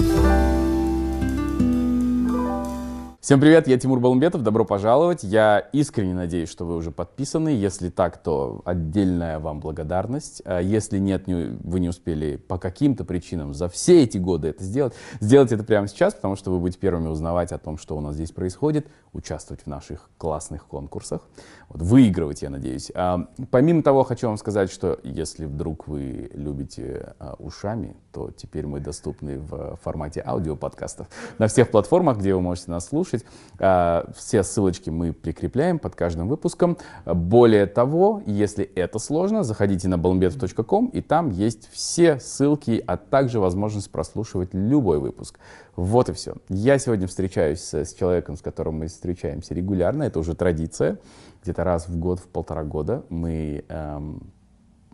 Bye. Всем привет, я Тимур Балумбетов, добро пожаловать. Я искренне надеюсь, что вы уже подписаны. Если так, то отдельная вам благодарность. А если нет, не, вы не успели по каким-то причинам за все эти годы это сделать, сделайте это прямо сейчас, потому что вы будете первыми узнавать о том, что у нас здесь происходит, участвовать в наших классных конкурсах, вот, выигрывать, я надеюсь. А, помимо того, хочу вам сказать, что если вдруг вы любите а, ушами, то теперь мы доступны в формате аудиоподкастов на всех платформах, где вы можете нас слушать слушать. А, все ссылочки мы прикрепляем под каждым выпуском. Более того, если это сложно, заходите на balmbetov.com, и там есть все ссылки, а также возможность прослушивать любой выпуск. Вот и все. Я сегодня встречаюсь с человеком, с которым мы встречаемся регулярно. Это уже традиция. Где-то раз в год, в полтора года мы эм,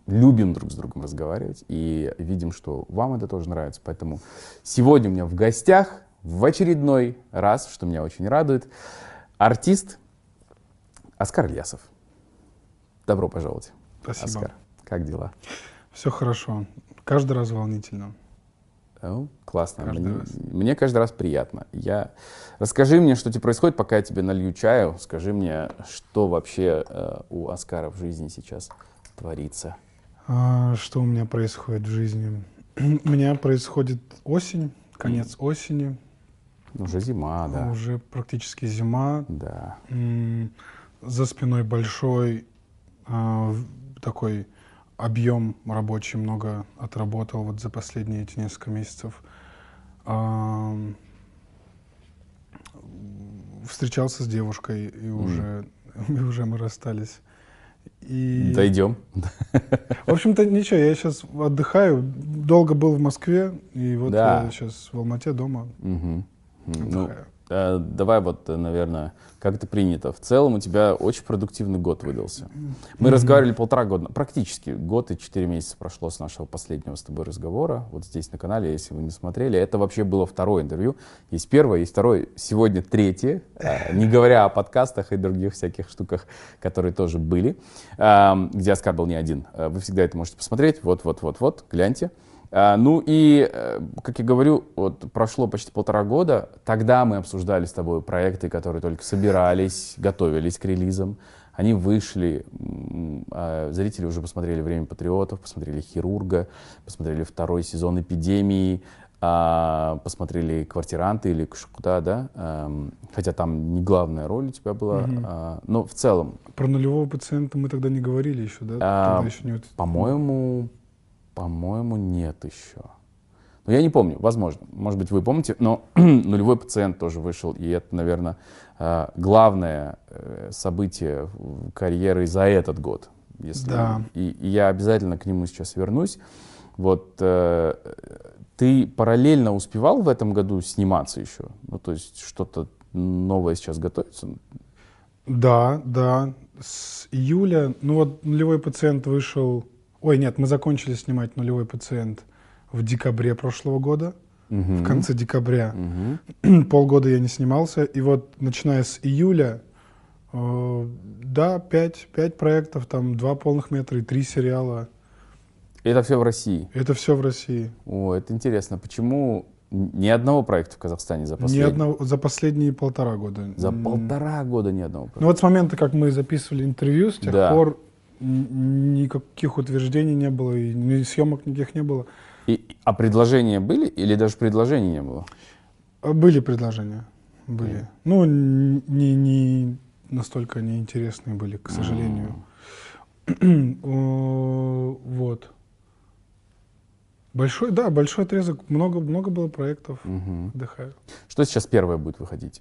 любим друг с другом разговаривать и видим, что вам это тоже нравится. Поэтому сегодня у меня в гостях в очередной раз, что меня очень радует, артист Оскар Ильясов. Добро пожаловать. Спасибо. Оскар, как дела? Все хорошо. Каждый раз волнительно. Ну, классно. Каждый мне, раз. мне каждый раз приятно. Я... Расскажи мне, что тебе происходит, пока я тебе налью чаю. Скажи мне, что вообще э, у Оскара в жизни сейчас творится. А, что у меня происходит в жизни? у меня происходит осень, конец осени. Уже зима, да. Уже практически зима. Да. За спиной большой а, такой объем рабочий, много отработал вот за последние эти несколько месяцев. Встречался с девушкой, и уже, и уже мы расстались. И, Дойдем. в общем-то, ничего, я сейчас отдыхаю. Долго был в Москве, и вот Да. я сейчас в Алмате дома Мгм. Ну, э, давай вот, э, наверное, как это принято. В целом у тебя очень продуктивный год выдался. Мы разговаривали полтора года, практически год и четыре месяца прошло с нашего последнего с тобой разговора. Вот здесь на канале, если вы не смотрели. Это вообще было второе интервью. Есть первое, есть второе, сегодня третье. э, Не говоря о подкастах и других всяких штуках, которые тоже были, эм, где Оскар был не один. Вы всегда это можете посмотреть. Вот-вот-вот-вот, гляньте. А, Ну и, э, как я говорю, вот прошло почти полтора года. Тогда мы обсуждали с тобой проекты, которые только собирались, готовились к релизам. Они вышли, а зрители уже посмотрели «Время патриотов», посмотрели «Хирурга», посмотрели второй сезон «Эпидемии», а, посмотрели «Квартиранты» или «Куда», да? Эм, Хотя там не главная роль у тебя была. А, Но в целом, Про нулевого пациента мы тогда не говорили еще, да? А, еще не По-моему, по-моему, нет еще. Но я не помню, возможно. Может быть, вы помните, но нулевой пациент тоже вышел, и это, наверное, э, главное э, событие карьеры за этот год. Если Да. и, и я обязательно к нему сейчас вернусь. Вот э, ты параллельно успевал в этом году сниматься еще? Ну, то есть что-то новое сейчас готовится? Да, да. С июля, ну вот нулевой пациент вышел. Ой, нет, мы закончили снимать нулевой пациент в декабре прошлого года. В конце декабря. Мгм. Полгода я не снимался. И вот начиная с июля, э, да, пять, пять проектов, там два полных метра и три сериала. Это все в России. Это все в России. О, это интересно. Почему ни одного проекта в Казахстане за Ни последние? одного, за последние полтора года. За полтора года ни одного Ну проекта. вот с момента, как мы записывали интервью, с тех Да. пор никаких утверждений не было, и ни съемок никаких не было. И, а предложения были или даже предложений не было? А Были предложения, были. Ну, н- не, не настолько неинтересные были, к сожалению. О, Вот. Большой, да, большой отрезок, много, много было проектов. Мгм. Отдыхаю. Что сейчас первое будет выходить?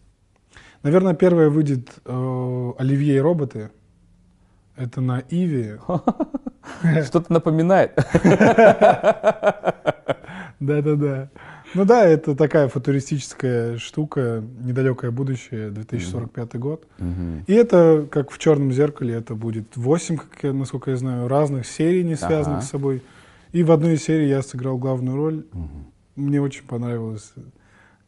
Наверное, первое выйдет э, Оливье и роботы. Это на Иви. Что-то напоминает. Да-да-да. Ну да, это такая футуристическая штука, недалекое будущее, 2045 год. Мгм. И это, как в черном зеркале, это будет 8, как я, насколько я знаю, разных серий, не связанных Ага. с собой. И в одной из серий я сыграл главную роль. Мгм. Мне очень понравилось,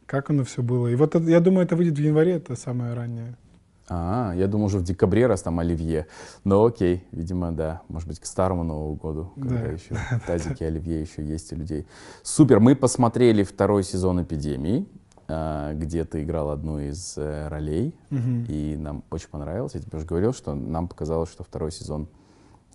как оно все было. И вот это- я думаю, это выйдет в январе, это самое раннее. А, я думал уже в декабре, раз там оливье. Но окей, видимо, да. Может быть, к старому Новому году, когда Да. еще тазики оливье еще есть у людей. Супер, мы посмотрели второй сезон «Эпидемии», а, где ты играл одну из э, ролей, Мгм. и нам очень понравилось. Я тебе уже говорил, что нам показалось, что второй сезон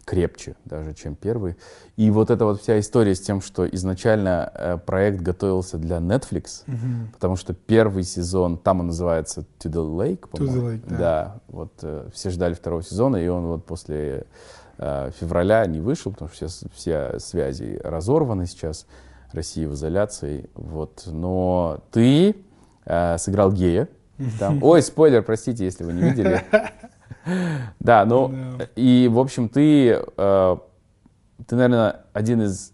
крепче даже, чем первый. И вот эта вот вся история с тем, что изначально э, проект готовился для Netflix, Мгм. Потому что первый сезон, там он называется To the Lake, the по-моему. Lake, да. вот э, все ждали второго сезона, и он вот после э, февраля не вышел, потому что все, все связи разорваны сейчас, Россия в изоляции. Вот. Но ты э, сыграл гея. Там. Ой, спойлер, простите, если вы не видели. Да, ну и, в общем, ты, э, ты, наверное, один из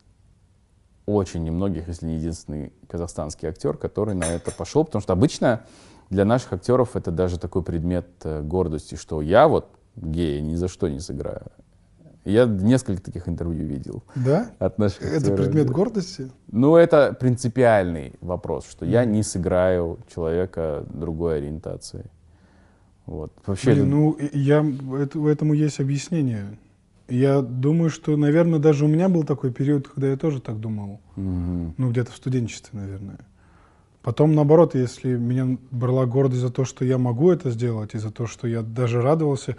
очень немногих, если не единственный казахстанский актер, который на это пошел, потому что обычно для наших актеров это даже такой предмет э, гордости, что я вот гея ни за что не сыграю. Я несколько таких интервью видел Да? от наших Это актеров. предмет гордости? Ну, это принципиальный вопрос, что я не сыграю человека другой ориентации. Вот. Вообще, Блин, ну, я, это, этому есть объяснение. Я думаю, что, наверное, даже у меня был такой период, когда я тоже так думал. Мгм. Ну, где-то в студенчестве, наверное. Потом, наоборот, если меня брала гордость за то, что я могу это сделать, и за то, что я даже радовался.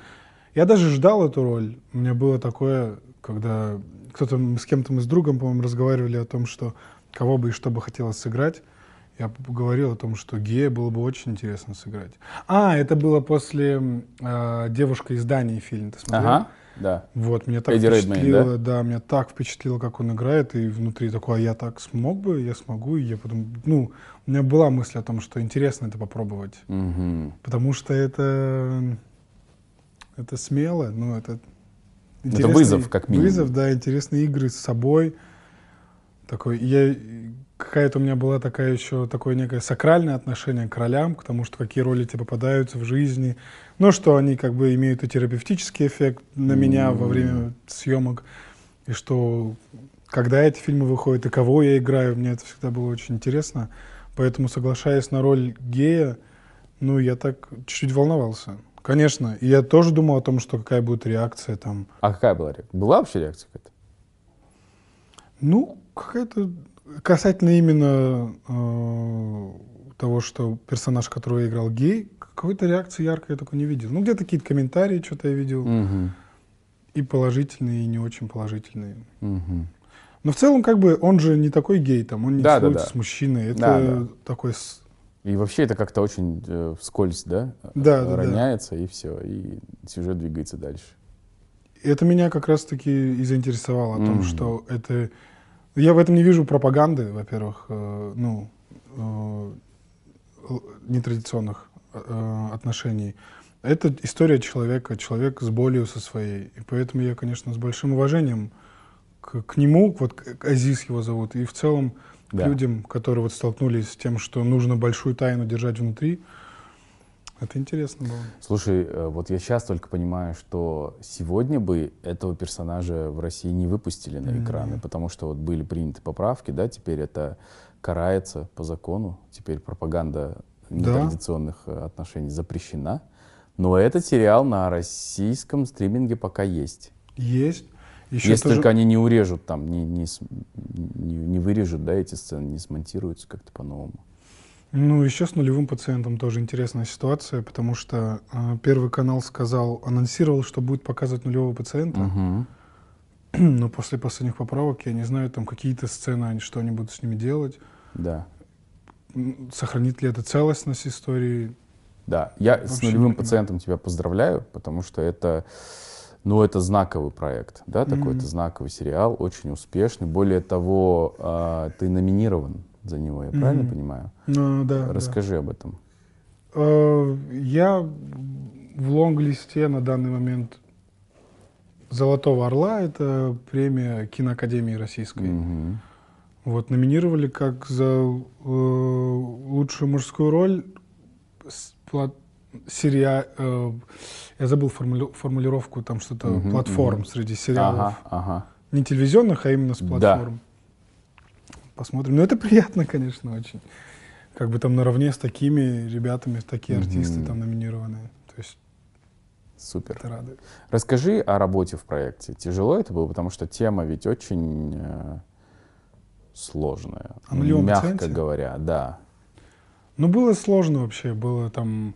Я даже ждал эту роль. У меня было такое, когда кто-то с кем-то мы с другом, по-моему, разговаривали о том, что кого бы и что бы хотелось сыграть. Я говорил о том, что гея было бы очень интересно сыграть. А, это было после а, «Девушка из Дании» фильм. Ты смотрел? Ага, да. Вот, меня так Эдди впечатлило, да? меня так впечатлило, как он играет, и внутри такое, а я так смог бы, я смогу, и я потом, ну, у меня была мысль о том, что интересно это попробовать, Мгм. потому что это, это смело, ну, это Это вызов, как минимум. Вызов, да, интересные игры с собой, такой, я, какая-то у меня была такая еще, такое некое сакральное отношение к ролям, к тому, что какие роли тебе попадаются в жизни, ну, что они как бы имеют и терапевтический эффект на меня во время съемок, и что когда эти фильмы выходят и кого я играю, мне это всегда было очень интересно. Поэтому, соглашаясь на роль гея, ну, я так чуть-чуть волновался. Конечно, и я тоже думал о том, что какая будет реакция там. А какая была реакция? Была вообще реакция какая-то? Ну, какая-то касательно именно э, того, что персонаж, которого я играл, гей, какой-то реакции яркой я только не видел. Ну, где-то какие-то комментарии что-то я видел, Мгм. и положительные, и не очень положительные. Мгм. Но в целом, как бы, он же не такой гей, там, он не Да, да, целуется да. с мужчиной. Это Да, да. такой... И вообще это как-то очень э, вскользь, да? Да, да, да. Роняется, и все, и сюжет двигается дальше. Это меня как раз-таки и заинтересовало о том, Мгм. что это... Я в этом не вижу пропаганды, во-первых, э, ну, э, нетрадиционных э, отношений. Это история человека, человек с болью со своей. И поэтому я, конечно, с большим уважением к, к нему, вот к- к Азиз его зовут, и в целом к Да. людям, которые вот столкнулись с тем, что нужно большую тайну держать внутри. Это интересно было. Слушай, э, вот я сейчас только понимаю, что сегодня бы этого персонажа в России не выпустили на экраны, потому что вот были приняты поправки, да, теперь это карается по закону, теперь пропаганда Да. нетрадиционных э, отношений запрещена. Но этот сериал на российском стриминге пока есть. Есть. Еще Если тоже- только они не урежут там, не, не, не вырежут, да, эти сцены, не смонтируются как-то по-новому. Ну, еще с нулевым пациентом тоже интересная ситуация, потому что э, Первый канал сказал, анонсировал, что будет показывать нулевого пациента, Мгм. но после последних поправок, я не знаю, там какие-то сцены, они, что они будут с ними делать, Да. Сохранит ли это целостность истории. Да, я с Вообще не нулевым пациентом тебя поздравляю, потому что это, ну, это знаковый проект, да, такой, Мгм. это знаковый сериал, очень успешный. Более того, а, ты номинирован за него, я правильно Мгм. понимаю? Ну, да, да. Расскажи об этом. Э, Я в лонг-листе на данный момент «Золотого орла» — это премия киноакадемии российской. Мгм. Вот, номинировали как за э, лучшую мужскую роль с- пла- серия... э, я забыл формули- формулировку, там что-то Мгм, платформ мгм. среди сериалов. Ага, ага. Не телевизионных, а именно с Да. Посмотрим. Ну, это приятно, конечно, очень. Как бы там наравне с такими ребятами, такие артисты там номинированы. То есть Супер. Это радует. Расскажи о работе в проекте. Тяжело это было, потому что тема ведь очень э, сложная. О нулевом мягко пациенте? говоря, да. Ну, было сложно вообще. Было там...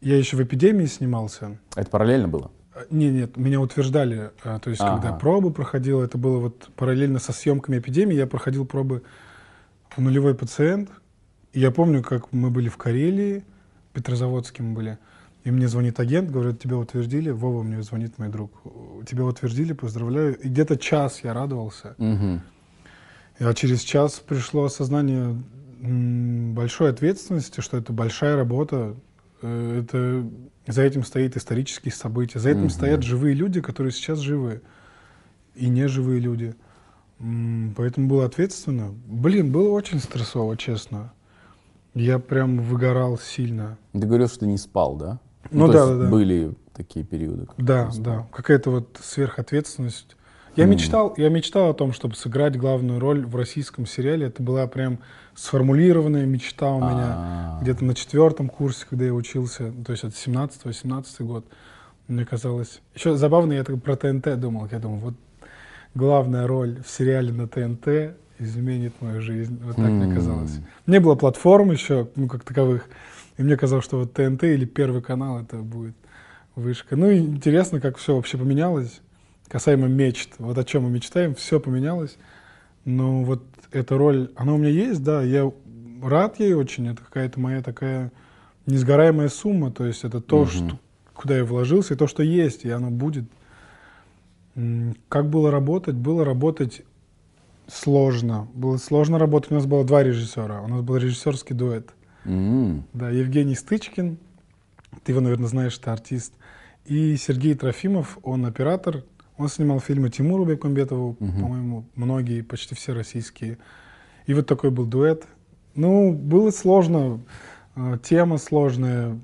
Я еще в эпидемии снимался. Это параллельно было? Э, Не, нет, меня утверждали. э, То есть, когда Ага. пробы проходил, это было вот параллельно со съемками эпидемии, я проходил пробы нулевой пациент. И я помню, как мы были в Карелии, Петрозаводске мы были, и мне звонит агент, говорит, тебя утвердили, Вова мне звонит мой друг, тебя утвердили, поздравляю. И где-то час я радовался. Мгм. А через час пришло осознание большой ответственности, что это большая работа, э, это за этим стоит исторические события, за этим Мгм. стоят живые люди, которые сейчас живы, и неживые люди. Поэтому было ответственно. Блин, было очень стрессово, честно. Я прям выгорал сильно. Ты говорил, что не спал, да? Ну то да, да, да. Были такие периоды. Да, да, какая-то вот сверхответственность. Я Мгм. мечтал, я мечтал о том, чтобы сыграть главную роль в российском сериале. Это была прям сформулированная мечта у меня. Где-то на четвертом курсе, когда я учился, то есть это 17-18 год, мне казалось. Еще забавно, я так про ТНТ думал. Я думал, вот главная роль в сериале на ТНТ изменит мою жизнь. Вот так мне казалось. Не было платформ еще, ну, как таковых. И мне казалось, что вот ТНТ или Первый канал это будет вышка. Ну и интересно, как все вообще поменялось. Касаемо мечт. Вот о чем мы мечтаем, все поменялось. Но вот эта роль, она у меня есть, да, я рад ей очень. Это какая-то моя такая несгораемая сумма. То есть это то, Мгм. что, куда я вложился, и то, что есть, и оно будет. Как было работать? Было работать сложно. Было сложно работать. У нас было два режиссера. У нас был режиссерский дуэт. м, Да, Евгений Стычкин, ты его, наверное, знаешь, это артист. И Сергей Трофимов, он оператор. Он снимал фильмы Тимуру Бекмамбетову, Мгм. по-моему, многие, почти все российские. И вот такой был дуэт. Ну, было сложно, э, тема сложная,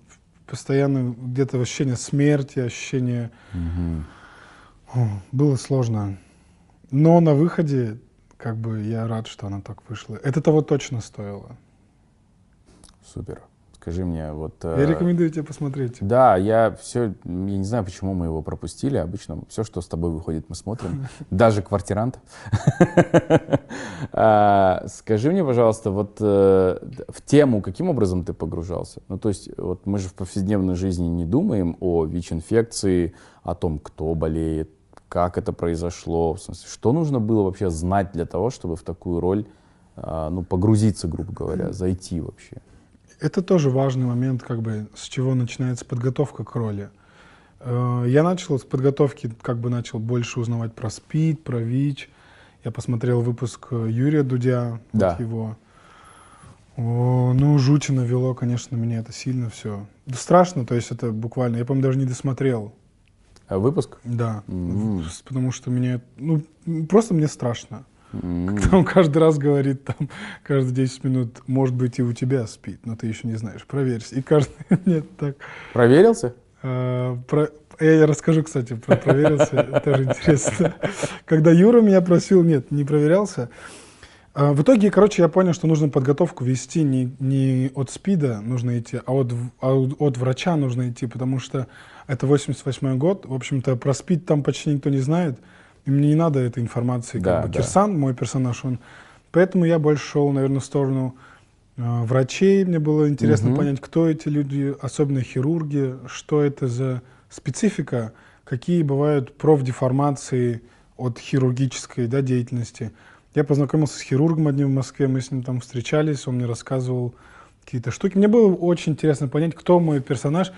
постоянно где-то ощущение смерти, ощущение... О, Было сложно. Но на выходе, как бы, я рад, что она так вышла. Это того точно стоило. Супер. Скажи мне, вот... Я э, рекомендую тебе посмотреть. Да, я все, я не знаю, почему мы его пропустили. Обычно все, что с тобой выходит, мы смотрим. Даже квартирант. А, Скажи мне, пожалуйста, вот э, в тему каким образом ты погружался? Ну, то есть, вот мы же в повседневной жизни не думаем о ВИЧ-инфекции, о том, кто болеет, как это произошло, в смысле, что нужно было вообще знать для того, чтобы в такую роль, а, ну, погрузиться, грубо говоря, зайти вообще. Это тоже важный момент, как бы, с чего начинается подготовка к роли. Э, Я начал с подготовки, как бы начал больше узнавать про СПИД, про ВИЧ. Я посмотрел выпуск э, Юрия Дудя, вот Да. его. О, ну, жути навело, конечно, меня это сильно все. Да страшно, то есть это буквально, я, по-моему, даже не досмотрел. А Выпуск? Да. В- потому что мне, ну, просто мне страшно. М. Он каждый раз говорит, там, каждые 10 минут, может быть, и у тебя спит, но ты еще не знаешь, проверься. И каждый, нет, так. Проверился? А, про- Я расскажу, кстати, про проверился, тоже интересно. Когда Юра меня просил, нет, не проверялся. А, В итоге, короче, я понял, что нужно подготовку вести не, не от СПИДа нужно идти, а от, а от врача нужно идти, потому что это 88 год. В общем-то, про СПИД там почти никто не знает. И мне не надо этой информации. Да, Как бы да. Кирсан, мой персонаж, он... Поэтому я больше шел, наверное, в сторону э, врачей. Мне было интересно Мгм. понять, кто эти люди, особенно хирурги, что это за специфика, какие бывают профдеформации от хирургической да, деятельности. Я познакомился с хирургом одним в Москве, мы с ним там встречались, он мне рассказывал какие-то штуки. Мне было очень интересно понять, кто мой персонаж.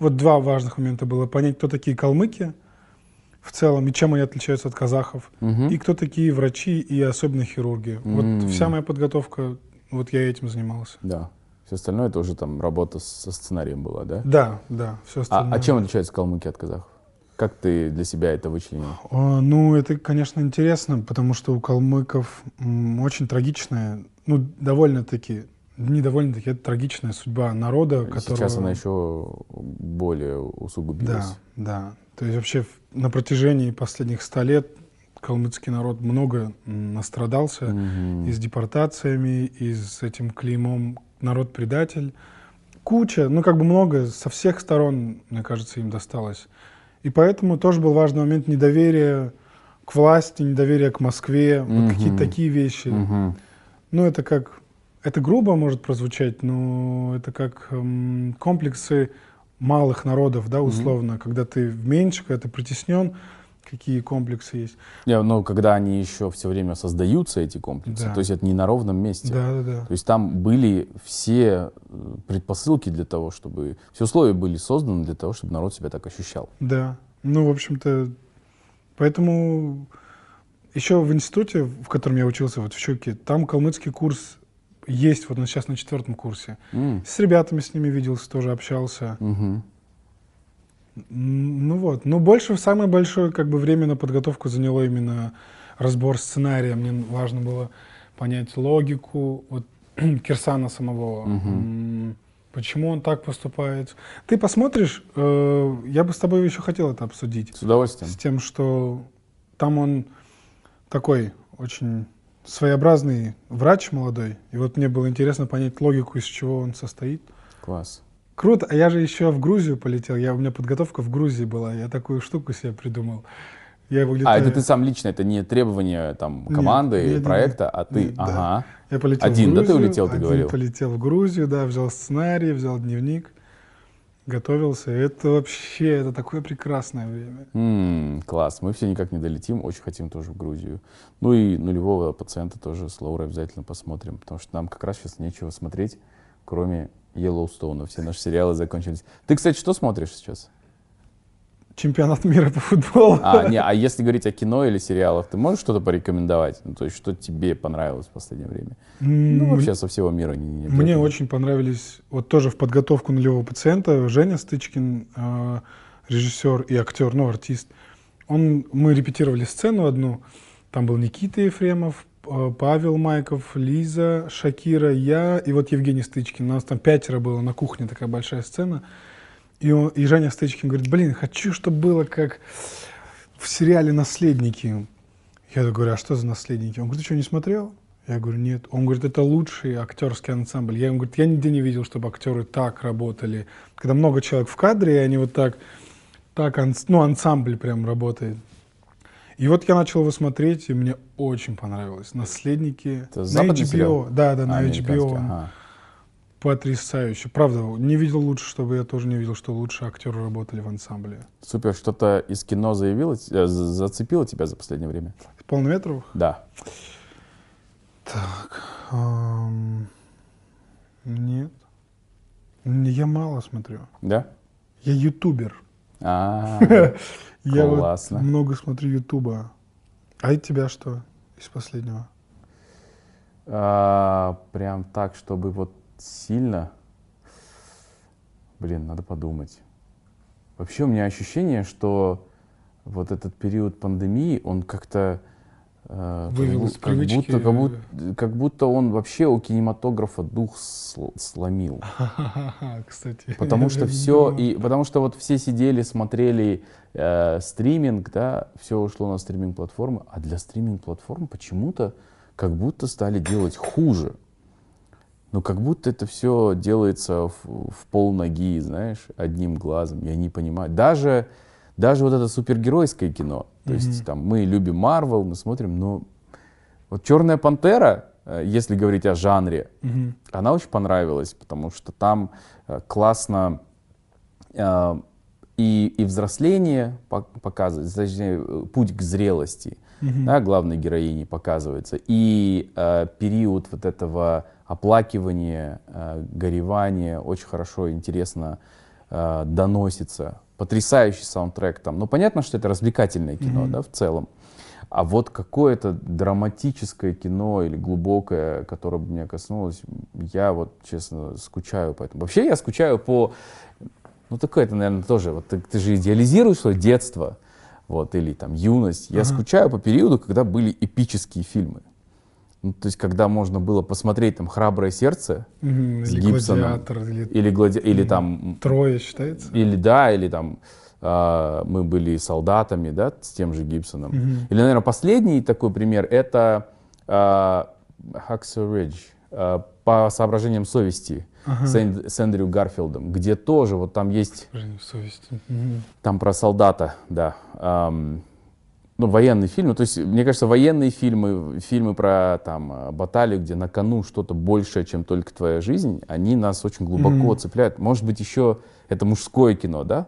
Вот два важных момента было. Понять, кто такие калмыки в целом, и чем они отличаются от казахов, Мгм. и кто такие врачи, и особенно хирурги. М. Вот вся моя подготовка, вот я этим занимался. Да. Все остальное это уже там работа со сценарием была, да? Да, да, все А, остальное. а чем отличаются калмыки от казахов? Как ты для себя это вычленил? А, Ну, это, конечно, интересно, потому что у калмыков м, очень трагичная, ну, довольно-таки, не довольно-таки, это трагичная судьба народа, которого... Сейчас она еще более усугубилась. Да, да. То есть вообще на протяжении последних ста лет калмыцкий народ много настрадался Мгм. и с депортациями, и с этим клеймом народ-предатель. куча, ну как бы много, со всех сторон, мне кажется, им досталось. И поэтому тоже был важный момент недоверия к власти, недоверия к Москве, вот какие-то такие вещи. Ну это как, это грубо может прозвучать, но это как эм, комплексы малых народов, да, условно, когда ты меньше, когда ты притеснен, какие комплексы есть. Не, но когда они еще все время создаются, эти комплексы, Да. то есть это не на ровном месте. Да, да, да. То есть там были все э, предпосылки для того, чтобы... Все условия были созданы для того, чтобы народ себя так ощущал. Да. Ну, в общем-то, поэтому еще в институте, в котором я учился, вот в Щуке, там калмыцкий курс есть, вот он сейчас на четвертом курсе. М, С ребятами с ними виделся, тоже общался. М, Ну вот. Но больше, самое большое как бы время на подготовку заняло именно разбор сценария. Мне важно было понять логику вот, Кирсана самого. М, Почему он так поступает. Ты посмотришь, э, я бы с тобой еще хотел это обсудить. С удовольствием. С тем, что там он такой очень своеобразный врач молодой. И вот мне было интересно понять логику, из чего он состоит. Класс. Круто. А я же еще в Грузию полетел. Я, у меня подготовка в Грузии была. Я такую штуку себе придумал. Я А, вылетаю. это ты сам лично, это не требование там команды, нет, нет, проекта, нет. а ты, Нет, да. ага. Я полетел Один, в да, ты Грузию, улетел, ты один говорил? полетел в Грузию, да, взял сценарий, взял дневник, готовился. Это вообще, это такое прекрасное время. М, класс, мы все никак не долетим, очень хотим тоже в Грузию. Ну и нулевого пациента тоже с Лаурой обязательно посмотрим, потому что нам как раз сейчас нечего смотреть, кроме Йеллоустоуна. Все наши сериалы закончились. Ты, кстати, что смотришь сейчас? Чемпионат мира по футболу. А, не, а если говорить о кино или сериалах, ты можешь что-то порекомендовать? Ну, то есть, что тебе понравилось в последнее время? Ну, вообще со всего мира. Не, не Мне очень понравились, вот тоже в подготовку нулевого пациента, Женя Стычкин, э, режиссер и актер, ну, артист. Он, мы репетировали сцену одну, там был Никита Ефремов, э, Павел Майков, Лиза, Шакира, я и вот Евгений Стычкин. У нас там пятеро было на кухне, такая большая сцена. И, он, и Женя Стычкин говорит, блин, хочу, чтобы было как в сериале «Наследники». Я говорю, а что за «Наследники»? Он говорит, ты что, не смотрел? Я говорю, нет. Он говорит, это лучший актерский ансамбль. Я ему говорю, я нигде не видел, чтобы актеры так работали. Когда много человек в кадре, и они вот так, так анс- ну, ансамбль прям работает. И вот я начал его смотреть, и мне очень понравилось. «Наследники» Это на HBO. сериал? Да, да, А, на американский, HBO. ага. Потрясающе. Правда, не видел лучше, чтобы я тоже не видел, что лучше актеры работали в ансамбле. Супер, что-то из кино заявило, э, за- зацепило тебя за последнее время? Полнометровых? Да. Так. ам, нет. Я мало смотрю. Да? Я ютубер. А, Я вот много смотрю ютуба. А и тебя что из последнего? а, Прям так, чтобы вот сильно. Блин, надо подумать. Вообще у меня ощущение, что вот этот период пандемии, он как-то э, как Вывел как привычки, будто, как, будто, как будто он вообще у кинематографа дух сл- сломил. Кстати. Потому что все, и потому что вот все сидели, смотрели э, стриминг, да, все ушло на стриминг-платформы, а для стриминг-платформ почему-то как будто стали делать хуже. Ну, как будто это все делается в, в пол ноги, знаешь, одним глазом. Я не понимаю. Даже, даже вот это супергеройское кино. То есть там мы любим Марвел, мы смотрим, но вот Черная пантера, э, если говорить о жанре, Мгм. она очень понравилась, потому что там э, классно э, и, и взросление пок- показывает, точнее, э, путь к зрелости Мгм. да, главной героини показывается, и э, период вот этого оплакивания, э, горевания очень хорошо, интересно э, доносится. Потрясающий саундтрек там. Ну, понятно, что это развлекательное кино, Мгм. да, в целом. А вот какое-то драматическое кино или глубокое, которое бы меня коснулось, я вот, честно, скучаю по этому. Вообще я скучаю по... Ну, такое это, наверное, тоже... Вот ты, ты же идеализируешь свое детство, вот, или там юность. Я Ага. скучаю по периоду, когда были эпические фильмы. Ну, то есть, когда можно было посмотреть там «Храброе сердце» с Или Гибсоном. «Гладиатор», или или, глади... или там «Трое» считается? или да, или там а, мы были солдатами, да, с тем же Гибсоном. Мгм. Или, наверное, последний такой пример это а, Hacksaw Ridge, а, по соображениям совести Ага. с, Эн- с Эндрю Гарфилдом, где тоже вот там есть совести. Там про солдата, да. Ам, ну, военный фильм. Ну, то есть, мне кажется, военные фильмы, фильмы про там баталию, где на кону что-то большее, чем только твоя жизнь, они нас очень глубоко Мгм. цепляют. Может быть, еще это мужское кино, да?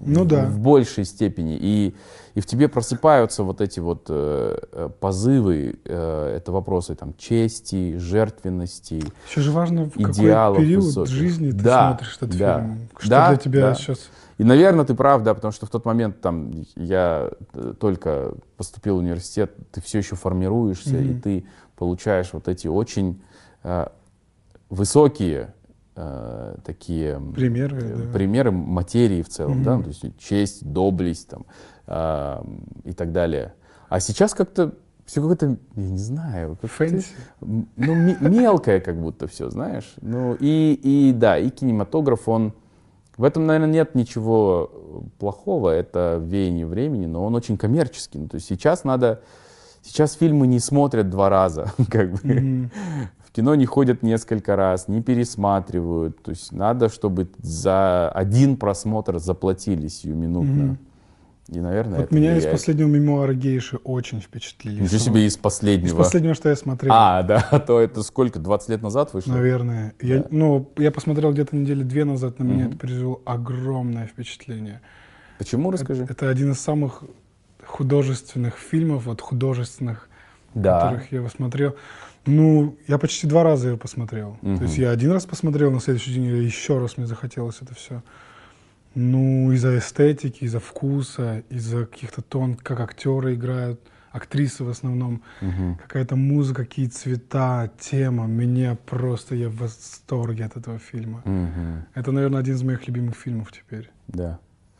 Ну в, да. В большей степени. И, и в тебе просыпаются вот эти вот э, э, позывы, э, это вопросы там чести, жертвенности. Еще же важно, в какой период высоких. жизни ты Да, смотришь этот да. фильм. Что Да, для тебя да. сейчас... И, наверное, ты прав, да, потому что в тот момент там я э, только поступил в университет, ты все еще формируешься, и Мгм. ты получаешь вот эти очень э, высокие э, такие Примеры, э, да. примеры материи в целом, да, Мгм. то есть честь, доблесть там, э, и так далее. А сейчас как-то все какое-то, я не знаю, как-то, Фэнси. ну, ме- мелкое как будто все, знаешь. Ну, и, и да, и кинематограф, он... В этом, наверное, нет ничего э, плохого, это веяние времени, но он очень коммерческий. Ну, то есть сейчас надо... Сейчас фильмы не смотрят два раза, как бы. Мгм. В кино не ходят несколько раз, не пересматривают. То есть надо, чтобы за один просмотр заплатили сиюминутно. Мгм. И, наверное, Вот меня из влияет. последнего мемуара гейши очень впечатлили. Ничего себе из Из последнего. последнего, что я смотрел. А, да, то это сколько, 20 лет назад вышло? Наверное. Я, ну, я посмотрел где-то недели две назад, на меня Мгм. это произвело огромное впечатление. Почему, расскажи? Это, это один из самых художественных фильмов, вот художественных, да. которых я посмотрел. Ну, я почти два раза его посмотрел. Мгм. То есть я один раз посмотрел, на следующий день еще раз мне захотелось это все. Ну, из-за эстетики, из-за вкуса, из-за каких-то тон, как актеры играют, актрисы в основном, Мгм. какая-то музыка, какие цвета, тема. Меня просто, я в восторге от этого фильма. Мгм. Это, наверное, один из моих любимых фильмов теперь. Да.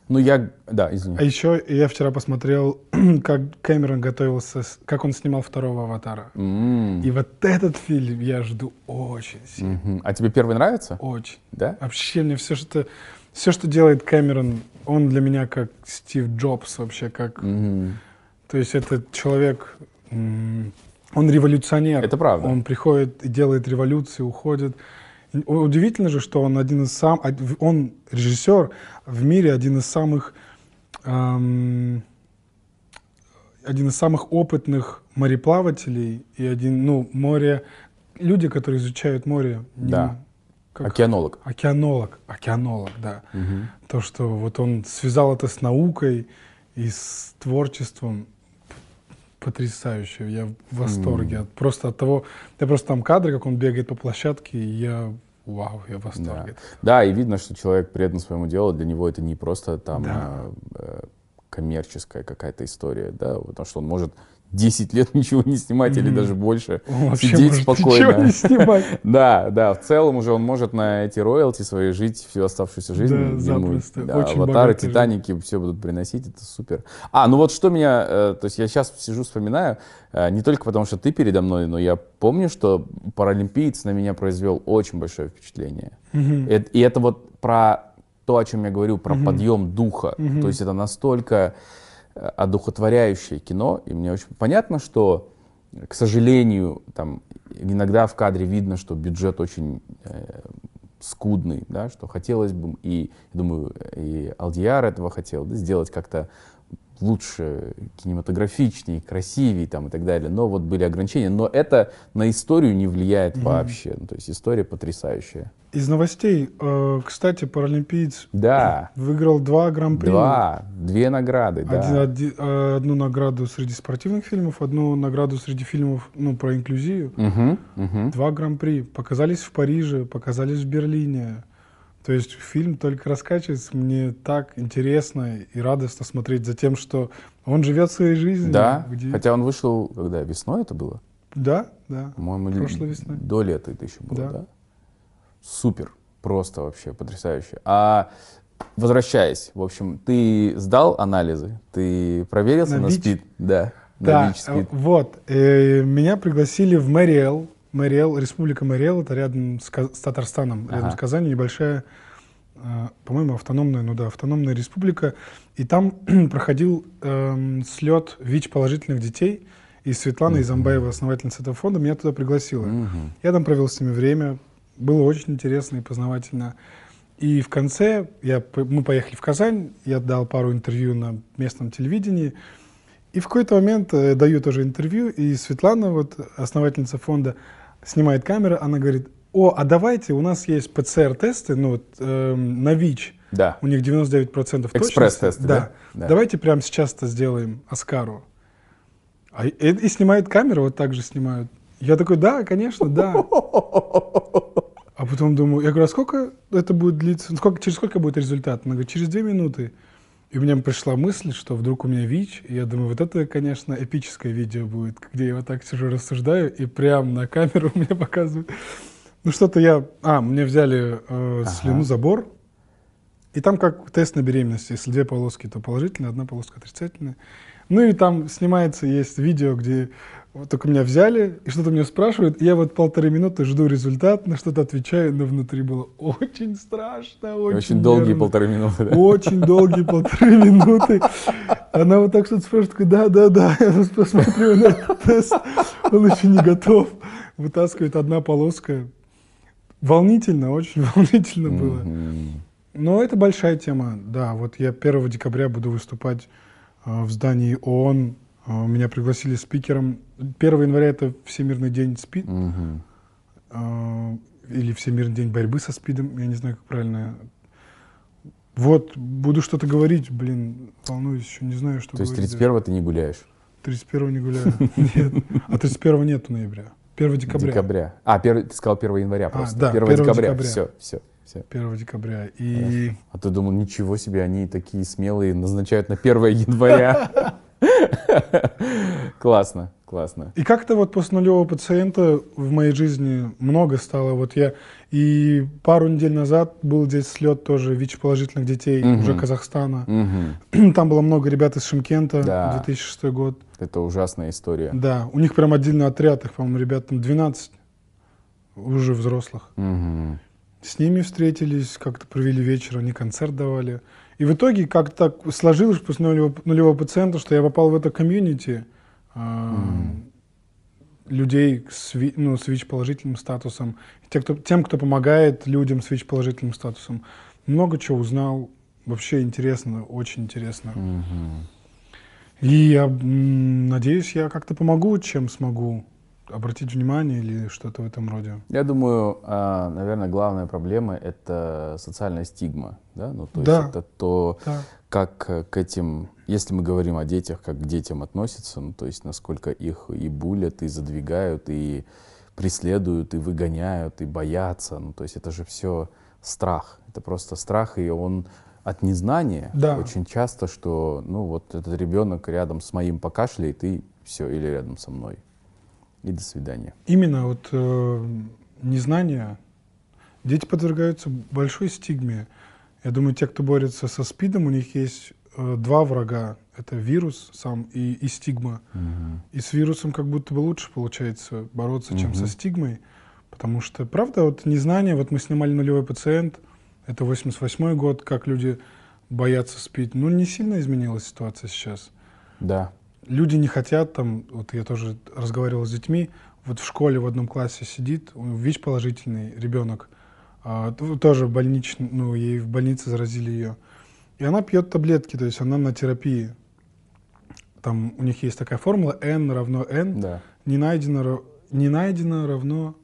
Ну, я... Да, извини. А еще я вчера посмотрел, как Кэмерон готовился, как он снимал второго «Аватара». М. И вот этот фильм я жду очень сильно. Мгм. А тебе первый нравится? Очень. Да? Вообще мне все, что, все, что делает Кэмерон, он для меня как Стив Джобс вообще, как... Мгм. То есть этот человек, он революционер. Это правда. Он приходит и делает революции, уходит. Удивительно же, что он один из сам, он режиссер в мире один из самых эм, один из самых опытных мореплавателей и один, ну, море, люди, которые изучают море. Да. Как- Океанолог. Океанолог, океанолог, да. Мгм. То, что вот он связал это с наукой и с творчеством, потрясающе. Я в восторге. от- Просто от того... Я просто там кадры, как он бегает по площадке, и я... Вау, я в Да. восторге. да, и видно, что человек предан своему делу, для него это не просто там Да. э, э, коммерческая какая-то история, да, потому что он может 10 лет ничего не снимать или Мгм. даже больше, Он сидеть спокойно. не снимать. Да, да, в целом уже он может на эти роялти свои жить всю оставшуюся жизнь. Да, Ему, запросто. да, Очень аватары, Титаники все будут приносить, это супер. А, ну вот что меня, э, то есть я сейчас сижу, вспоминаю, э, не только потому, что ты передо мной, но я помню, что паралимпиец на меня произвел очень большое впечатление. Эт- И это вот про то, о чем я говорю, про Мгм. подъем духа. Мгм. То есть это настолько одухотворяющее кино, и мне очень понятно, что, к сожалению, там иногда в кадре видно, что бюджет очень э, скудный, да, что хотелось бы, и, думаю, и Алдияр этого хотел, да, сделать как-то лучше, кинематографичнее, красивее там, и так далее. Но вот были ограничения. Но это на историю не влияет Мгм. вообще. Ну, то есть история потрясающая. Из новостей, э, кстати, паралимпиец Да, выиграл два гран-при. два, две награды, да. Один- оди- э, одну награду среди спортивных фильмов, одну награду среди фильмов ну, про инклюзию. Мгм, мгм. Два гран-при. Показались в Париже, показались в Берлине. То есть фильм только раскачивается. Мне так интересно и радостно смотреть за тем, что он живет своей жизнью. Да, где- хотя он вышел, когда, весной это было? Да, да. По-моему, Прошлой весной. до лета это еще было, да? Да. Супер, просто вообще потрясающе. А возвращаясь, в общем, ты сдал анализы? Ты проверился На на? СПИД? Да, на Да, ВИЧ, СПИД. вот. э, меня пригласили в Мэриэл. Мэриэл, республика Мэриэл, это рядом с, с Татарстаном, рядом Ага. с Казанью, небольшая, э, по-моему, автономная, ну да, автономная республика. И там проходил эм, слет ВИЧ-положительных детей. и Светлана Изамбаева, основательница этого фонда, меня туда пригласила. Мгм. Я там провел с ними время, было очень интересно и познавательно. И в конце я, мы поехали в Казань, я дал пару интервью на местном телевидении, и в какой-то момент э, даю тоже интервью, и Светлана, вот основательница фонда, снимает камеру, она говорит, о, а давайте, у нас есть ПЦР-тесты, ну вот эм, на ВИЧ, Да. у них 99% точности. Экспресс-тесты, да? Да. Давайте прямо сейчас это сделаем Оскару. А, и, и снимает камеру, вот так же снимают. Я такой, да, конечно, да. А потом думаю, я говорю, а сколько это будет длиться? Сколько, через сколько будет результат? Она говорит, через две минуты. И меня пришла мысль, что вдруг у меня ВИЧ. И я думаю, вот это, конечно, эпическое видео будет, где я вот так сижу, рассуждаю, и прям на камеру мне показывают. Ну что-то я... А, мне взяли э, слюну забор, и там как тест на беременность. Если две полоски, то положительная, одна полоска отрицательная. Ну и там снимается, есть видео, где вот только меня взяли, и что-то меня спрашивают, и я вот полторы минуты жду результат, на что-то отвечаю, но внутри было очень страшно, очень, Очень долгие нервно. полторы минуты. да? Очень долгие полторы минуты. Она вот так что-то спрашивает, да, да, да, я посмотрю на этот тест, он еще не готов. Вытаскивает одна полоска. Волнительно, очень волнительно было. Но это большая тема, да. Вот я 1 декабря буду выступать э, в здании ООН. Э, Меня пригласили спикером. 1 января это Всемирный день СПИД. Мгм. э, Или Всемирный день борьбы со СПИДом. Я не знаю, как правильно. Вот, буду что-то говорить, блин, волнуюсь еще, не знаю, что То есть говорить. 31 ты не гуляешь? 31 не гуляю. Нет. А 31 нету ноября. 1 декабря. Декабря. А, первый, ты сказал 1 января просто. да, 1 1 декабря. декабря. Все, все, все. 1 декабря. И А ты думал, ничего себе, они такие смелые, назначают на 1 января. Классно, классно. И как-то вот после нулевого пациента в моей жизни много стало. Вот я и пару недель назад был здесь слет тоже ВИЧ-положительных детей Мгм. уже Казахстана. Мгм. Там было много ребят из Шимкента, Да. 2006 год. Это ужасная история. Да, у них прям отдельный отряд, их, по-моему, ребят там 12 уже взрослых. Мгм. С ними встретились, как-то провели вечер, они концерт давали. И в итоге как-то так сложилось после нулевого, нулевого пациента, что я попал в это комьюнити а, людей с, ну, с ВИЧ-положительным статусом, те, кто, тем, кто помогает людям с ВИЧ-положительным статусом. Много чего узнал, вообще интересно, очень интересно. Мгм. И я м, надеюсь, я как-то помогу, чем смогу обратить внимание или что-то в этом роде. Я думаю, а, наверное, главная проблема — это социальная стигма. Да? Ну, то Да. есть это то, Да. как э, к этим, если мы говорим о детях, как к детям относятся, ну, то есть насколько их и булят, и задвигают, и преследуют, и выгоняют, и боятся. Ну, то есть это же все страх. Это просто страх, и он от незнания Да. очень часто, что, ну, вот этот ребенок рядом с моим покашляет, и все, или рядом со мной. И до свидания. Именно вот э, незнание. Дети подвергаются большой стигме. Я думаю, те, кто борется со СПИДом, у них есть э, два врага. Это вирус сам и, и стигма. И с вирусом как будто бы лучше получается бороться, чем со стигмой. Потому что, правда, вот незнание, вот мы снимали «Нулевой пациент», это 88 год, как люди боятся СПИД. Ну, не сильно изменилась ситуация сейчас Да. Люди не хотят там, вот я тоже разговаривал с детьми, вот в школе в одном классе сидит ВИЧ положительный ребенок, а, тоже больничный, ну ей в больнице заразили ее, и она пьет таблетки, то есть она на терапии. Там у них есть такая формула n равно n, Да. не найдено, не найдено равно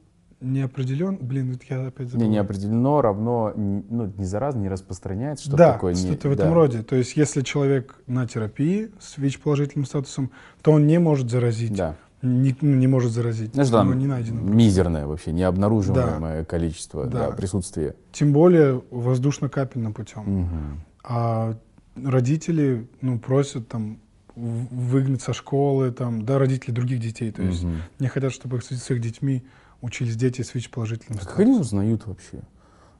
не определен, блин, это я опять Не, забыл. не определено равно, ну, не заразно, не распространяется, что да, такое. не- что-то в этом да. роде. То есть, если человек на терапии с ВИЧ-положительным статусом, то он не может заразить. Да. Не, ну, не может заразить. Знаешь, Оно там не найдено. мизерное вообще, необнаруживаемое количество Да. да, присутствия. Тем более воздушно-капельным путем. Мгм. А родители ну, просят там выгнать со школы, там, да, родители других детей. То есть Мгм. не хотят, чтобы с с их детьми учились дети с ВИЧ-положительным А Как они статусом. узнают вообще?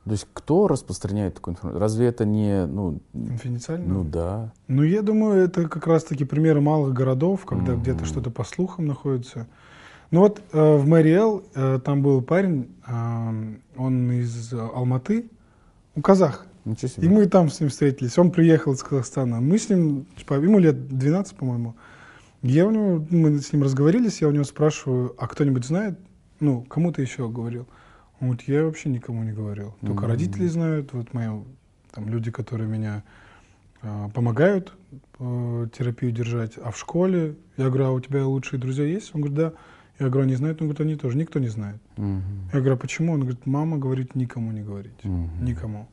То есть кто распространяет такую информацию? Разве это не, ну, Конфиденциально? ну да. Ну, я думаю, это как раз-таки примеры малых городов, когда Мгм. где-то что-то по слухам находится. Ну вот э, в Мэриэл э, там был парень, э, он из Алматы, у казах. Ничего себе. И мы там с ним встретились. Он приехал из Казахстана. Мы с ним, типа, ему лет 12, по-моему. Я у него, мы с ним разговорились, я у него спрашиваю, а кто-нибудь знает? Ну, кому ты еще говорил? Он говорит, я вообще никому не говорил. Только Мгм. родители знают, вот мои там люди, которые меня а, помогают э, терапию держать. А в школе, я говорю, а у тебя лучшие друзья есть? Он говорит, да. Я говорю, они знают? Он говорит, они тоже. Никто не знает. Мгм. Я говорю, а почему? Он говорит, мама говорит, никому не говорить. Мгм. Никому.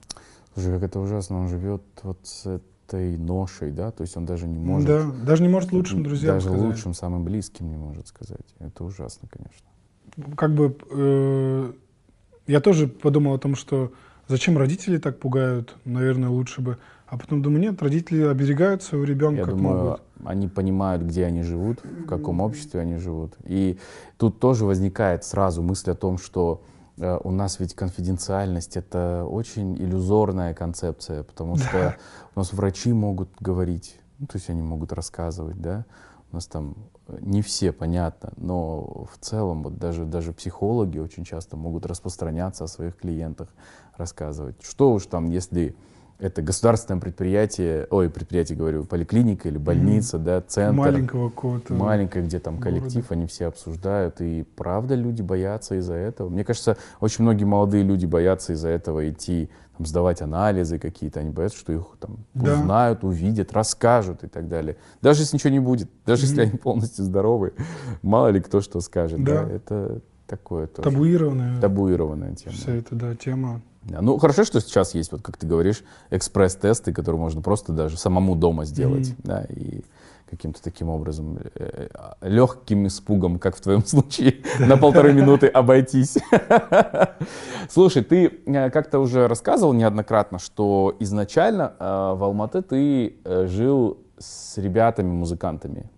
Слушай, как это ужасно, он живет вот с этой ношей, да, то есть он даже не может... Да, даже не может лучшим друзьям Даже сказать. лучшим, самым близким не может сказать. Это ужасно, конечно. Как бы э, я тоже подумал о том, что зачем родители так пугают, наверное, лучше бы. А потом думаю, нет, родители оберегают своего ребенка Я как думаю, могут. они понимают, где они живут, в каком обществе они живут. И тут тоже возникает сразу мысль о том, что э, у нас ведь конфиденциальность это очень иллюзорная концепция, потому что у нас врачи могут говорить, ну, то есть они могут рассказывать, да. У нас там не все, понятно, но в целом вот даже, даже психологи очень часто могут распространяться о своих клиентах, рассказывать. Что уж там, если это государственное предприятие, ой, предприятие, говорю, поликлиника или больница, да, центр. Маленького какого-то. Маленькое, где там города. коллектив, они все обсуждают, и правда люди боятся из-за этого. Мне кажется, очень многие молодые люди боятся из-за этого идти там, сдавать анализы какие-то, они боятся, что их там Да. узнают, увидят, расскажут и так далее. Даже если ничего не будет, даже если Мгм. они полностью здоровы, мало ли кто что скажет, да, Да. это такое тоже Табуированная табуированная тема. вся эта да, тема. Ну, хорошо, что сейчас есть, вот как ты говоришь, экспресс-тесты, которые можно просто даже самому дома сделать, Мгм. да, и каким-то таким образом э, легким испугом, как в твоем случае, на полторы минуты обойтись. Слушай, ты э, как-то уже рассказывал неоднократно, что изначально э, в Алматы ты э, жил с ребятами-музыкантами.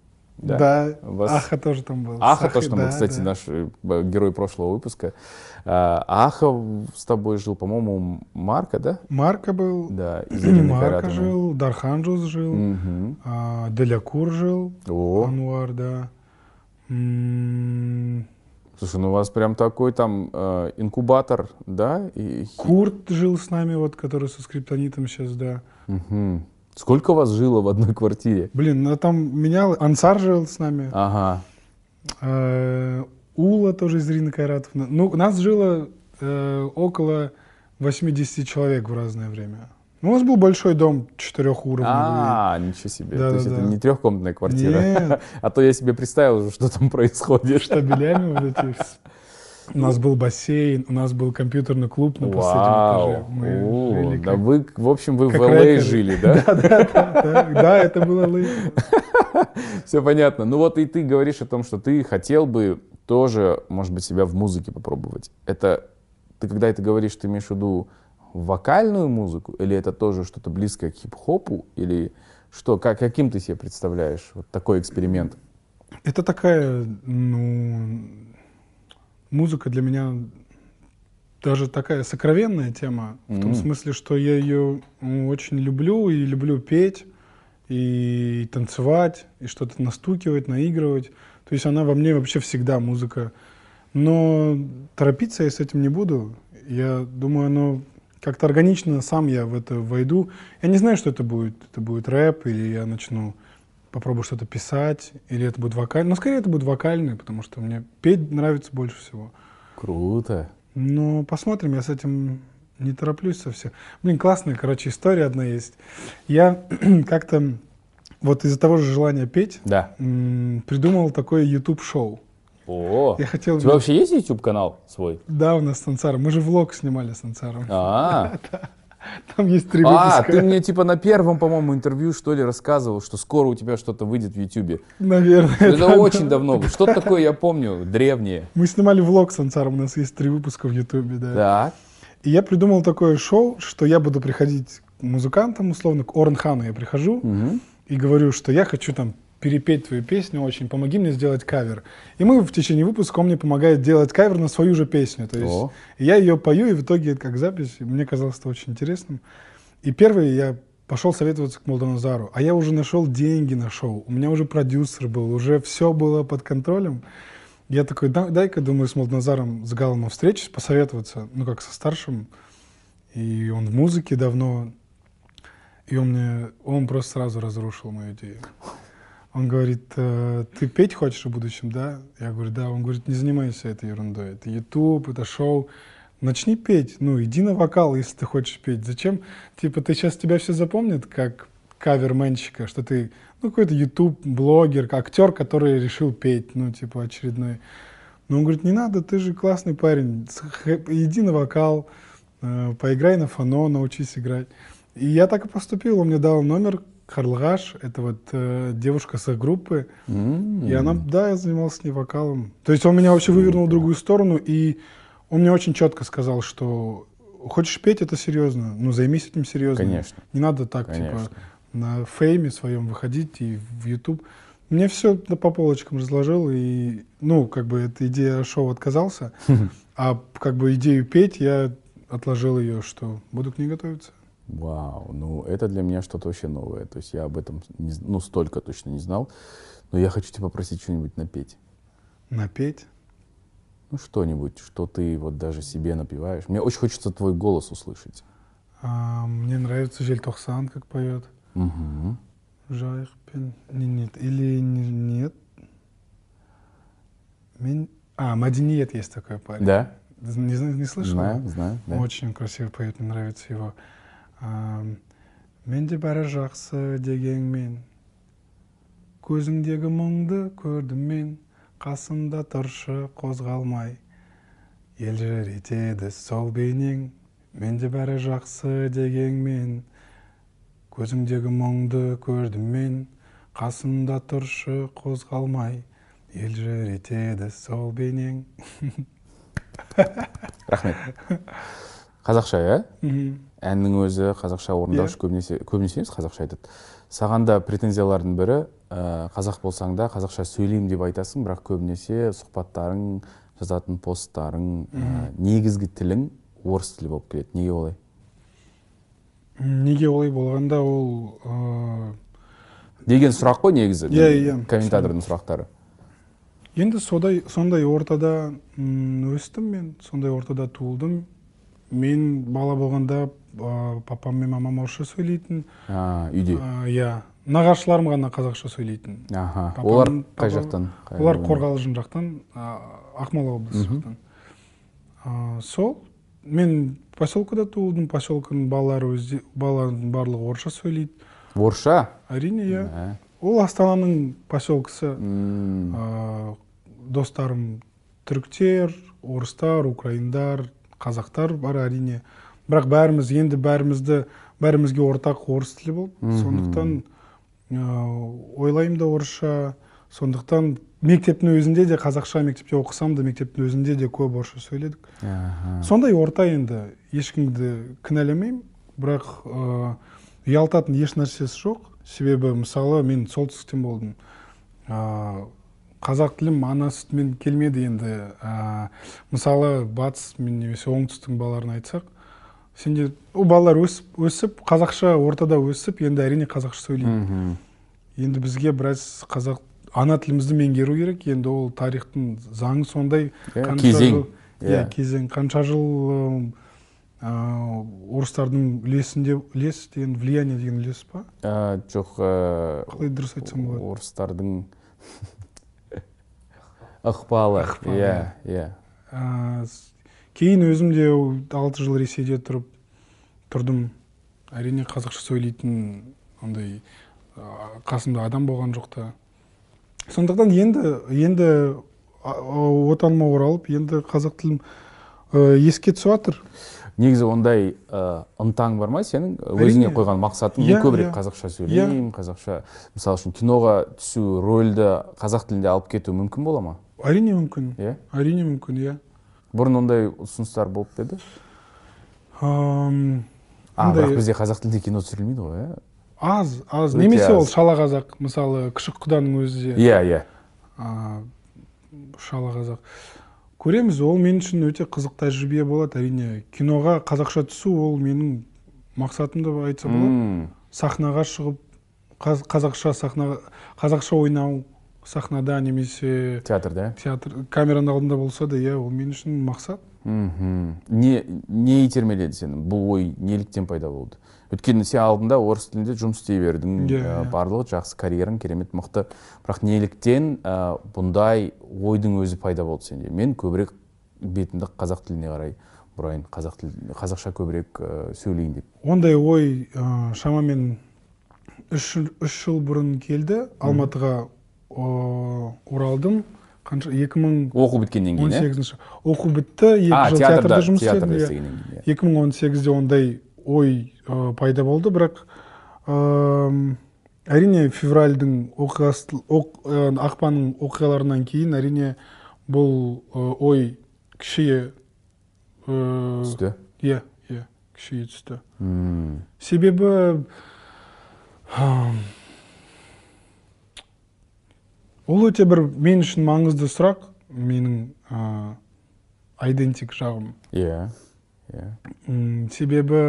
Да, У вас- Аха тоже там был. Аха, С то, что мы, да, кстати, да. наш э, герой прошлого выпуска. А, Аха с тобой жил, по-моему, Марка, да? Марка был, Да, из Марка Кайратовны. жил, Дархан Juzz жил, Мгм. а, Делякур жил, О, Ануар, да. М, слушай, ну у вас прям такой там э, инкубатор, да? И, Курт жил с нами, вот, который со скриптонитом сейчас, да. Мгм. Сколько у вас жило в одной квартире? Блин, ну там менял, Ансар жил с нами, Ага. э, Ула тоже из Ирины Кайратовны. Ну, у нас жило э, около 80 человек в разное время. Ну, у нас был большой дом четырехуровневый. А, ничего себе. То есть это Да-да-да. не трехкомнатная квартира. Нет, А то я себе представил что там происходит. штабелями вот эти. У нас был бассейн, у нас был компьютерный клуб на последнем Вау. этаже. Мы О, жили да как- вы, в общем, вы в как LA рэперы. жили, да? Да, да, это было лы. Все понятно. Ну вот и ты говоришь о том, что ты хотел бы тоже, может быть, себя в музыке попробовать. Это ты когда это говоришь, ты имеешь в виду вокальную музыку, или это тоже что-то близкое к хип-хопу, или что, как, каким ты себе представляешь вот такой эксперимент? Это такая, ну, музыка для меня даже такая сокровенная тема, в том смысле, что я ее очень люблю и люблю петь, и танцевать, и что-то настукивать, наигрывать. То есть она во мне вообще всегда музыка. Но торопиться я с этим не буду. Я думаю, оно как-то органично сам я в это войду. Я не знаю, что это будет. Это будет рэп, или я начну попробую что-то писать, или это будет вокальный. Но скорее это будет вокальный, потому что мне петь нравится больше всего. Круто. Но посмотрим, я с этим не тороплюсь совсем. Блин, классная, короче, история одна есть. Я как-то вот из-за того же желания петь Да. придумал такое YouTube-шоу. О, Я хотел... у тебя вообще есть YouTube канал свой? Да, у нас с Ансаром. Мы же влог снимали с Ансаром. А, Там есть три а, выпуска. ты мне типа на первом, по-моему, интервью что ли рассказывал, что скоро у тебя что-то выйдет в YouTube. Наверное. Это да, очень да. давно. было. Что такое, я помню, древнее. Мы снимали влог с Ансаром, у нас есть три выпуска в Ютубе, да. Так. И я придумал такое шоу, что я буду приходить к музыкантам, условно, к Орнхану я прихожу Мгм. и говорю, что я хочу там перепеть твою песню очень, помоги мне сделать кавер. И мы в течение выпуска, он мне помогает делать кавер на свою же песню. То есть О. я ее пою, и в итоге это как запись. Мне казалось это очень интересным. И первый я пошел советоваться к Молдоназару, а я уже нашел деньги на шоу, у меня уже продюсер был, уже все было под контролем. Я такой, «Да- дай-ка, думаю, с Молдоназаром, с Галом встречусь, посоветоваться, ну, как со старшим. И он в музыке давно, и он мне, он просто сразу разрушил мою идею. Он говорит, «Э, ты петь хочешь в будущем, да? Я говорю, да. Он говорит, не занимайся этой ерундой. Это YouTube, это шоу. Начни петь. Ну, иди на вокал, если ты хочешь петь. Зачем? Типа, ты сейчас тебя все запомнят как каверменщика, что ты, ну, какой-то YouTube-блогер, актер, который решил петь, ну, типа, очередной. Но он говорит, не надо, ты же классный парень. Иди на вокал, э, поиграй на фано, научись играть. И я так и поступил. Он мне дал номер Харлгаш, это вот э, девушка с их группы. М. И она, да, я занимался с ней вокалом. То есть он меня вообще вывернул в другую сторону, и он мне очень четко сказал, что хочешь петь, это серьезно, ну займись этим серьезно. Конечно. Не надо так, Конечно. типа, на фейме своем выходить и в YouTube. Мне все по полочкам разложил, и, ну, как бы, эта идея шоу отказался, а как бы идею петь я отложил ее, что буду к ней готовиться. Вау, ну это для меня что-то вообще новое. То есть я об этом, не ну, столько точно не знал. Но я хочу тебя попросить что-нибудь напеть. Напеть. Ну, что-нибудь, что ты вот даже себе напеваешь. Мне очень хочется твой голос услышать. А, мне нравится Жельтохсан, как поет. Мгм. Жайхпен. Не, нет. Или не- нет. Мен- А, Мадиниет есть такой парень. Да? Не, не слышал? Знаю, знаю. да. Очень красиво поет, мне нравится его. Менде бәрі жақсы дегенмен көзіңдегі мұңды көрдім мен қасымда тұршы қозғалмай елжіретеді сол бейнең менде бәрі жақсы дегенмен көзіңдегі мұңды көрдім мен қасымда тұршы қозғалмай елжіретеді сол бейнең рахмет. Қазақша иә. Әннің өзі қазақша орындаушы көбінесе көбінесе емес қазақша айтады. Саған да претензиялардың бірі ә, қазақ болсаң да қазақша сөйлеймін деп айтасың бірақ көбінесе сұхбаттарың жазатын посттарың ә, негізгі тілің орыс тілі болып келеді. Неге олай? Неге олай болғанда ол ыыы, деген сұрақ қой негізі Иә, иә. комментатордың сұрақтары. Енді содай сондай ортада өстім мен сондай ортада туылдым. Мен бала болғанда папам мен мамам орысша сөйлейтін. Үйде? Иә. Нағашыларым ғана қазақша сөйлейтін. Аха. Олар қай жақтан? Олар қорғалжын жақтан ақмола облысы жақтан. Сол мен поселкада туылдым. Поселканың балалары өзде балалардың барлығы орысша сөйлейді. Орысша? Әрине иә. Ол астананың поселкісі достарым түріктер орыстар украиндар қазақтар бар әрине. Бірақ бәріміз енді бәрімізді бәрімізге ортақ орыс тілі болды. Сондықтан ә, ойлаймын да орысша. Сондықтан мектептің өзінде де қазақша мектепте оқысам да мектептің өзінде де көп орысша сөйледік. Аха. сондай орта енді ешкімді кінәламаймын. Бірақ ә, ұялтатын еш нәрсесі жоқ. Себебі мысалы мен солтүстіктен болдым. Ә, қазақ тілім ана сүтімен келмеді енді. Ә, мысалы батыс мен немесе оңтүстіктің балаларын айтсақ сенде ол балалар өсіп өсіп қазақша ортада өсіп енді әрине қазақша сөйлейді. Енді бізге біраз қазақ ана тілімізді меңгеру керек. Енді ол тарихтың заңы сондай. Кезең. иә кезең. Қанша жыл орыстардың үлесінде үлес деген влияние деген үлес па? Ә, жоқ қалай дұрыс айтсам болады? орыстардың ықпалы. Иә иә. Кейін өзім де алты жыл ресейде тұрып тұрдым. Әрине қазақша сөйлейтін ондай қасымда адам болған жоқ та. Сондықтан енді енді отаныма оралып енді қазақ тілім ә, еске түсіп жатыр. Негізі ондай ә, ынтаң бар ма сенің? Өзіңе қойған мақсатың Иә, мен көбірек иә. қазақша сөйлеймін қазақша мысалы үшін киноға түсу рөлді қазақ тілінде алып кету мүмкін бола ма? Әрине мүмкін. Иә? Әрине мүмкін иә. Бұрын ондай ұсыныстар болып па еді? А бірақ бізде қазақ тілінде кино түсірілмейді ғой иә? аз аз. Немесе ол шала қазақ мысалы күшік құданың өзі де. Иә иә. Шала қазақ көреміз ол мен үшін өте қызық тәжірибе болады. Әрине киноға қазақша түсу ол менің мақсатым деп айтса болады. Сахнаға шығып қаз- қазақша сахна қазақша ойнау сахнада немесе театрда? театр камераның алдында болса да иә ол мен үшін мақсат. Мхм. Не не итермеледі сені бұл ой неліктен пайда болды? Өйткені сен алдында орыс тілінде жұмыс істей бердің. Иә, ә, иә. барлығы жақсы карьераң керемет мықты. Бірақ неліктен ә, бұндай ойдың өзі пайда болды сенде? Мен көбірек бетімді қазақ тіліне қарай бұрайын. Қазақ тіл қазақша көбірек ә, сөйлейін деп. Ондай ой ә, шамамен үш, жыл- үш жыл бұрын келді. Алматыға оралдым. Қанша екі мың оқу біткеннен он кейін иә сегізінші. Оқу бітті екі жыл театрда жұмыс істедім иә. иә. екі мың он сегізде ондай ой ә, пайда болды бірақ әрине февральдың оқиғасы оқ, ә, ақпанның оқиғаларынан кейін әрине бұл ой кішіе ә, түсті? иә иә күшейе түсті. Себебі ол өте бір мен үшін маңызды сұрақ. Менің ә, айдентик жағым. Иә иә. М, себебі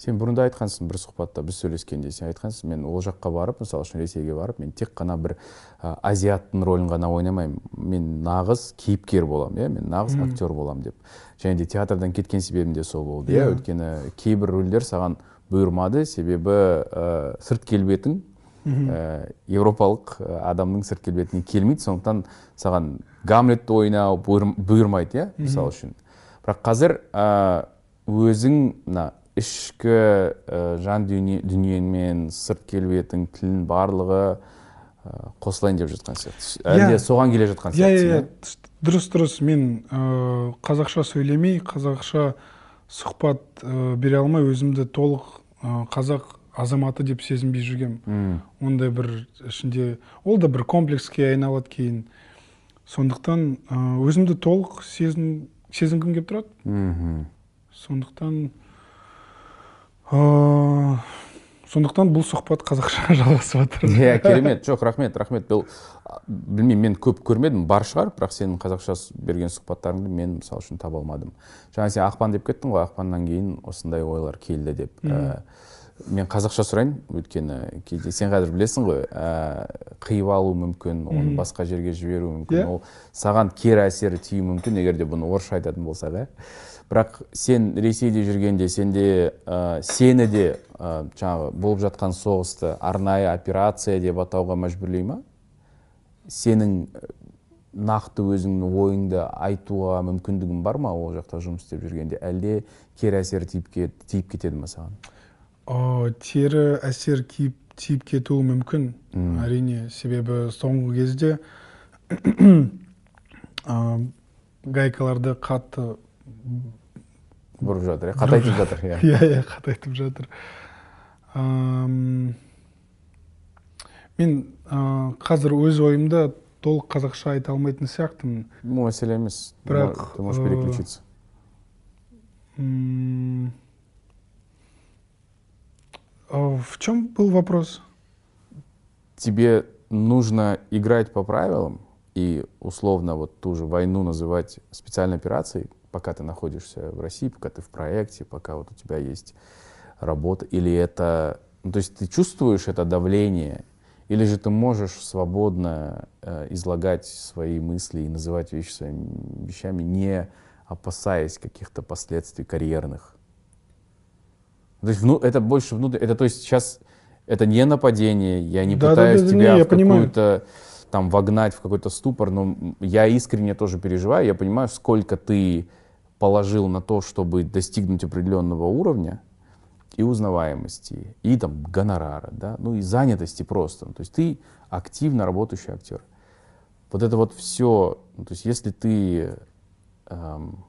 сен бұрында айтқансың бір сұхбатта біз сөйлескенде сен айтқансың мен ол жаққа барып мысалы үшін ресейге барып мен тек қана бір ә, азиаттың рөлін ғана ойнамаймын. Мен нағыз кейіпкер боламын иә мен нағыз актер боламын деп. Және де театрдан кеткен себебім де сол болды иә. Иә. өйткені кейбір рөлдер саған бұйырмады. Себебі ә, сырт келбетің ә, европалық ә, адамның сырт келбетіне келмейді сондықтан саған гамлетті ойнау бұйыр- бұйырмайды иә мысалы үшін. Бірақ қазір ә, өзің мына ішкі ә, жан дүние, дүниеңмен сырт келбетің тілің барлығы қосылайын деп жатқан әлде Иә. соған келе жатқан иә иә сияқтысың иә. Дұрыс дұрыс. Мен ә, қазақша сөйлемей қазақша сұхбат ә, бере алмай өзімді толық ә, қазақ азаматы деп сезінбей жүргем М, ондай бір ішінде ол да бір комплекске айналады кейін. Сондықтан өзімді толық сезін, сезінгім келіп тұрады. Мгм. сондықтан ә, сондықтан бұл сұхбат қазақша жалғасып жатыр иә керемет. Жоқ рахмет рахмет. Бұл білмеймін мен көп көрмедім бар шығар бірақ сенің қазақша берген сұхбаттарыңды мен мысалы үшін таба алмадым. Жаңа сен ақпан деп кеттің ғой ақпаннан кейін осындай ойлар келді деп мен қазақша сұрайын. Өйткені кейде сен қазір білесің ғой ә, қиып алуы мүмкін оны басқа жерге жіберуі мүмкін. Иә. ол саған кері әсері тиюі мүмкін егер де бұны орысша айтатын болсақ иә бірақ сен ресейде жүргенде сенде ә, сені де ә, жаңағы болып жатқан соғысты арнайы операция деп атауға мәжбүрлей ма? Сенің нақты өзіңнің ойыңды айтуға мүмкіндігің бар ма ол жақта жұмыс істеп жүргенде? Әлде кері әсері тиіп, кет, тиіп кетеді ма саған? Тері әсер киіп тиіп кетуі мүмкін әрине себебі соңғы кезде ә, гайкаларды қатты бұрып жатыр иә қатайтып жатыр иә иә иә қатайтып жатыр мен ә, қазір өз ойымды толық қазақша айта алмайтын сияқтымын. Мәселе емес. Бірақ, ты можешь переключиться. В чем был вопрос тебе нужно играть по правилам и условно вот ту же войну называть специальной операцией, пока ты находишься в России, пока ты в проекте, пока вот у тебя есть работа, или это, ну, то есть ты чувствуешь это давление, или же ты можешь свободно э, излагать свои мысли и называть вещи своими вещами, не опасаясь каких-то последствий карьерных. То есть вну- это больше внутрь, это то есть сейчас это не нападение, я не Да, пытаюсь да, да, тебя не, в какую-то там вогнать в какой-то ступор, но я искренне тоже переживаю, я понимаю, сколько ты положил на то, чтобы достигнуть определенного уровня и узнаваемости, и там гонорара, да, ну и занятости просто. Ну, То есть ты активно работающий актер. Вот это вот все, ну, то есть если ты эм,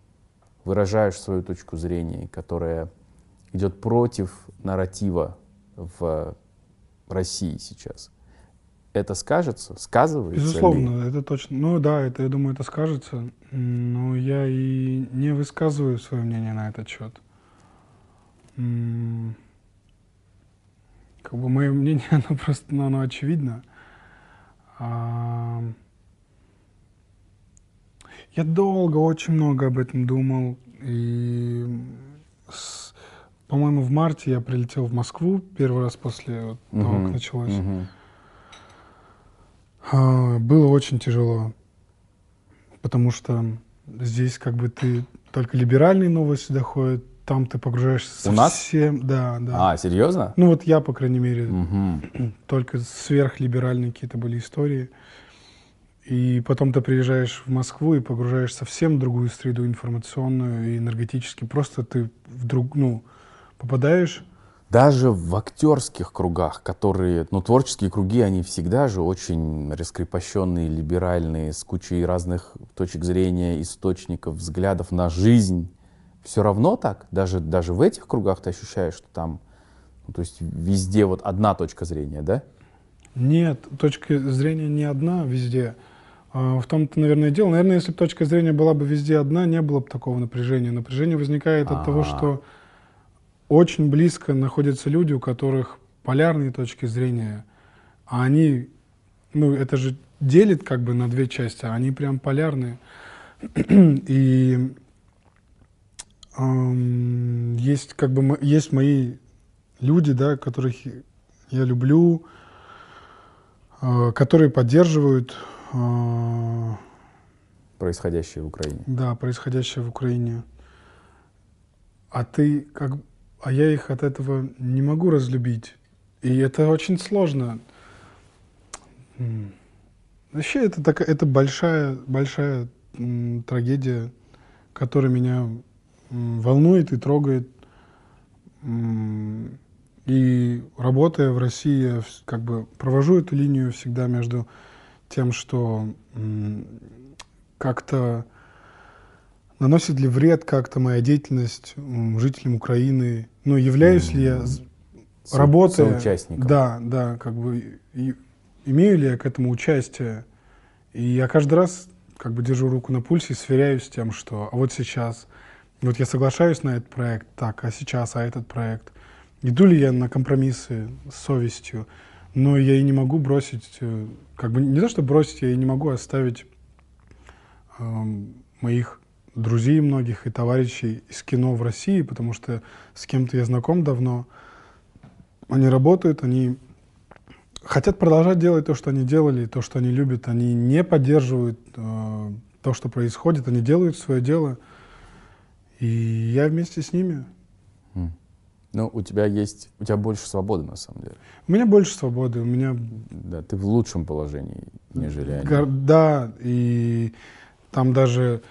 выражаешь свою точку зрения, которая идет против нарратива в России сейчас, это скажется, сказывается ли? Безусловно, это точно. Ну да, это, я думаю, это скажется. Но я и не высказываю свое мнение на этот счет. Как бы мое мнение, оно просто, ну, оно очевидно. А, Я долго, очень много об этом думал. И, с- по-моему, в марте я прилетел в Москву первый раз после вот того, Мгм, как началось. мгм. А, Было очень тяжело. потому что здесь как бы ты только либеральные новости доходят, там ты погружаешься У нас? совсем... Да, да. А, серьезно? Ну вот я, по крайней мере, Мгм. только сверхлиберальные какие-то были истории. И потом ты приезжаешь в Москву и погружаешься совсем в другую среду информационную и энергетически. Просто ты вдруг, ну, попадаешь... Даже в актерских кругах, которые, ну, творческие круги, они всегда же очень раскрепощенные, либеральные, с кучей разных точек зрения, источников, взглядов на жизнь. Все равно так? Даже, даже в этих кругах ты ощущаешь, что там, ну, то есть везде вот одна точка зрения, да? Нет, точка зрения не одна везде. А, В том-то, наверное, и дело. Наверное, если бы точка зрения была бы везде одна, не было бы такого напряжения. Напряжение возникает от того, А. что очень близко находятся люди, у которых полярные точки зрения, а они, ну, это же делит как бы на две части, а они прям полярные. И ам, есть как бы есть мои люди, да, которых я люблю, э, которые поддерживают э, Происходящее в Украине. да, происходящее в Украине. А ты как, а я их от этого не могу разлюбить. И это очень сложно. Вообще это такая, это большая, большая трагедия, которая меня волнует и трогает. И работая в России, я как бы провожу эту линию всегда между тем, что как-то наносит ли вред как-то моя деятельность жителям Украины, ну являюсь ли я Со- работая, соучастником. да, да, как бы и- имею ли я к этому участие, и я каждый раз как бы держу руку на пульсе и сверяюсь с тем, что а вот сейчас, вот я соглашаюсь на этот проект, так, а сейчас, а этот проект, иду ли я на компромиссы с совестью, но я и не могу бросить, э, как бы не то, что бросить, я и не могу оставить эм, моих друзей многих и товарищей из кино в России, потому что с кем-то я знаком давно. Они работают, они хотят продолжать делать то, что они делали, то, что они любят. Они не поддерживают э, то, что происходит, они делают свое дело. И я вместе с ними. Ну, у тебя есть, у тебя больше свободы, на самом деле. У меня больше свободы, у меня Да, ты в лучшем положении, нежели они. Да, и там даже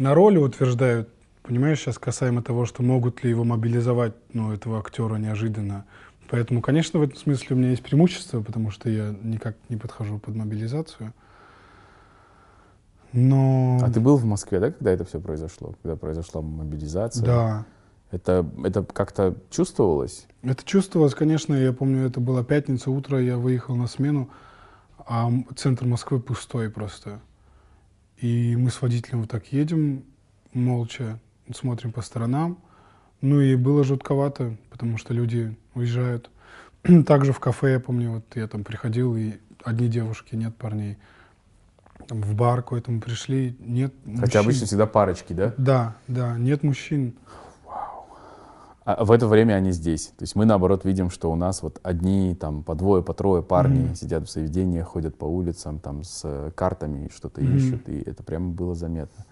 на роли утверждают, понимаешь, сейчас касаемо того, что могут ли его мобилизовать, ну, этого актера неожиданно. Поэтому, конечно, в этом смысле у меня есть преимущество, потому что я никак не подхожу под мобилизацию. Но... А ты был в Москве, да, когда это все произошло? Когда произошла мобилизация? Да. Это, это как-то чувствовалось? Это чувствовалось, конечно, я помню, это была пятница, утро, я выехал на смену, а центр Москвы пустой просто. И мы с водителем вот так едем, молча, смотрим по сторонам. Ну и было жутковато, потому что люди уезжают. Также в кафе, я помню, вот я там приходил, и одни девушки, нет парней. Там в бар какой-то мы пришли, нет Хотя мужчин. обычно всегда парочки, да? Да, да, нет мужчин. А в это время они здесь. То есть мы, наоборот, видим, что у нас вот одни, там, по двое, по трое парни Мгм. сидят в заведениях, ходят по улицам, там, с э, картами, что-то Мгм. ищут, и это прямо было заметно.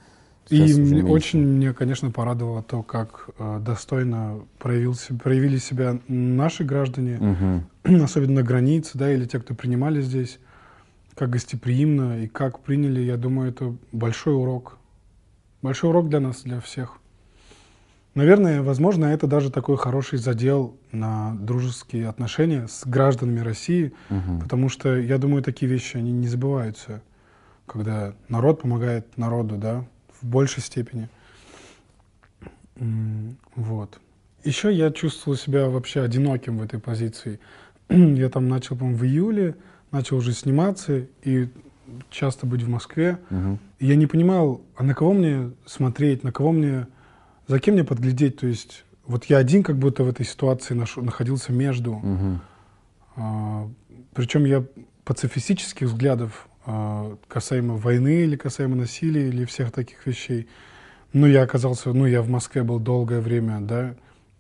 И Сейчас уже мне- очень меня, конечно, порадовало то, как э, достойно проявил, се- проявили себя наши граждане, Мгм. особенно на границе, да, или те, кто принимали здесь, как гостеприимно и как приняли, я думаю, это большой урок. Большой урок для нас, для всех. Наверное, возможно, это даже такой хороший задел на дружеские отношения с гражданами России, Мгм. потому что, я думаю, такие вещи, они не забываются, когда народ помогает народу, да, в большей степени. Вот. Еще я чувствовал себя вообще одиноким в этой позиции. Я там начал, по-моему, в июле, начал уже сниматься и часто быть в Москве. Мгм. И я не понимал, а на кого мне смотреть, на кого мне, за кем мне подглядеть. То есть вот я один как будто в этой ситуации наш- находился между. Мгм. А, Причем я пацифистических взглядов а, касаемо войны или касаемо насилия или всех таких вещей. Ну, я оказался, ну, я в Москве был долгое время, да,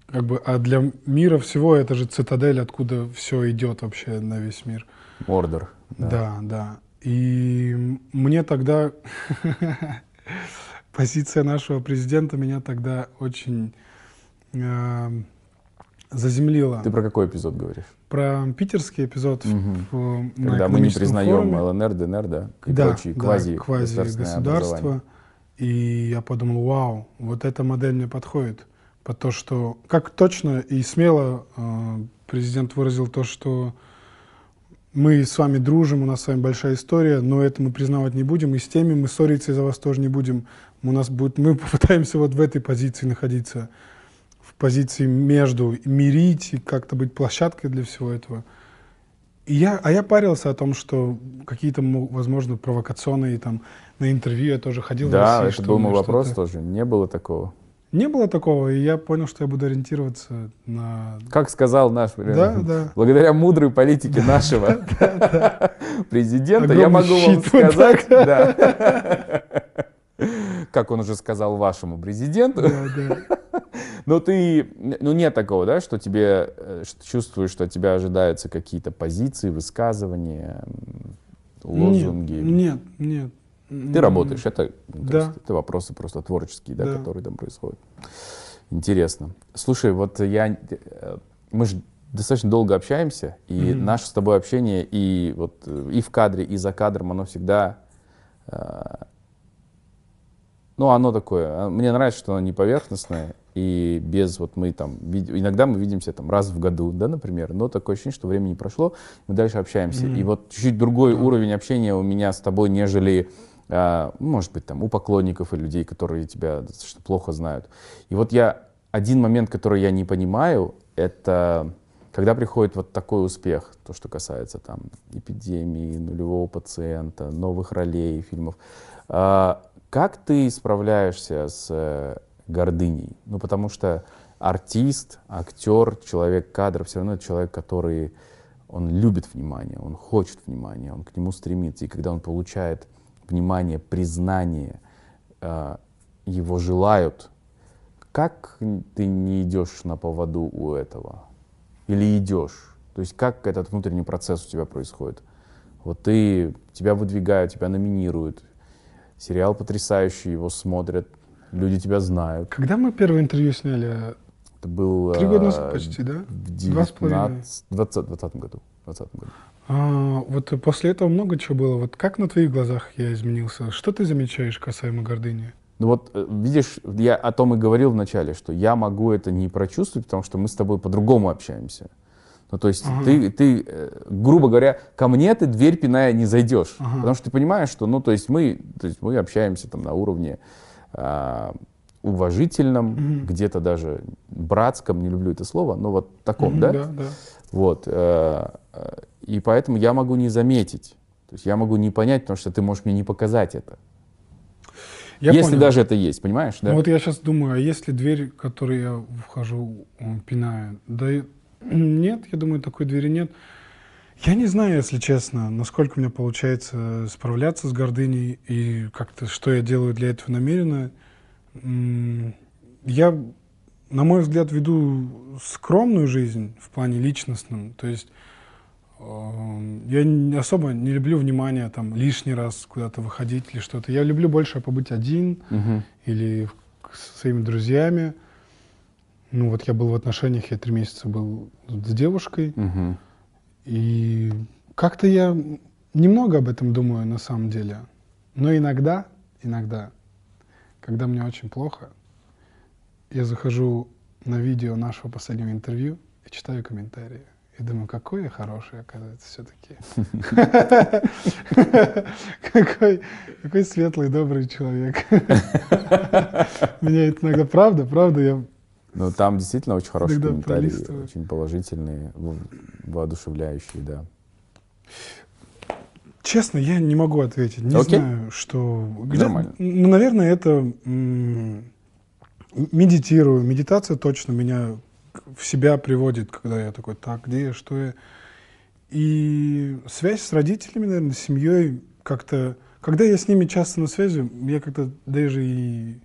как бы, а для мира всего это же цитадель, откуда все идет вообще на весь мир. Ордер. Да, да. И мне тогда позиция нашего президента меня тогда очень э, заземлила. Ты про какой эпизод говоришь? Про питерский эпизод Угу. в, Когда мы не признаем форуме. ЛНР, ДНР, да, и да, прочие да, квази, квази государства. образование. И я подумал, вау, вот эта модель мне подходит. По то, что как точно и смело э, президент выразил то, что мы с вами дружим, у нас с вами большая история, но это мы признавать не будем, и с теми мы ссориться из-за вас тоже не будем. У нас будет, мы попытаемся вот в этой позиции находиться, в позиции между, мирить и как-то быть площадкой для всего этого. И я, а я парился о том, что какие-то, мо- возможно, провокационные там на интервью я тоже ходил. в Да, Россию, это что был мой вопрос тоже. Не было такого. Не было такого, и я понял, что я буду ориентироваться на... Как сказал наш э, Да, да. благодаря мудрой политике нашего президента, я Огромный могу вам щит вот сказать, да. Как он уже сказал вашему президенту, Да, да. но ты, ну нет такого, да, что тебе, э, что чувствуешь, что от тебя ожидаются какие-то позиции, высказывания, лозунги. Нет, нет. Ты работаешь, это, то Да. есть это вопросы просто творческие, да, Да. которые там происходят. Интересно. Слушай, вот я, э, мы же достаточно долго общаемся, и Мгм. наше с тобой общение и вот э, и в кадре, и за кадром, оно всегда, ну, оно такое. а, Мне нравится, что оно не поверхностное и без вот мы там иногда мы видимся там раз в году, да, например, но такое ощущение, что времени прошло, мы дальше общаемся. Мгм. И вот чуть-чуть другой уровень общения у меня с тобой, нежели а, может быть, там, у поклонников и людей, которые тебя достаточно плохо знают. И вот я, один момент, который я не понимаю, это когда приходит вот такой успех, то, что касается там эпидемии, нулевого пациента, новых ролей, фильмов. А, как ты справляешься с э, гордыней? Ну, потому что артист, актер, человек кадра, все равно это человек, который он любит внимание, он хочет внимания, он к нему стремится. И когда он получает внимание, признание, э, его желают, как ты не идешь на поводу у этого? Или идешь? То есть как этот внутренний процесс у тебя происходит? Вот ты, тебя выдвигают, тебя номинируют, сериал потрясающий, его смотрят, люди тебя знают. Когда мы первое интервью сняли? Это был... Три года э, назад почти, да? В Два с половиной. 19, 20, году. 20 году. А, вот после этого много чего было. Вот как на твоих глазах я изменился? Что ты замечаешь касаемо гордыни? Ну вот, э, видишь, я о том и говорил вначале, что я могу это не прочувствовать, потому что мы с тобой по-другому общаемся. Ну, то есть Ага. ты, ты, э, грубо говоря, ко мне ты дверь пиная не зайдешь. Ага. Потому что ты понимаешь, что, ну, то есть мы, то есть мы общаемся там на уровне а, уважительном, Мгм. где-то даже братском, не люблю это слово, но вот таком, Мгм, да? Да, да. Вот. э, э, И поэтому я могу не заметить. То есть я могу не понять, потому что ты можешь мне не показать это. Я Если понял. даже это есть, понимаешь, да? Ну вот я сейчас думаю, а если дверь, в которой я вхожу, он пинаю? Да нет, я думаю, такой двери нет. Я не знаю, если честно, насколько у меня получается справляться с гордыней и как-то, что я делаю для этого намеренно. Я, на мой взгляд, веду скромную жизнь в плане личностном. То есть эм, я особо не люблю внимание там лишний раз куда-то выходить или что-то. Я люблю больше побыть один, Мгм. или с своими друзьями. Ну вот я был в отношениях, я три месяца был с девушкой, Мгм. и как-то я немного об этом думаю на самом деле. Но иногда, иногда, когда мне очень плохо, я захожу на видео нашего последнего интервью и читаю комментарии. И думаю, какой я хороший, оказывается, все-таки. Какой, какой светлый, добрый человек. Меня это иногда правда, правда, я Ну, там действительно очень хорошие Иногда комментарии, пролистываю. очень положительные, во- воодушевляющие, да. Честно, я не могу ответить. Не Окей. знаю, что... Где- Нормально. Ну, наверное, это медитирую. Медитация точно меня в себя приводит, когда я такой, так, где я, что я. И связь с родителями, наверное, с семьей как-то... Когда я с ними часто на связи, я как-то даже и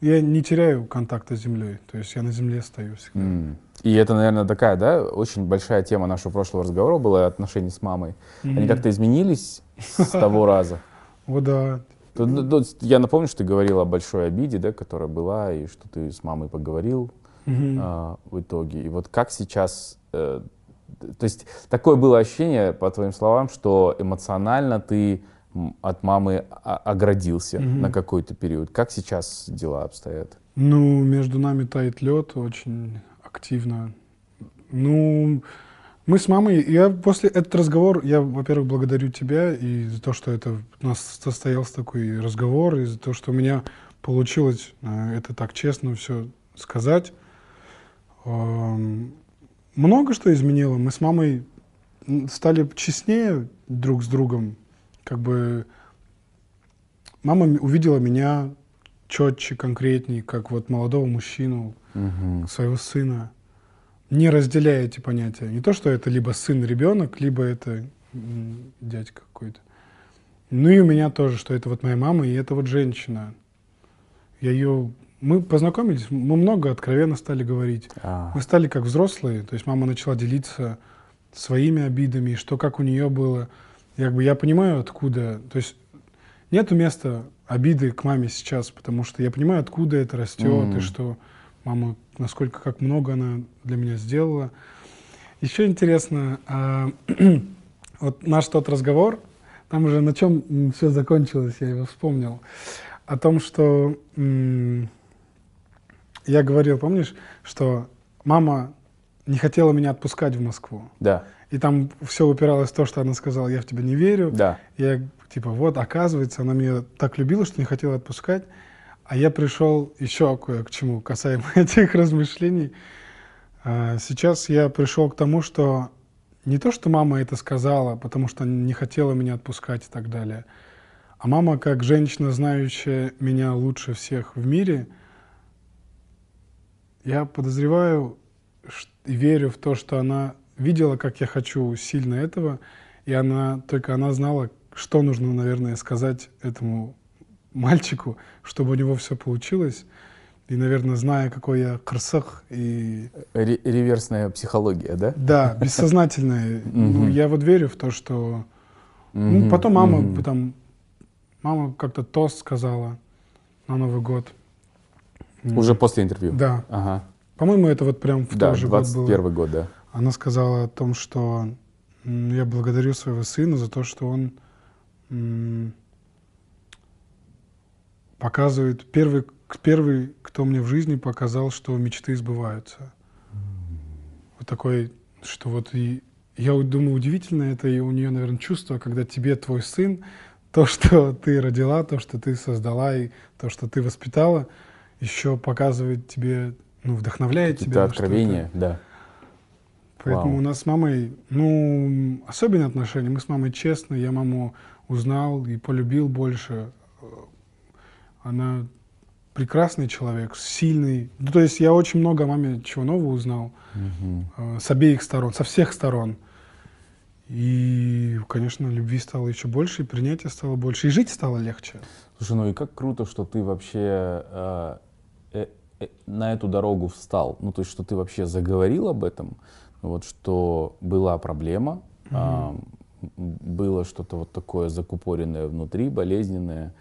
я не теряю контакта с землей. То есть я на земле стою всегда. М. И это, наверное, такая, да, очень большая тема нашего прошлого разговора была отношения с мамой. Они Мгм. как-то изменились с того раза? Вот да. Ну, Я напомню, что ты говорил о большой обиде, да, которая была, и что ты с мамой поговорил а, в итоге. И вот как сейчас... э, то есть такое было ощущение, по твоим словам, что эмоционально ты от мамы оградился Мгм. на какой-то период. Как сейчас дела обстоят? Ну, между нами тает лед очень активно. Ну, мы с мамой, я после этот разговор, я, во-первых, благодарю тебя и за то, что это у нас состоялся такой разговор, и за то, что у меня получилось э, это так честно все сказать. Много что изменило. Мы с мамой стали честнее друг с другом. Как бы мама увидела меня четче, конкретнее, как вот молодого мужчину, Мгм. своего сына, не разделяя эти понятия. Не то, что это либо сын, ребенок, либо это дядька какой-то. Ну и у меня тоже, что это вот моя мама, и это вот женщина. Я ее... Мы познакомились, мы много откровенно стали говорить. А, Мы стали как взрослые, то есть мама начала делиться своими обидами, что как у нее было. Как бы я понимаю, откуда, то есть нету места обиды к маме сейчас, потому что я понимаю, откуда это растет, Мгм. и что мама, насколько, как много она для меня сделала. Еще интересно, а, вот наш тот разговор, там уже на чем все закончилось, я его вспомнил, о том, что я говорил, помнишь, что мама не хотела меня отпускать в Москву. да, И там все упиралось в то, что она сказала, я в тебя не верю. да. Я типа, вот, оказывается, она меня так любила, что не хотела отпускать. А я пришел еще кое к чему, касаемо этих размышлений. А, Сейчас я пришел к тому, что не то, что мама это сказала, потому что не хотела меня отпускать и так далее, а мама, как женщина, знающая меня лучше всех в мире, я подозреваю и верю в то, что она видела, как я хочу сильно этого, и она только она знала, что нужно, наверное, сказать этому мальчику, чтобы у него все получилось. И, наверное, зная, какой я красах и Ре- реверсная психология, да? да, бессознательное. Ну, я вот верю в то, что ну, потом мама, потом мама как-то тост сказала на Новый год. Уже после интервью? Да. Ага. По-моему, это вот прям в Да, тот же год было. 21 год, да. Она сказала о том, что я благодарю своего сына за то, что он показывает первый, первый, кто мне в жизни показал, что мечты сбываются. Вот такой, что вот и я думаю, удивительно это и у нее, наверное, чувство, когда тебе твой сын, то, что ты родила, то, что ты создала и то, что ты воспитала, еще показывает тебе, ну, вдохновляет тебя. Это на что-то. откровение, да. Поэтому Вау. у нас с мамой, ну, особенные отношения. Мы с мамой честны, я маму узнал и полюбил больше. Она прекрасный человек, сильный. Ну, то есть я очень много о маме чего нового узнал э, с обеих сторон, со всех сторон. И, конечно, любви стало еще больше, и принятия стало больше, и жить стало легче. Слушай, ну и как круто, что ты вообще э, э, э, на эту дорогу встал. Ну, то есть, что ты вообще заговорил об этом, вот что была проблема, а, м, было что-то вот такое закупоренное внутри, болезненное,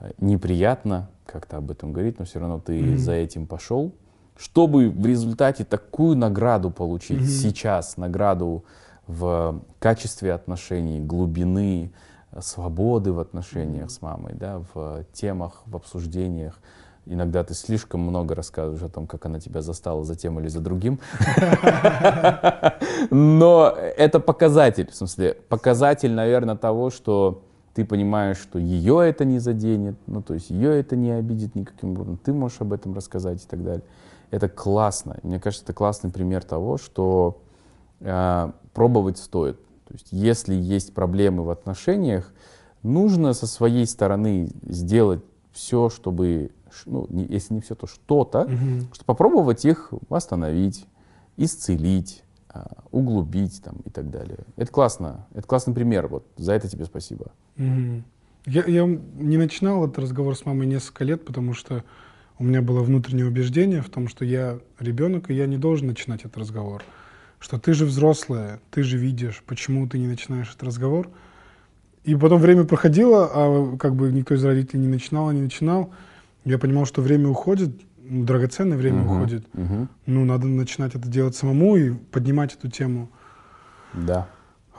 э, неприятно как-то об этом говорить, но все равно ты Мгм. за этим пошел, чтобы в результате такую награду получить Мгм. сейчас, награду в качестве отношений, глубины, э, свободы в отношениях с мамой, да, в темах, в обсуждениях. Иногда ты слишком много рассказываешь о том, как она тебя застала за тем или за другим. Но это показатель, в смысле, показатель, наверное, того, что ты понимаешь, что ее это не заденет, ну, то есть ее это не обидит никаким образом, ты можешь об этом рассказать и так далее. Это классно. Мне кажется, это классный пример того, что э, пробовать стоит. То есть, если есть проблемы в отношениях, нужно со своей стороны сделать все, чтобы, ну, не- если не все, то что-то, Мгм. чтобы попробовать их восстановить, исцелить, а, углубить там, и так далее. Это классно. Это классный пример. Вот за это тебе спасибо. Мгм. Я, я не начинал этот разговор с мамой несколько лет, потому что у меня было внутреннее убеждение в том, что я ребенок, и я не должен начинать этот разговор. Что ты же взрослая, ты же видишь, почему ты не начинаешь этот разговор. И потом время проходило, а как бы никто из родителей не начинал, не начинал. Я понимал, что время уходит, ну, драгоценное время Мгм, уходит. мгм. Ну, надо начинать это делать самому и поднимать эту тему. Да.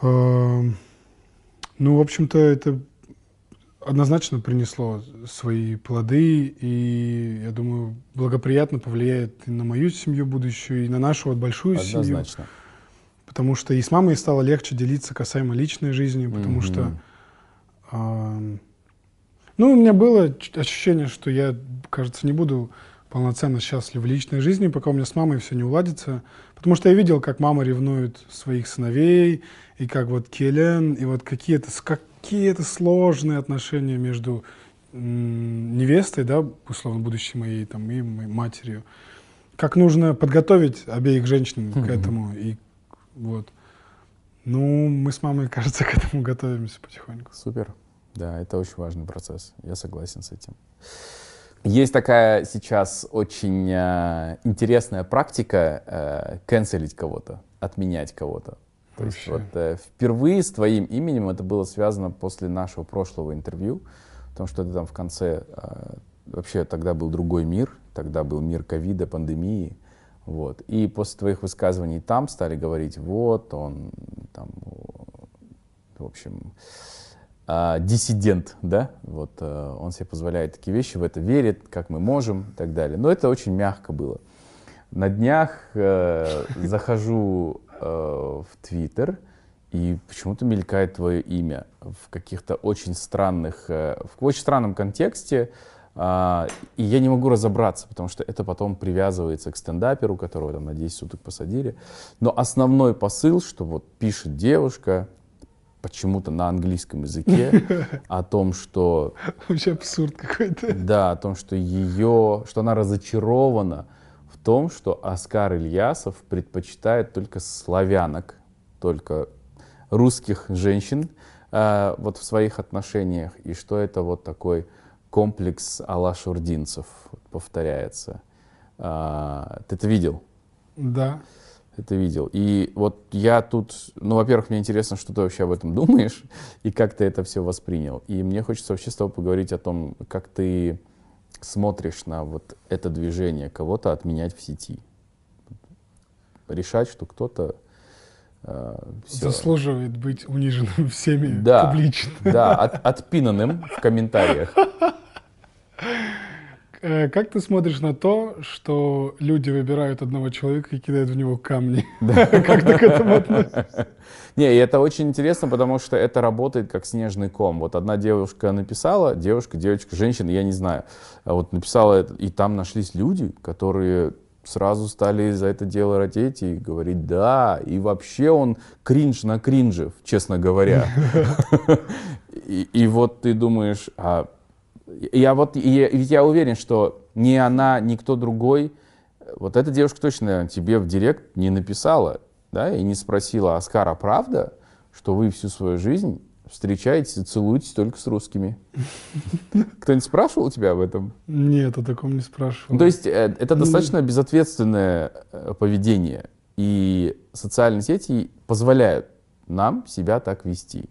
Эм, Ну, в общем-то, это однозначно принесло свои плоды, и, я думаю, благоприятно повлияет и на мою семью будущую, и на нашу вот большую семью. Однозначно. Потому что и с мамой стало легче делиться касаемо личной жизни, потому Мгм. что... эм, ну, у меня было ощущение, что я, кажется, не буду полноценно счастлив в личной жизни, пока у меня с мамой все не уладится. Потому что я видел, как мама ревнует своих сыновей, и как вот Келен, и вот какие-то с- какие-то сложные отношения между невестой, да, условно, будущей моей, там, и моей матерью. Как нужно подготовить обеих женщин к Мгм. этому. И вот. Ну, мы с мамой, кажется, к этому готовимся потихоньку. Супер. Да, это очень важный процесс. Я согласен с этим. Есть такая сейчас очень э, интересная практика э, канцелить кого-то, отменять кого-то. То есть вот э, впервые с твоим именем это было связано после нашего прошлого интервью, потому что ты там в конце э, вообще тогда был другой мир, тогда был мир ковида, пандемии, вот. И после твоих высказываний там стали говорить, вот он там, в общем, а, диссидент, да, вот э, он себе позволяет такие вещи, в это верит, как мы можем и так далее. Но это очень мягко было. На днях э, захожу э, в Твиттер, и почему-то мелькает твое имя в каких-то очень странных, э, в очень странном контексте, а, и я не могу разобраться, потому что это потом привязывается к стендаперу, которого там на 10 суток посадили. Но основной посыл, что вот пишет девушка, почему-то на английском языке, о том, что Вообще абсурд какой-то. да, о том, что ее, что она разочарована в том, что Оскар Ильясов предпочитает только славянок, только русских женщин э, вот в своих отношениях, и что это вот такой комплекс а шурдинцев повторяется. А, ты это видел? Да. Это видел. И вот я тут, ну, во-первых, мне интересно, что ты вообще об этом думаешь и как ты это все воспринял. И мне хочется вообще с тобой поговорить о том, как ты смотришь на вот это движение кого-то отменять в сети. Решать, что кто-то э. Заслуживает быть униженным всеми Да. публично. Да, от- отпинанным в комментариях. Э, Как ты смотришь на то, что люди выбирают одного человека и кидают в него камни? Как ты к этому относишься? Не, и это очень интересно, потому что это работает как снежный ком. Вот одна девушка написала, девушка, девочка, женщина, я не знаю, а вот написала и там нашлись люди, которые сразу стали за это дело родить и говорить «да», и вообще он кринж на кринже, честно говоря. И, и вот ты думаешь, а я вот, и- ведь я уверен, что ни она, ни кто другой, вот эта девушка точно тебе в директ не написала, да, и не спросила, Оскара, правда, что вы всю свою жизнь встречаетесь и целуетесь только с русскими? Кто-нибудь спрашивал тебя об этом? Нет, о таком не спрашивал. Ну, то есть э, это достаточно безответственное э, поведение, и социальные сети позволяют нам себя так вести.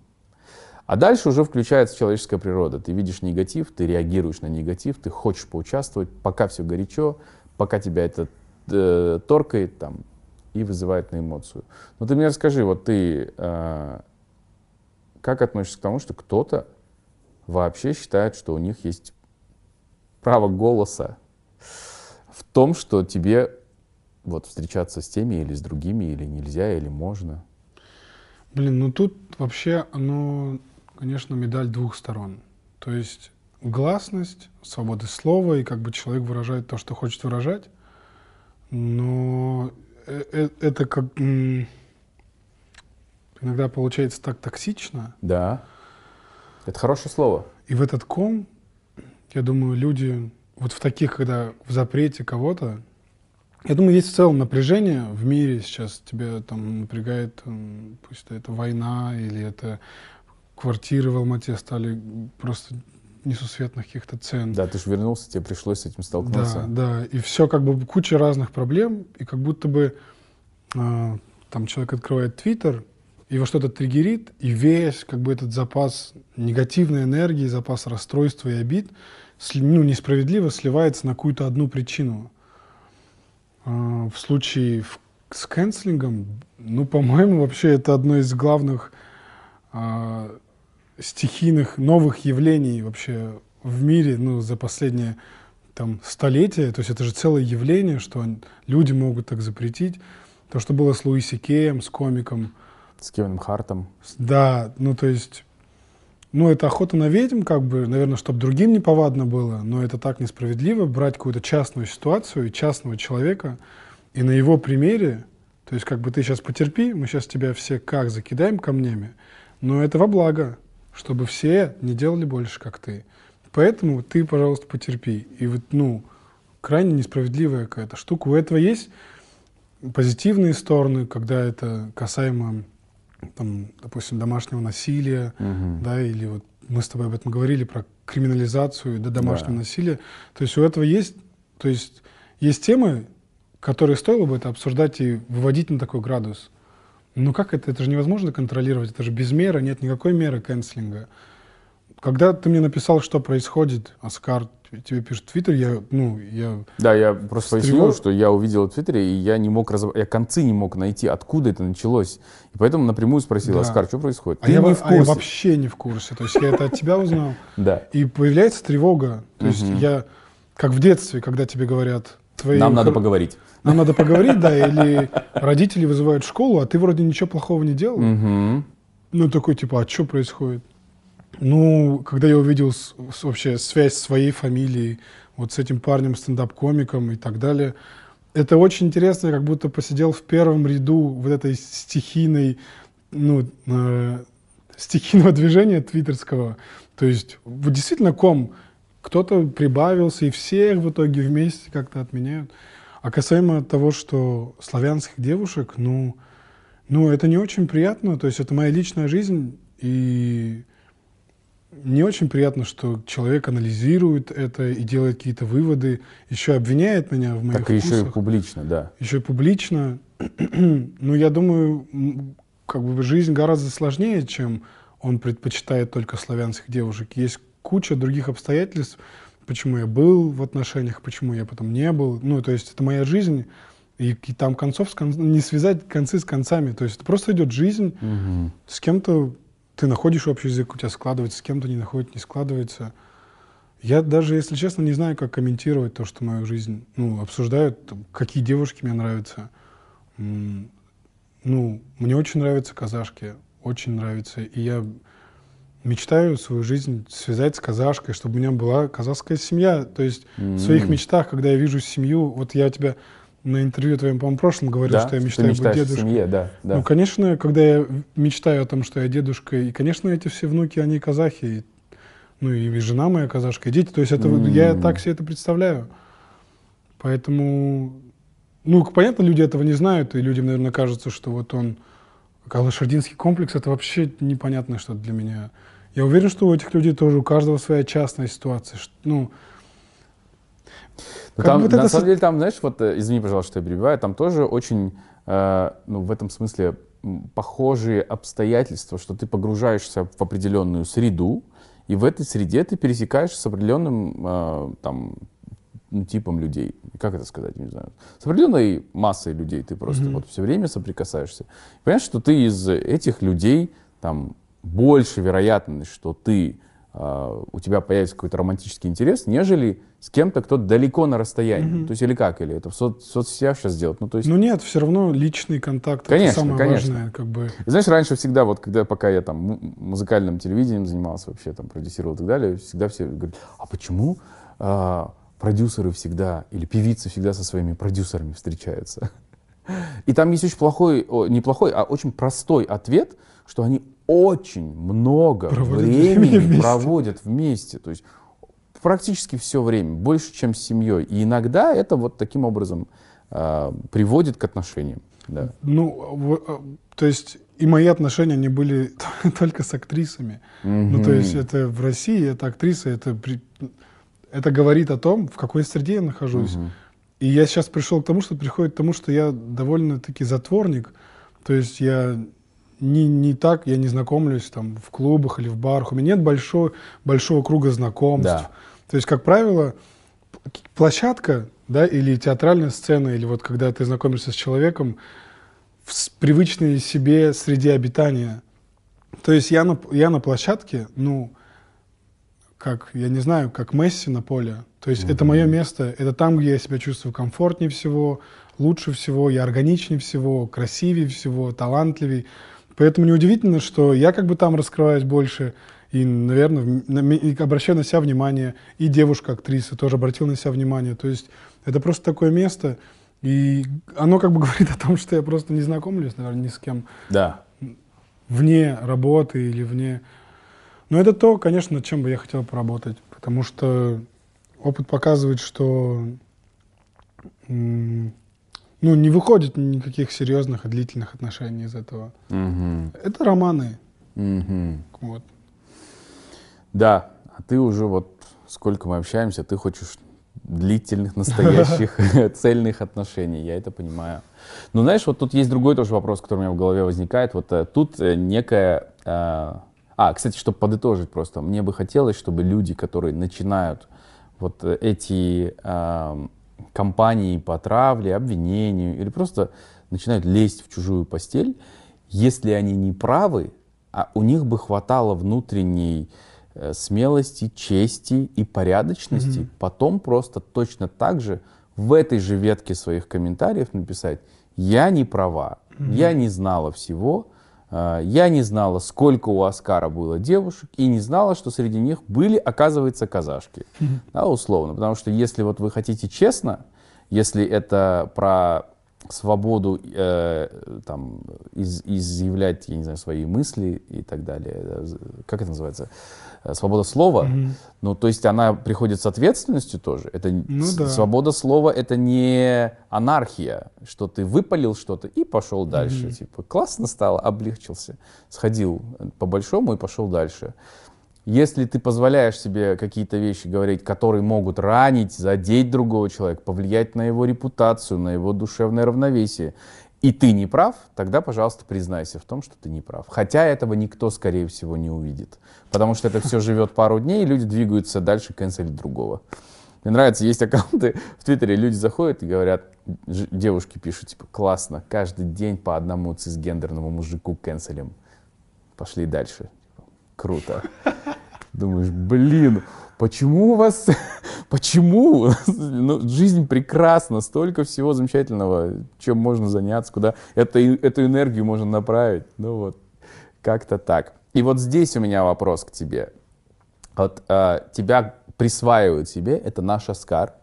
А дальше уже включается человеческая природа. Ты видишь негатив, ты реагируешь на негатив, ты хочешь поучаствовать, пока все горячо, пока тебя это э, торкает там и вызывает на эмоцию. Но ты мне расскажи, вот ты э, как относишься к тому, что кто-то вообще считает, что у них есть право голоса в том, что тебе вот встречаться с теми или с другими, или нельзя, или можно. Блин, ну тут вообще оно, конечно, медаль двух сторон. То есть гласность, свобода слова, и как бы человек выражает то, что хочет выражать. Но э- э- это как иногда получается так токсично. Да. Это хорошее слово. И в этот ком, я думаю, люди вот в таких, когда в запрете кого-то, я думаю, есть в целом напряжение в мире сейчас. Тебя там напрягает, пусть это война или это квартиры в Алмате стали просто несусветных каких-то цен. Да, ты же вернулся, тебе пришлось с этим столкнуться. Да, да, и все как бы куча разных проблем, и как будто бы э, там человек открывает Твиттер, его что-то триггерит, и весь как бы этот запас негативной энергии, запас расстройства и обид ну, несправедливо сливается на какую-то одну причину. Э, в случае с канцелингом, ну, по-моему, вообще это одно из главных э, стихийных новых явлений вообще в мире, ну, за последние там столетия. То есть это же целое явление, что люди могут так запретить. То, что было с Луиси Кеем, с комиком. С Кевином Хартом. Да, ну то есть, ну это охота на ведьм, как бы, наверное, чтобы другим не повадно было, но это так несправедливо, брать какую-то частную ситуацию и частного человека, и на его примере, то есть как бы ты сейчас потерпи, мы сейчас тебя все как закидаем камнями, но это во благо чтобы все не делали больше, как ты. Поэтому ты, пожалуйста, потерпи. И вот, ну, крайне несправедливая какая-то штука. У этого есть позитивные стороны, когда это касаемо, там, допустим, домашнего насилия, угу. да, или вот мы с тобой об этом говорили, про криминализацию да, домашнего да. насилия. То есть у этого есть, то есть есть темы, которые стоило бы это обсуждать и выводить на такой градус. Ну как это? Это же невозможно контролировать. Это же без меры, нет никакой меры канцелинга. Когда ты мне написал, что происходит, Оскар тебе пишет в Твиттер, я, ну, я... Да, я просто пояснил, что я увидел в Твиттере, и я не мог разобрать, я концы не мог найти, откуда это началось. И поэтому напрямую спросил, да. Оскар, что происходит? А, я, не в курсе. а я вообще не в курсе. То есть я это от тебя узнал. Да. И появляется тревога. То есть я, как в детстве, когда тебе говорят... Нам надо поговорить. Нам надо поговорить, да, или родители вызывают в школу, а ты вроде ничего плохого не делал. Угу. Ну, такой, типа, а что происходит? Ну, когда я увидел с, с, вообще связь своей фамилией, вот с этим парнем, стендап-комиком и так далее, это очень интересно, я как будто посидел в первом ряду вот этой стихийной, ну, э, стихийного движения твиттерского. То есть, вот действительно ком, кто-то прибавился, и всех в итоге вместе как-то отменяют. А касаемо того, что славянских девушек, ну, ну, это не очень приятно, то есть это моя личная жизнь, и не очень приятно, что человек анализирует это и делает какие-то выводы, еще обвиняет меня в моих Так вкусах. еще и публично, да. Еще и публично. ну, я думаю, как бы жизнь гораздо сложнее, чем он предпочитает только славянских девушек. Есть куча других обстоятельств, почему я был в отношениях, почему я потом не был. Ну, то есть это моя жизнь, и, и там концов с кон... не связать концы с концами. То есть это просто идет жизнь. Угу. С кем-то ты находишь общий язык, у тебя складывается, с кем-то не находит, не складывается. Я даже, если честно, не знаю, как комментировать то, что мою жизнь ну, обсуждают, там, какие девушки мне нравятся. Ну, мне очень нравятся казашки, очень нравятся. И я мечтаю свою жизнь связать с казашкой, чтобы у меня была казахская семья. То есть mm-hmm. в своих мечтах, когда я вижу семью, вот я тебя на интервью твоем, по-моему, прошлом говорил, да? что я мечтаю быть дедушкой. Семье, да, да. Ну, конечно, когда я мечтаю о том, что я дедушка, и, конечно, эти все внуки, они казахи, и, ну и жена моя казашка, и дети, то есть это, mm-hmm. я так себе это представляю. Поэтому, ну, понятно, люди этого не знают, и людям, наверное, кажется, что вот он, Калашардинский комплекс, это вообще непонятно что для меня. Я уверен, что у этих людей тоже у каждого своя частная ситуация. Ну, ну там, вот на самом деле, там, знаешь, вот, э, извини, пожалуйста, что я перебиваю, там тоже очень, э, ну, в этом смысле, похожие обстоятельства, что ты погружаешься в определенную среду, и в этой среде ты пересекаешься с определенным, э, там, ну, типом людей. Как это сказать, не знаю. С определенной массой людей ты просто mm-hmm. вот все время соприкасаешься. Понимаешь, что ты из этих людей, там, больше вероятность, что ты, э, у тебя появится какой-то романтический интерес, нежели с кем-то, кто далеко на расстоянии. Mm-hmm. То есть или как, или это в со- соцсетях сейчас сделать? Ну, то есть... ну нет, все равно личный контакт конечно, это самое конечно. важное. Как бы. И знаешь, раньше всегда, вот когда пока я там музыкальным телевидением занимался, вообще там продюсировал и так далее, всегда все говорят, а почему а, продюсеры всегда, или певицы всегда со своими продюсерами встречаются? И там есть очень плохой, не плохой, а очень простой ответ, что они очень много проводят времени вместе. проводят вместе. То есть практически все время, больше, чем с семьей. И иногда это вот таким образом э, приводит к отношениям. Да. Ну, а, то есть и мои отношения, они были только с актрисами. Mm-hmm. Ну, то есть это в России, это актриса, это, это говорит о том, в какой среде я нахожусь. Mm-hmm. И я сейчас пришел к тому, что приходит к тому, что я довольно-таки затворник. То есть я не, не так, я не знакомлюсь там в клубах или в барах. У меня нет большой, большого круга знакомств. Да. То есть, как правило, площадка, да, или театральная сцена, или вот когда ты знакомишься с человеком в привычной себе среде обитания. То есть я на, я на площадке, ну, как, я не знаю, как Месси на поле. То есть mm-hmm. это мое место, это там, где я себя чувствую комфортнее всего, лучше всего, я органичнее всего, красивее всего, талантливее. Поэтому неудивительно, что я как бы там раскрываюсь больше, и, наверное, и обращаю на себя внимание, и девушка-актриса тоже обратила на себя внимание. То есть это просто такое место, и оно как бы говорит о том, что я просто не знакомлюсь, наверное, ни с кем. Да. Вне работы или вне но это то, конечно, над чем бы я хотел поработать, потому что опыт показывает, что ну, не выходит никаких серьезных и длительных отношений из этого. Угу. Это романы. Угу. Вот. Да, а ты уже вот сколько мы общаемся, ты хочешь длительных, настоящих, цельных отношений. Я это понимаю. Но знаешь, вот тут есть другой тоже вопрос, который у меня в голове возникает. Вот э, тут э, некая э, а, кстати, чтобы подытожить просто, мне бы хотелось, чтобы люди, которые начинают вот эти э, кампании по травле, обвинению или просто начинают лезть в чужую постель, если они не правы, а у них бы хватало внутренней э, смелости, чести и порядочности, mm-hmm. потом просто точно так же в этой же ветке своих комментариев написать: я не права, mm-hmm. я не знала всего, я не знала, сколько у Оскара было девушек, и не знала, что среди них были, оказывается, казашки. Mm-hmm. Да, условно. Потому что если вот вы хотите честно, если это про свободу э, там, из, изъявлять, я не знаю, свои мысли и так далее, э, как это называется, свобода слова, mm-hmm. ну, то есть она приходит с ответственностью тоже. Это ну, да. свобода слова это не анархия, что ты выпалил что-то и пошел дальше. Mm-hmm. Типа классно стало, облегчился, сходил по большому и пошел дальше. Если ты позволяешь себе какие-то вещи говорить, которые могут ранить, задеть другого человека, повлиять на его репутацию, на его душевное равновесие, и ты не прав, тогда, пожалуйста, признайся в том, что ты не прав. Хотя этого никто, скорее всего, не увидит. Потому что это все живет пару дней, и люди двигаются дальше канцелить другого. Мне нравится, есть аккаунты в Твиттере, люди заходят и говорят, девушки пишут, типа, классно, каждый день по одному цисгендерному мужику канцелим. Пошли дальше. Круто. Думаешь, блин, почему у вас, почему? ну, жизнь прекрасна, столько всего замечательного, чем можно заняться, куда это, эту энергию можно направить. Ну вот, как-то так. И вот здесь у меня вопрос к тебе. Вот э, тебя присваивают себе, это наш Оскар,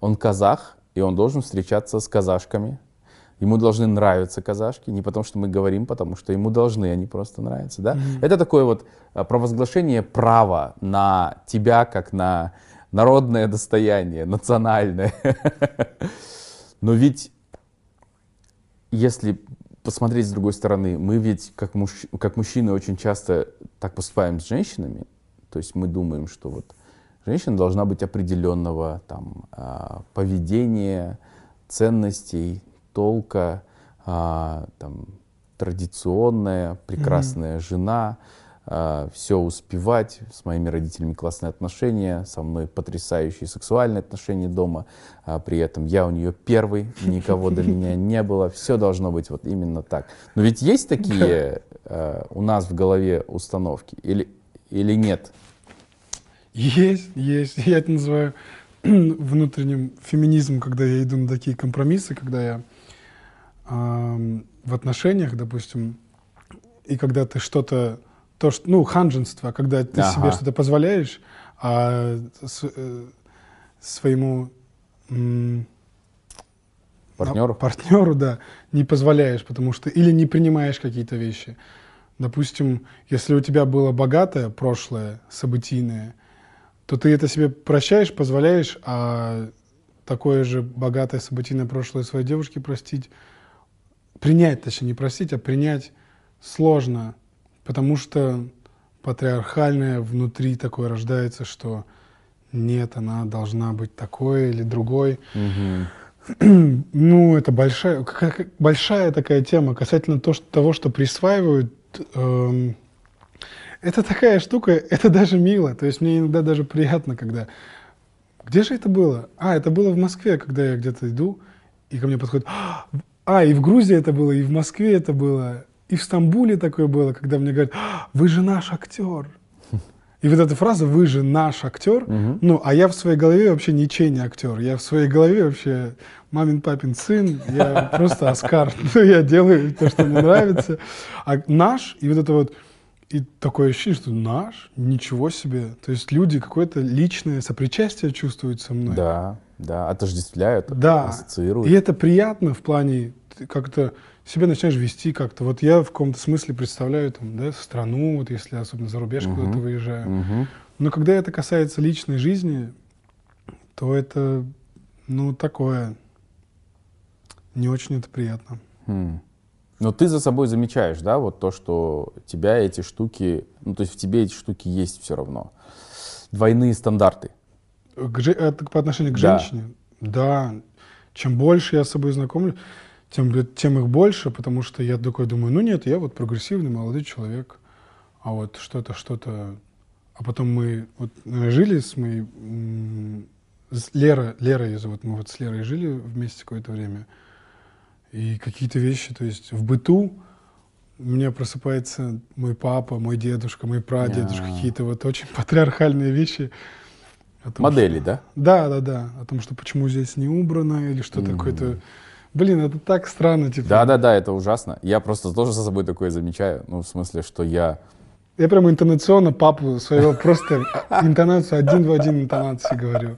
он казах, и он должен встречаться с казашками, Ему должны нравиться казашки, не потому что мы говорим, потому что ему должны они просто нравиться. Да? Mm-hmm. Это такое вот а, провозглашение права на тебя, как на народное достояние, национальное. Но ведь, если посмотреть с другой стороны, мы ведь как, муж, как мужчины очень часто так поступаем с женщинами. То есть мы думаем, что вот женщина должна быть определенного там, а, поведения, ценностей, толка, а, там, традиционная, прекрасная mm-hmm. жена, все успевать, с моими родителями классные отношения, со мной потрясающие сексуальные отношения дома, а при этом я у нее первый, никого до меня не было, все должно быть вот именно так. Но ведь есть такие а, у нас в голове установки или, или нет? Есть, есть. Я это называю внутренним феминизмом, когда я иду на такие компромиссы, когда я в отношениях, допустим, и когда ты что-то, то, что, ну, ханженство, когда ты ага. себе что-то позволяешь, а с, э, своему партнеру? партнеру, да, не позволяешь, потому что или не принимаешь какие-то вещи. Допустим, если у тебя было богатое прошлое, событийное, то ты это себе прощаешь, позволяешь, а такое же богатое событийное прошлое своей девушке простить принять, точнее, не простить, а принять сложно, потому что патриархальное внутри такое рождается, что нет, она должна быть такой или другой. Ну, это большая, большая такая тема касательно то, что, того, что присваивают. Эм, это такая штука, это даже мило. То есть мне иногда даже приятно, когда... Где же это было? А, это было в Москве, когда я где-то иду, и ко мне подходит... А, и в Грузии это было, и в Москве это было, и в Стамбуле такое было, когда мне говорят, вы же наш актер. И вот эта фраза «вы же наш актер», угу. ну, а я в своей голове вообще ничей не актер. Я в своей голове вообще мамин папин сын, я просто Оскар. Ну, я делаю то, что мне нравится. А наш, и вот это вот, и такое ощущение, что наш, ничего себе. То есть люди какое-то личное сопричастие чувствуют со мной. Да, да, отождествляют, да. ассоциируют. И это приятно в плане как-то себя начинаешь вести как-то. Вот я в каком-то смысле представляю там, да, страну, вот если особенно за рубеж uh-huh. куда-то выезжаю. Uh-huh. Но когда это касается личной жизни, то это, ну, такое, не очень это приятно. Hmm. Но ты за собой замечаешь, да, вот то, что тебя эти штуки, ну, то есть в тебе эти штуки есть все равно. Двойные стандарты. К, это по отношению к да. женщине? Да. Чем больше я с собой знакомлюсь, тем, тем их больше, потому что я такой думаю, ну нет, я вот прогрессивный молодой человек, а вот что-то, что-то... А потом мы вот жили с моей... С Лера, Лера ее зовут, мы вот с Лерой жили вместе какое-то время, и какие-то вещи, то есть в быту у меня просыпается мой папа, мой дедушка, мой прадедушка, yeah. какие-то вот очень патриархальные вещи. Том, Модели, что... да? Да, да, да. О том, что почему здесь не убрано, или что-то mm-hmm. какое-то Блин, это так странно, типа. Да-да-да, это ужасно. Я просто тоже за собой такое замечаю. Ну, в смысле, что я... Я прямо интонационно папу своего просто интонацию один в один интонации говорю.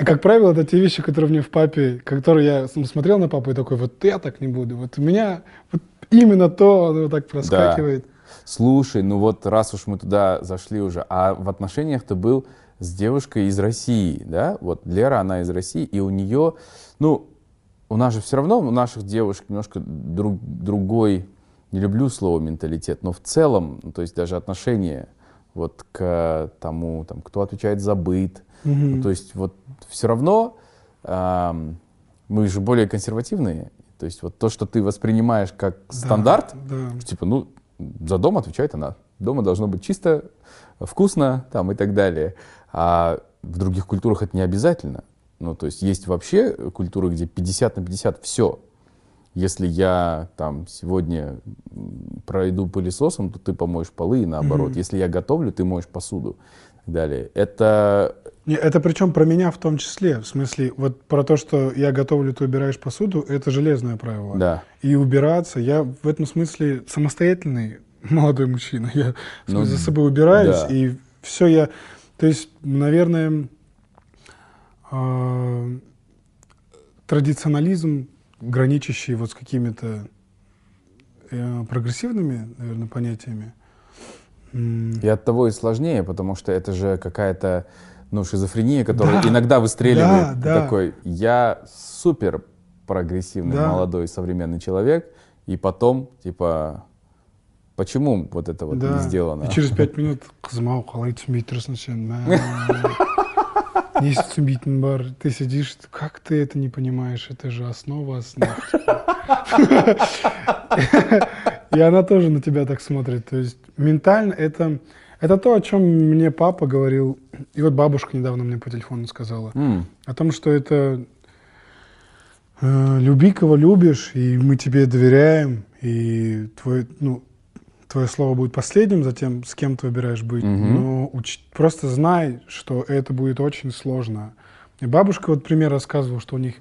И, как правило, это те вещи, которые мне в папе, которые я смотрел на папу и такой, вот я так не буду. Вот у меня вот именно то, оно так проскакивает. Да. Слушай, ну вот раз уж мы туда зашли уже, а в отношениях ты был с девушкой из России, да? Вот Лера, она из России, и у нее, ну, у нас же все равно, у наших девушек немножко друг, другой, не люблю слово менталитет, но в целом, ну, то есть даже отношение вот к тому, там, кто отвечает за быт. Mm-hmm. Ну, то есть вот все равно э, мы же более консервативные. То есть вот то, что ты воспринимаешь как да, стандарт, да. типа, ну, за дом отвечает она. Дома должно быть чисто, вкусно там и так далее. А в других культурах это не обязательно. Ну, то есть есть вообще культуры, где 50 на 50 все. Если я там сегодня пройду пылесосом, то ты помоешь полы и наоборот. Mm-hmm. Если я готовлю, ты моешь посуду и далее. Это... Это причем про меня в том числе. В смысле, вот про то, что я готовлю, ты убираешь посуду, это железное правило. Да. И убираться, я в этом смысле самостоятельный молодой мужчина. Я ну, за собой убираюсь, да. и все я... То есть, наверное, а, традиционализм, граничащий вот с какими-то э, прогрессивными, наверное, понятиями. И от того и сложнее, потому что это же какая-то ну, шизофрения, которая да, иногда выстреливает. Да, да. Такой, я супер прогрессивный, да. молодой, современный человек, и потом, типа, почему вот это вот да. не сделано? И через пять минут қызым ау қалай түсінбей тұрсың сен Есть түсінбейтін бар. Ты сидишь, как ты это не понимаешь? Это же основа основ. И она тоже на тебя так смотрит. То есть ментально это, это то, о чем мне папа говорил. И вот бабушка недавно мне по телефону сказала. Mm. О том, что это э, люби, кого любишь, и мы тебе доверяем, и твой, ну, твое слово будет последним, затем с кем ты выбираешь быть. Угу. Но уч... просто знай, что это будет очень сложно. И бабушка вот пример рассказывала, что у них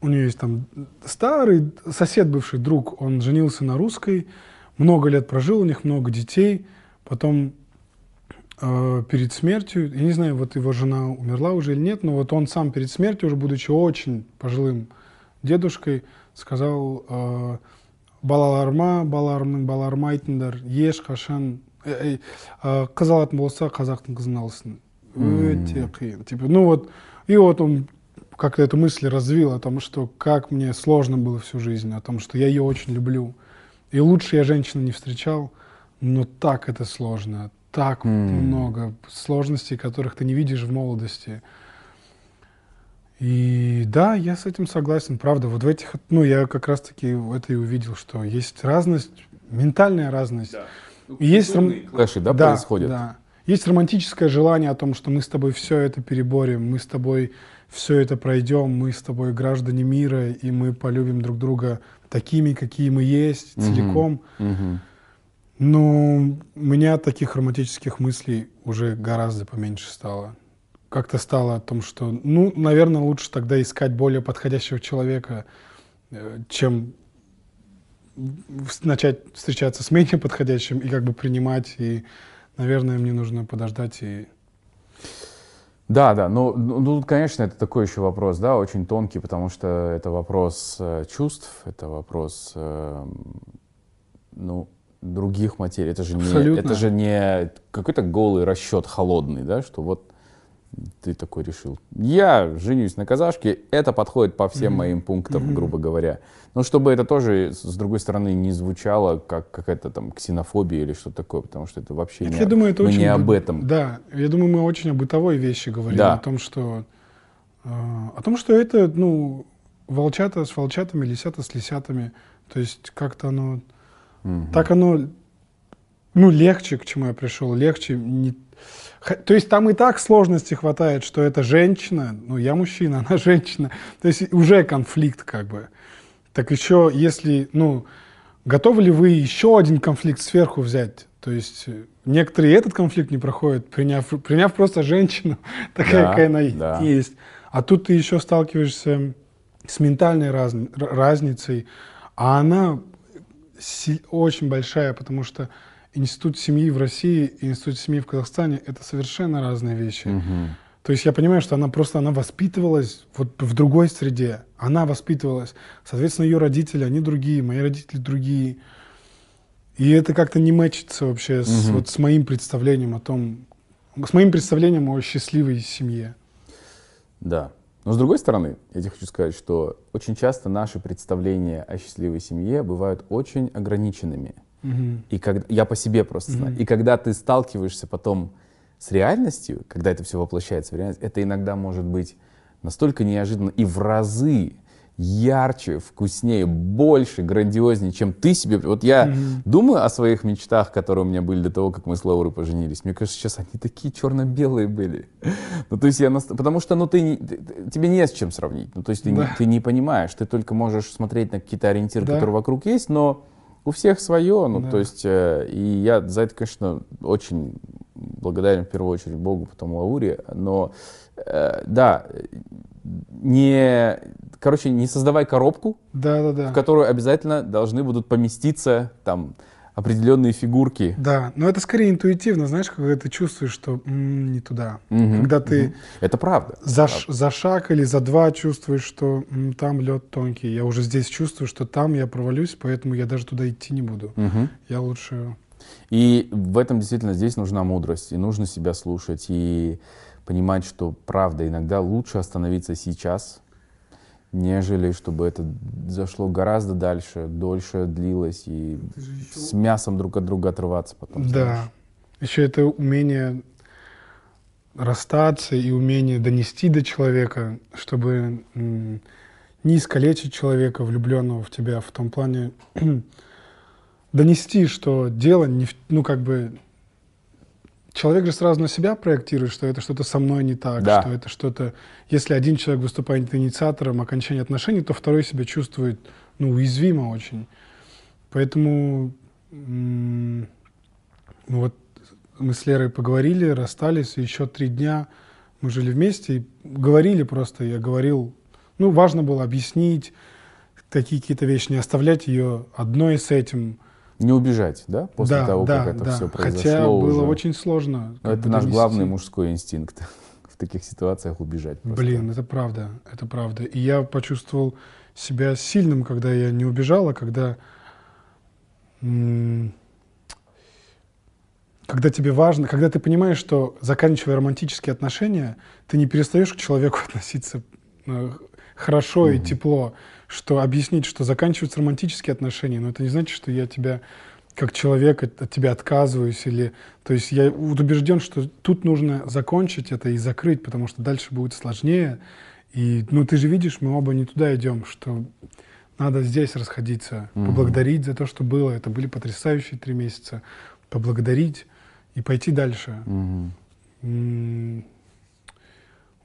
у нее есть там старый сосед, бывший друг, он женился на русской, много лет прожил, у них много детей, потом э, перед смертью, я не знаю, вот его жена умерла уже или нет, но вот он сам перед смертью, уже будучи очень пожилым дедушкой, сказал, э, балаларыма балаларымның балаларыма айтыңдар ешқашан қыз алатын болса қазақтың қызын алсын өте қиын типа ну вот и вот он как-то эту мысль развил о том, что как мне сложно было всю жизнь, о том, что я ее очень люблю. И лучше я женщину не встречал, но так это сложно, так М. много сложностей, которых ты не видишь в молодости. И да, я с этим согласен, правда. Вот в этих, ну, я как раз-таки это и увидел, что есть разность, ментальная разность. И есть ром- Клэши, да, происходят? да. Есть романтическое желание о том, что мы с тобой все это переборем, мы с тобой все это пройдем, мы с тобой граждане мира, и мы полюбим друг друга такими, какие мы есть, целиком. Мгм. Но у меня таких романтических мыслей уже гораздо поменьше стало. Как-то стало о том, что, ну, наверное, лучше тогда искать более подходящего человека, э, чем начать встречаться с менее подходящим и как бы принимать. И, наверное, мне нужно подождать и Да, да, ну, ну, ну, конечно, это такой еще вопрос, да, очень тонкий, потому что это вопрос э, чувств, это вопрос, э, ну, других материй. Это же не, Абсолютно. это же не какой-то голый расчет холодный, да, что вот ты такой решил. Я женюсь на казашке, это подходит по всем Мгм. моим пунктам, Мгм. грубо говоря. Но чтобы это тоже, с другой стороны, не звучало как какая-то там ксенофобия или что такое, потому что это вообще Нет, не, я думаю, это мы очень не об этом. Да, я думаю, мы очень о бытовой вещи говорим, Да. о том, что э, о том, что это, ну, волчата с волчатами, лисята с лисятами. То есть как-то оно Мгм. так оно, ну, легче, к чему я пришел, легче. Не... То есть там и так сложности хватает, что это женщина, ну, я мужчина, она женщина. То есть уже конфликт как бы. Так еще, если, ну, готовы ли вы еще один конфликт сверху взять? То есть э, некоторые этот конфликт не проходят, приняв, приняв просто женщину, такая, Да, какая она да. есть. А тут ты еще сталкиваешься с ментальной раз- разницей, а она очень большая, потому что институт семьи в России и институт семьи в Казахстане это совершенно разные вещи. Мгм. То есть я понимаю, что она просто она воспитывалась вот в другой среде. Она воспитывалась. Соответственно, ее родители, они другие, мои родители другие. И это как-то не мэчится вообще с, Мгм. вот с моим представлением о том, с моим представлением о счастливой семье. Да. Но с другой стороны, я тебе хочу сказать, что очень часто наши представления о счастливой семье бывают очень ограниченными. Мгм. И когда, я по себе просто знаю. Мгм. И когда ты сталкиваешься потом с реальностью, когда это все воплощается в реальность, это иногда может быть настолько неожиданно и в разы ярче, вкуснее, больше, грандиознее, чем ты себе... Вот я Мгм. думаю о своих мечтах, которые у меня были до того, как мы с Лаурой поженились. Мне кажется, сейчас они такие черно-белые были. Ну, то есть я... наст- Потому что, ну, ты, не- тебе не с чем сравнить. Ну, то есть ты, не, Да. ты не понимаешь, ты только можешь смотреть на какие-то ориентиры, Да. которые вокруг есть, но у всех свое. Ну, Да. то есть, э, и я за это, конечно, очень благодарен в первую очередь Богу, потом Лауре. Но, э, да, не... Короче, не создавай коробку, Да-да-да. в которую обязательно должны будут поместиться там определенные фигурки. Да, но это скорее интуитивно, знаешь, когда ты чувствуешь, что м, не туда. Мгм, Когда ты мгм. Это правда. за, ш- за шаг или за два чувствуешь, что м, там лед тонкий. Я уже здесь чувствую, что там я провалюсь, поэтому я даже туда идти не буду. Мгм. Я лучше... И в этом действительно здесь нужна мудрость, и нужно себя слушать, и понимать, что правда, иногда лучше остановиться сейчас, нежели чтобы это зашло гораздо дальше, дольше длилось, и с мясом друг от друга отрываться потом. знаешь. Да. Еще это умение расстаться и умение донести до человека, чтобы не искалечить человека, влюбленного в тебя, в том плане донести, что дело не в, ну как бы человек же сразу на себя проектирует, что это что-то со мной не так, Да. что это что-то. Если один человек выступает инициатором окончания отношений, то второй себя чувствует ну, уязвимо очень. Поэтому ну вот мы с Лерой поговорили, расстались, и еще три дня мы жили вместе и говорили просто. Я говорил, ну, важно было объяснить такие какие-то вещи, не оставлять ее одной с этим. Не убежать, да, после да, того, да, как это да. все произошло Хотя было уже. очень сложно. Но как это бы наш донести. главный мужской инстинкт в таких ситуациях убежать. просто. Блин, это правда, это правда. И я почувствовал себя сильным, когда я не убежал, а когда, когда тебе важно, когда ты понимаешь, что заканчивая романтические отношения, ты не перестаешь к человеку относиться э, хорошо и тепло, что объяснить, что заканчиваются романтические отношения, но это не значит, что я тебя как человек от, от тебя отказываюсь или, то есть я убежден, что тут нужно закончить это и закрыть, потому что дальше будет сложнее. И, ну, ты же видишь, мы оба не туда идем, что надо здесь расходиться, Мгм. поблагодарить за то, что было. Это были потрясающие три месяца. Поблагодарить и пойти дальше. М,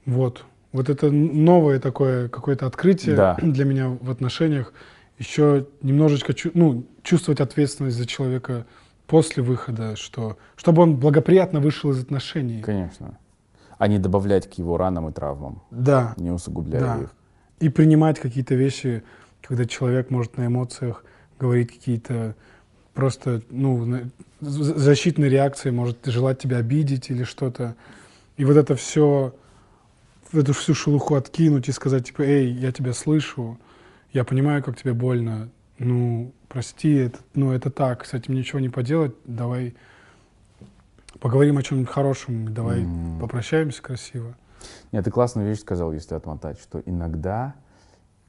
Вот. Вот это новое такое какое-то открытие Да. для меня в отношениях. Еще немножечко ну, чувствовать ответственность за человека после выхода, что, чтобы он благоприятно вышел из отношений. Конечно. А не добавлять к его ранам и травмам, Да. не усугубляя Да. их. И принимать какие-то вещи, когда человек может на эмоциях говорить какие-то просто ну, защитные реакции, может желать тебя обидеть или что-то. И вот это все, эту всю шелуху откинуть и сказать, типа, эй, я тебя слышу, я понимаю, как тебе больно, ну, прости, это, ну, это так, с этим ничего не поделать, давай поговорим о чем-нибудь хорошем, давай Мгм. попрощаемся красиво. Нет, ты классную вещь сказал, если отмотать, что иногда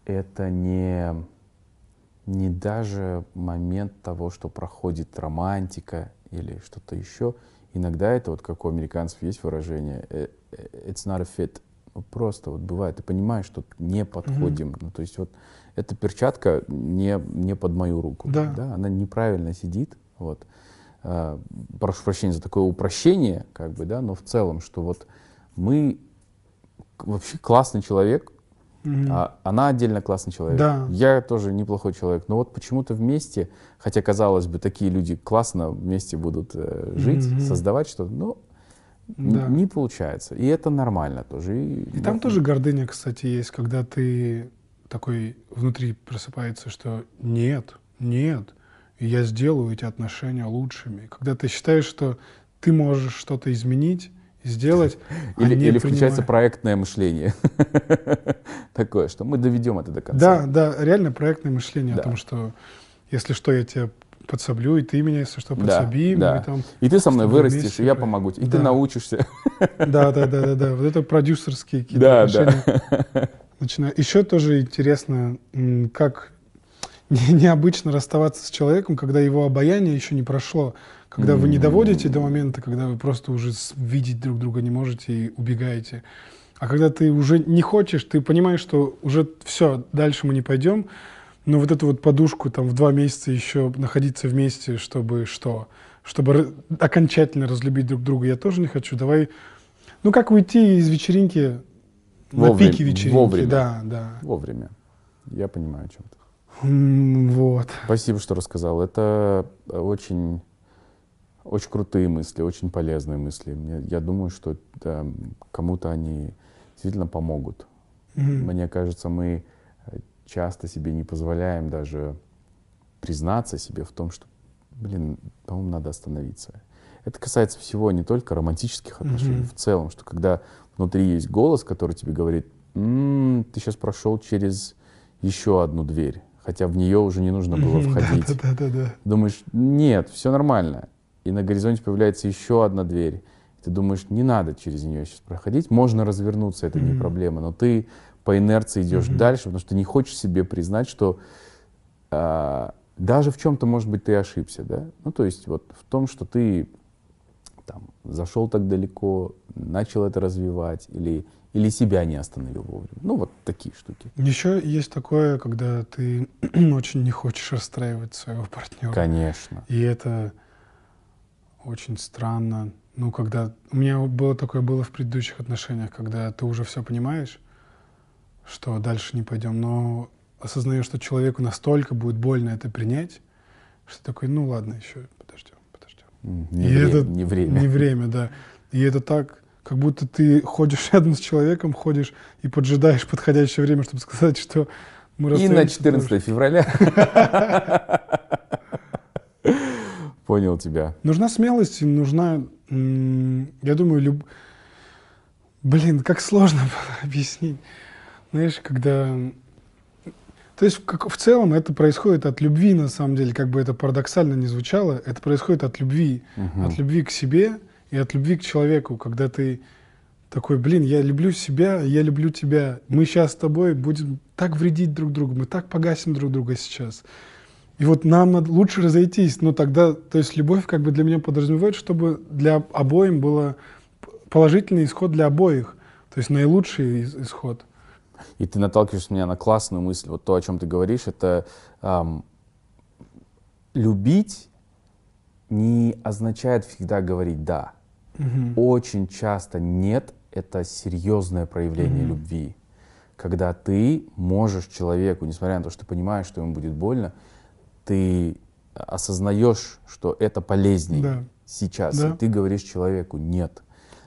это не, не даже момент того, что проходит романтика или что-то еще. Иногда это, вот как у американцев есть выражение, э, э, it's not a fit. Просто вот бывает, ты понимаешь, что не подходим. Ну, то есть вот эта перчатка не, не под мою руку. Да. она неправильно сидит. Вот. А, прошу прощения за такое упрощение, как бы, да, но в целом, что вот мы вообще классный человек, Мгм. а она отдельно классный человек. Да. Я тоже неплохой человек. Но вот почему-то вместе, хотя казалось бы, такие люди классно вместе будут э, жить, Мгм. создавать что-то, но Да. не получается. И это нормально тоже. И, И там тоже гордыня, кстати, есть, когда ты такой внутри просыпается, что нет, нет, я сделаю эти отношения лучшими. Когда ты считаешь, что ты можешь что-то изменить, сделать, Или, или включается принимая- проектное мышление. Такое, что мы доведем это до конца. Да, да, реально проектное мышление Да. о том, что если что, я тебя подсоблю, и ты меня, если что, Да, подсобим. да. мы там- И ты со мной вырастешь, и я помогу тебе. И Да. ты научишься. Да, да, да, да, да. Вот это продюсерские какие-то Да, отношения. Начинаю. Еще тоже интересно, как не- необычно расставаться с человеком, когда его обаяние еще не прошло. Когда вы не доводите до момента, когда вы просто уже видеть друг друга не можете и убегаете. А когда ты уже не хочешь, ты понимаешь, что уже все, дальше мы не пойдем, но вот эту вот подушку там в два месяца еще находиться вместе, чтобы что? Чтобы окончательно разлюбить друг друга, я тоже не хочу. Давай, ну как уйти из вечеринки на Вовремя- пике вечеринки? вовремя. Да, да. Вовремя. Я понимаю, о чем ты. Вот. Спасибо, что рассказал. Это очень, очень крутые мысли, очень полезные мысли. Мне, я думаю, что да, кому-то они действительно помогут. Мгм. Мне кажется, мы часто себе не позволяем даже признаться себе в том, что, блин, по-моему, надо остановиться. Это касается всего, не только романтических отношений, Мгм. в целом, что когда внутри есть голос, который тебе говорит, «М, ты сейчас прошел через еще одну дверь, хотя в нее уже не нужно было Мгм, входить. Да, да, да, да. Думаешь, нет, все нормально. И на горизонте появляется еще одна дверь. Ты думаешь, не надо через нее сейчас проходить, можно развернуться, это не Мгм. проблема. Но ты по инерции идешь Мгм. дальше, потому что не хочешь себе признать, что а, даже в чем-то, может быть, ты ошибся, да? Ну, то есть вот в том, что ты там зашел так далеко, начал это развивать или, или себя не остановил вовремя. Ну, вот такие штуки. Еще есть такое, когда ты очень не хочешь расстраивать своего партнера. Конечно. И это очень странно. Ну, когда... У меня было такое было в предыдущих отношениях, когда ты уже все понимаешь, что дальше не пойдем, но осознаешь, что человеку настолько будет больно это принять, что такой, ну ладно, еще подождем, подождем. Не, И вре- это не время. Не время, да. И это так, как будто ты ходишь рядом с человеком, ходишь и поджидаешь подходящее время, чтобы сказать, что мы И на расстаемся, потому 14 февраля. Понял тебя. Нужна смелость, и нужна, я думаю, люб... Блин, как сложно было объяснить. Знаешь, когда... То есть как, в целом это происходит от любви, на самом деле, как бы это парадоксально не звучало, это происходит от любви. Мгм. От любви к себе и от любви к человеку, когда ты, такой, блин, я люблю себя, я люблю тебя. Мы сейчас с тобой будем так вредить друг другу, мы так погасим друг друга сейчас. И вот нам надо лучше разойтись. Но тогда, то есть любовь как бы для меня подразумевает, чтобы для обоим было положительный исход для обоих. То есть наилучший исход. И ты наталкиваешь меня на классную мысль. Вот то, о чем ты говоришь, это эм, любить не означает всегда говорить «да». Угу. Очень часто «нет» — это серьезное проявление угу. любви. Когда ты можешь человеку, несмотря на то, что ты понимаешь, что ему будет больно, ты осознаешь, что это полезнее да. сейчас, да. и ты говоришь человеку «нет».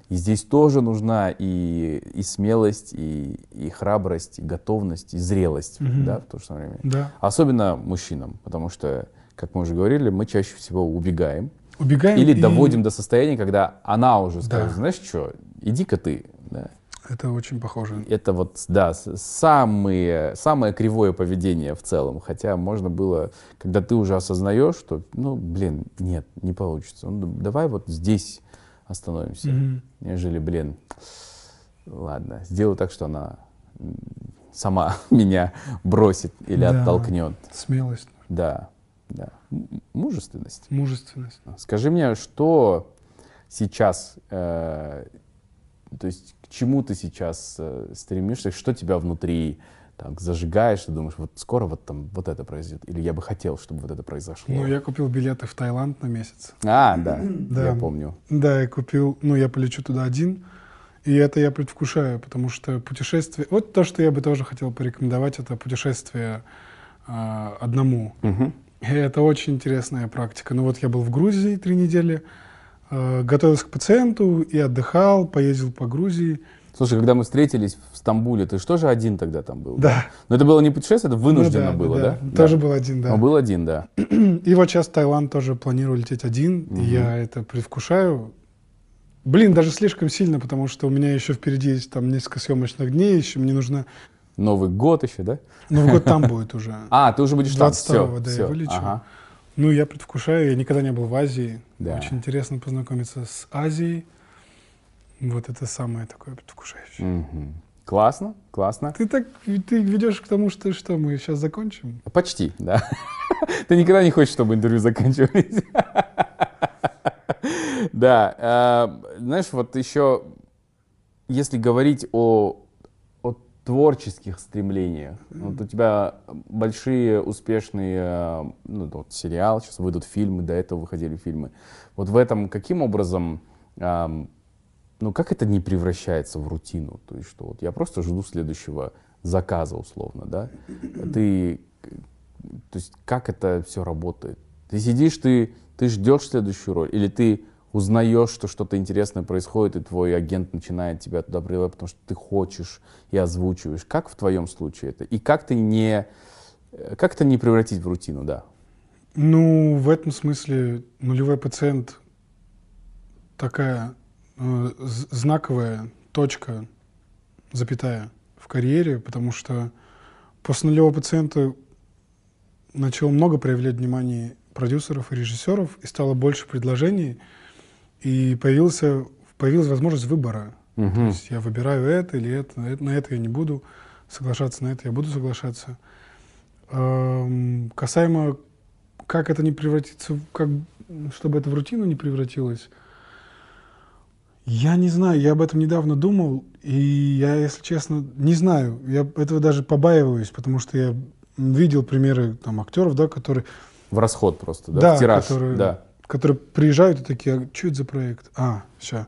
И здесь тоже нужна и, и смелость, и, и храбрость, и готовность, и зрелость угу. да, в то же самое время. Да. Особенно мужчинам, потому что, как мы уже говорили, мы чаще всего убегаем. Убегаем Или и... доводим до состояния, когда она уже скажет, да. знаешь что, иди-ка ты. Да. Это очень похоже. Это вот, да, самые, самое кривое поведение в целом. Хотя можно было, когда ты уже осознаешь, что, ну, блин, нет, не получится. Ну, давай вот здесь остановимся. Mm-hmm. Нежели, блин, ладно, сделаю так, что она сама меня бросит или да, оттолкнет. Смелость. Да, да. Мужественность. Мужественность. Скажи мне, что сейчас, э, то есть к чему ты сейчас э, стремишься, что тебя внутри так зажигаешь, ты думаешь, вот скоро вот там вот это произойдет, или я бы хотел, чтобы вот это произошло. Ну, я купил билеты в Таиланд на месяц. А, да, да. я помню. Да, я купил, ну, я полечу туда один, и это я предвкушаю, потому что путешествие, вот то, что я бы тоже хотел порекомендовать, это путешествие э, одному. Угу. И это очень интересная практика. Ну вот я был в Грузии три недели, Э, готовился к пациенту и отдыхал, поездил по Грузии. Слушай, когда мы встретились в Стамбуле, ты что же один тогда там был? Да. да? Но это было не путешествие, это вынуждено ну, да, было, да? да? Тоже да. был один, да. Он был один, да. И вот сейчас в Таиланд тоже планирую лететь один, угу. и я это предвкушаю. Блин, даже слишком сильно, потому что у меня еще впереди есть там несколько съемочных дней, еще мне нужно... Новый год еще, да? Новый год там будет уже. А, ты уже будешь там, все, да, все. я вылечу. Ага. Ну, я предвкушаю, я никогда не был в Азии. Да. Очень интересно познакомиться с Азией. Вот это самое такое предвкушающее. Угу. Классно, классно. Ты так ты ведешь к тому, что что мы сейчас закончим? Почти, да. Ты никогда не хочешь, чтобы интервью заканчивались. Да, э, знаешь, вот еще, если говорить о творческих стремлениях. Вот у тебя большие, успешные, э, ну, вот сериал, сейчас выйдут фильмы, до этого выходили фильмы. Вот в этом каким образом, ну, как это не превращается в рутину? То есть, что вот я просто жду следующего заказа, условно, да? Ты, то есть, как это все работает? Ты сидишь, ты, ты ждешь следующую роль, или ты узнаешь, что что-то интересное происходит, и твой агент начинает тебя туда приводить, потому что ты хочешь и озвучиваешь. Как в твоем случае это? И как ты не, как это не превратить в рутину, да? Ну, в этом смысле нулевой пациент такая знаковая точка, запятая в карьере, потому что после нулевого пациента начало много проявлять внимание продюсеров и режиссеров, и стало больше предложений, и появился, появилась возможность выбора. Угу. То есть я выбираю это или это, на это я не буду соглашаться, на это я буду соглашаться. Эм, касаемо, как это не превратится, как, чтобы это в рутину не превратилось, я не знаю, я об этом недавно думал, и я, если честно, не знаю, я этого даже побаиваюсь, потому что я видел примеры там актеров, да, которые... В расход просто, да, да в тираж, которые, да которые приезжают и такие, а что это за проект? А, все.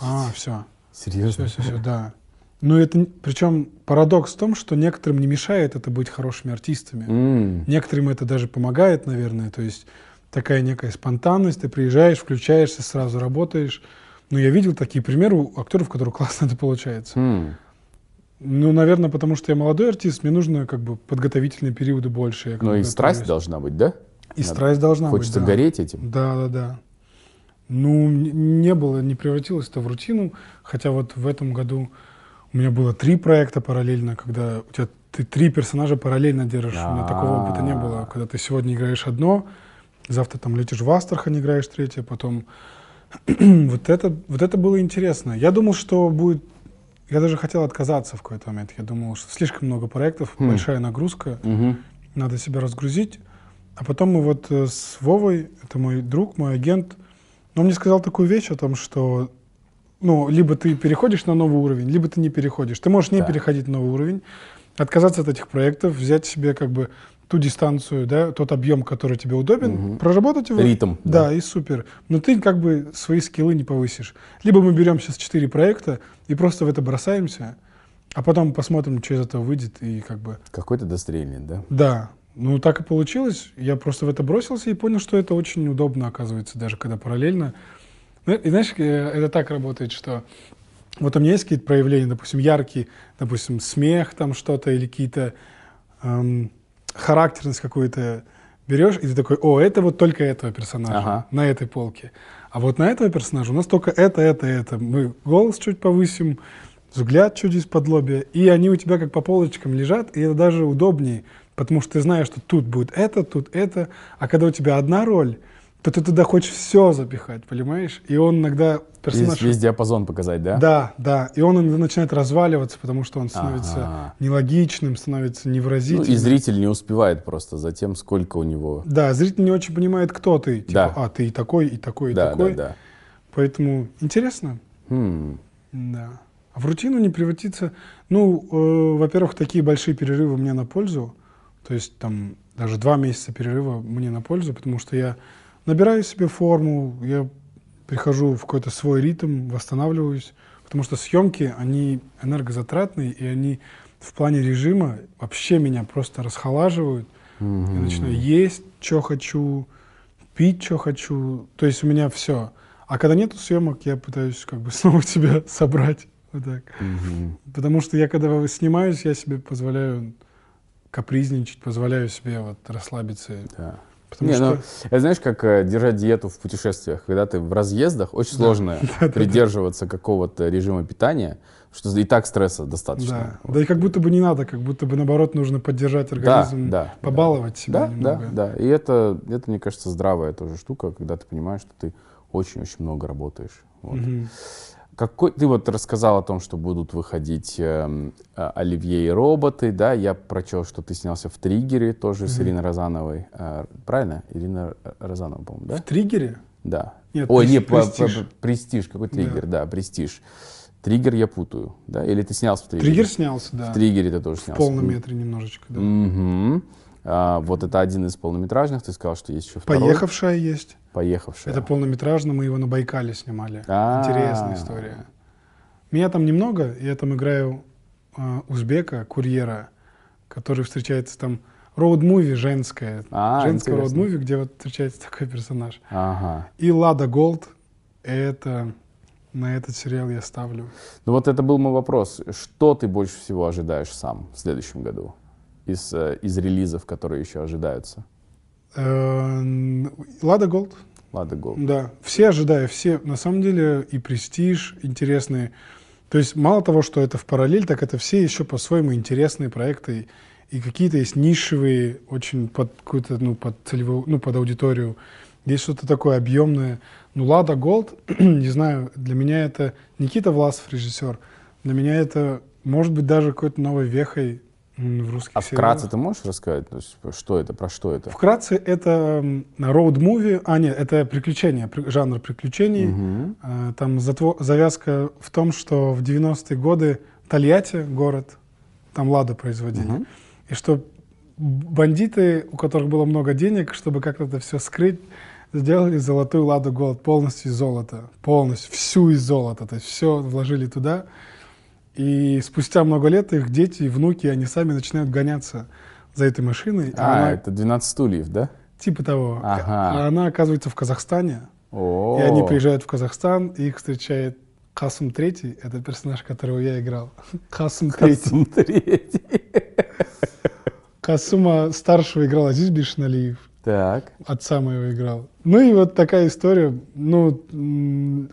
А, все. Серьезно? Все, все, все, да. Но это, причем парадокс в том, что некоторым не мешает это быть хорошими артистами. Mm. Некоторым это даже помогает, наверное. То есть такая некая спонтанность, ты приезжаешь, включаешься, сразу работаешь. Но я видел такие примеры у актеров, у которых классно это получается. Mm. Ну, наверное, потому что я молодой артист, мне нужно как бы подготовительные периоды больше. Но и страсть должна быть, да? И Надо. страсть должна Хочется быть. Хочется гореть этим. Да, да, да. Ну, не было, не превратилось это в рутину, хотя вот в этом году у меня было три проекта параллельно, когда у тебя ты три персонажа параллельно держишь. У меня такого опыта не было, когда ты сегодня играешь одно, завтра там летишь в Астрахань, играешь третье, потом вот, это, вот это было интересно. Я думал, что будет... Я даже хотел отказаться в какой-то момент. Я думал, что слишком много проектов, Хм. большая нагрузка, Мгм. надо себя разгрузить. А потом мы вот э, с Вовой, это мой друг, мой агент, он мне сказал такую вещь о том, что ну, либо ты переходишь на новый уровень, либо ты не переходишь. Ты можешь не Да. переходить на новый уровень, отказаться от этих проектов, взять себе как бы ту дистанцию, да, тот объем, который тебе удобен, Мгм. проработать его. Ритм. Да, и супер. Но ты как бы свои скиллы не повысишь. Либо мы берем сейчас четыре проекта и просто в это бросаемся, а потом посмотрим, что из этого выйдет, и как бы Какой-то дострельный, да? да, ну так и получилось. Я просто в это бросился и понял, что это очень удобно, оказывается, даже когда параллельно. Ну, И знаешь, э, это так работает, что вот у меня есть какие-то проявления, допустим, яркие, допустим, смех там что-то или какие-то эм, характерность какую-то берешь, и ты такой, о, это вот только этого персонажа Ага. на этой полке. А вот на этого персонажа у нас только это, это, это. Мы голос чуть повысим, взгляд чуть из-под лобья, и они у тебя как по полочкам лежат, и это даже удобнее, потому что ты знаешь, что тут будет это, тут это, а когда у тебя одна роль, то ты туда хочешь все запихать, понимаешь? И он иногда персонаж... Весь, весь диапазон показать, да? Да, да. И он иногда начинает разваливаться, потому что он становится Ага. нелогичным, становится Ну, невыразительным. и зритель не успевает просто за тем, сколько у него... Да, зритель не очень понимает, кто ты. Типа, Да. а, ты и такой, и такой, и Да, такой. да, да. Поэтому интересно. Хм. Да. А в рутину не превратиться. Ну, э, во-первых, такие большие перерывы мне на пользу. То есть там даже два месяца перерыва мне на пользу, потому что я набираю себе форму, я прихожу в какой-то свой ритм, восстанавливаюсь. Потому что съемки, они энергозатратные, и они в плане режима вообще меня просто расхолаживают. Я Мгм. начинаю есть, что хочу, пить, что хочу. То есть у меня все. А когда нету съемок, я пытаюсь как бы снова себя собрать. Вот так. Мгм. Потому что я когда снимаюсь, я себе позволяю капризничать, позволяю себе вот расслабиться. Да. Потому Не, что ну, это знаешь, как э, держать диету в путешествиях. Когда ты в разъездах, очень сложно придерживаться какого-то режима питания, что и так стресса да. достаточно. да и как будто бы не надо, как будто бы наоборот нужно поддержать Да, организм, да, побаловать себя Да, да, немного. да. И это, это, мне кажется, здравая тоже штука, когда ты понимаешь, что ты очень-очень много работаешь. Вот. Мгм. Какой, ты вот рассказал о том, что будут выходить эм, а, Оливье и роботы, да, я прочел, что ты снялся в Триггере тоже с Мгм. Ириной Розановой, А, правильно? Ирина Розанова, по-моему, да? В триггере? Да. Нет, Ой, прес- не, по- престиж. по- престиж, какой Да. триггер, да, престиж. Триггер я путаю, да? Или ты снялся в триггере? Триггер снялся, да. В триггере ты тоже В снялся. полном метре немножечко, да. Мгм. А, вот это один из полнометражных, ты сказал, что есть еще второй. Поехавшая есть. Поехавшая. Это полнометражно, мы его на Байкале снимали. А. Интересная история. Меня там немного, я там играю а, узбека, курьера, который встречается там роуд-муви женское. А, женское роуд-муви, где вот встречается такой персонаж. Ага. И Лада Голд, это на этот сериал я ставлю. Ну вот это был мой вопрос. Что ты больше всего ожидаешь сам в следующем году из, э, из релизов, которые еще ожидаются? Э, Лада Голд, Лада Гол. Да, все ожидаю, все, на самом деле, и престиж интересные. То есть мало того, что это в параллель, так это все еще по-своему интересные проекты. И какие-то есть нишевые, очень под какую-то, ну, под целевую, ну, под аудиторию. Есть что-то такое объемное. Ну, Лада Голд, не знаю, для меня это Никита Власов, режиссер. Для меня это, может быть, даже какой-то новой вехой в русских А сериалах. вкратце ты можешь рассказать, то есть, что это, про что это? Вкратце, это роуд-муви, а нет, это приключения, при- жанр приключений. А, Там завязка в том, что в 90-е годы Тольятти, город, там «Лада» производили. Мгм. И что бандиты, у которых было много денег, чтобы как-то это все скрыть, сделали золотую «Ладу Голд» полностью из золота. Полностью, всю из золота. То есть все вложили туда. И спустя много лет их дети и внуки, они сами начинают гоняться за этой машиной. А, она- это 12 стульев, да? Типа того. Ага. А она оказывается в Казахстане. О, И они приезжают в Казахстан, и их встречает Касум Третий, это персонаж, которого я играл. Касум Третий. Касума старшего играл Азиз Бишналиев, Так. отца моего играл. Ну и вот такая история, ну,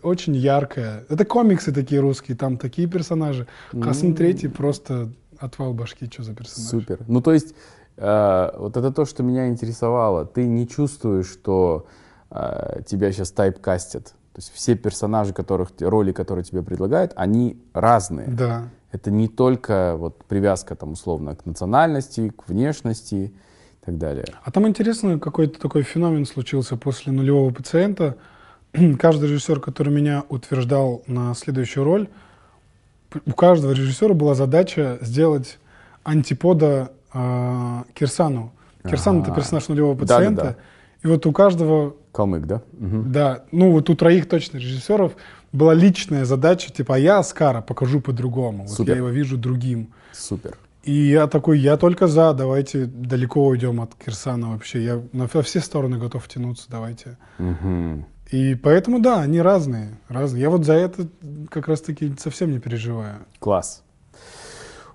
очень яркая. Это комиксы такие русские, там такие персонажи. Касум Третий просто отвал башки, что за персонаж. Супер. Ну, то есть, э, вот это то, что меня интересовало. Ты не чувствуешь, что э, тебя сейчас тайпкастят. То есть все персонажи, которых, роли, которые тебе предлагают, они разные. Да. Это не только вот привязка там условно к национальности, к внешности так далее. А там интересно, какой-то такой феномен случился после нулевого пациента. Каждый режиссер, который меня утверждал на следующую роль, у каждого режиссера была задача сделать антипода э, Кирсану. Кирсан это Ага. персонаж нулевого пациента. И вот у каждого, Калмык, да? Мгм. да, ну вот у троих точно режиссеров была личная задача, типа, а я Аскара покажу по-другому. Вот я его вижу другим. Супер. И я такой, я только за, давайте далеко уйдем от Кирсана вообще. Я на все стороны готов тянуться, давайте. Мгм. И поэтому, да, они разные, разные. Я вот за это как раз-таки совсем не переживаю. Класс.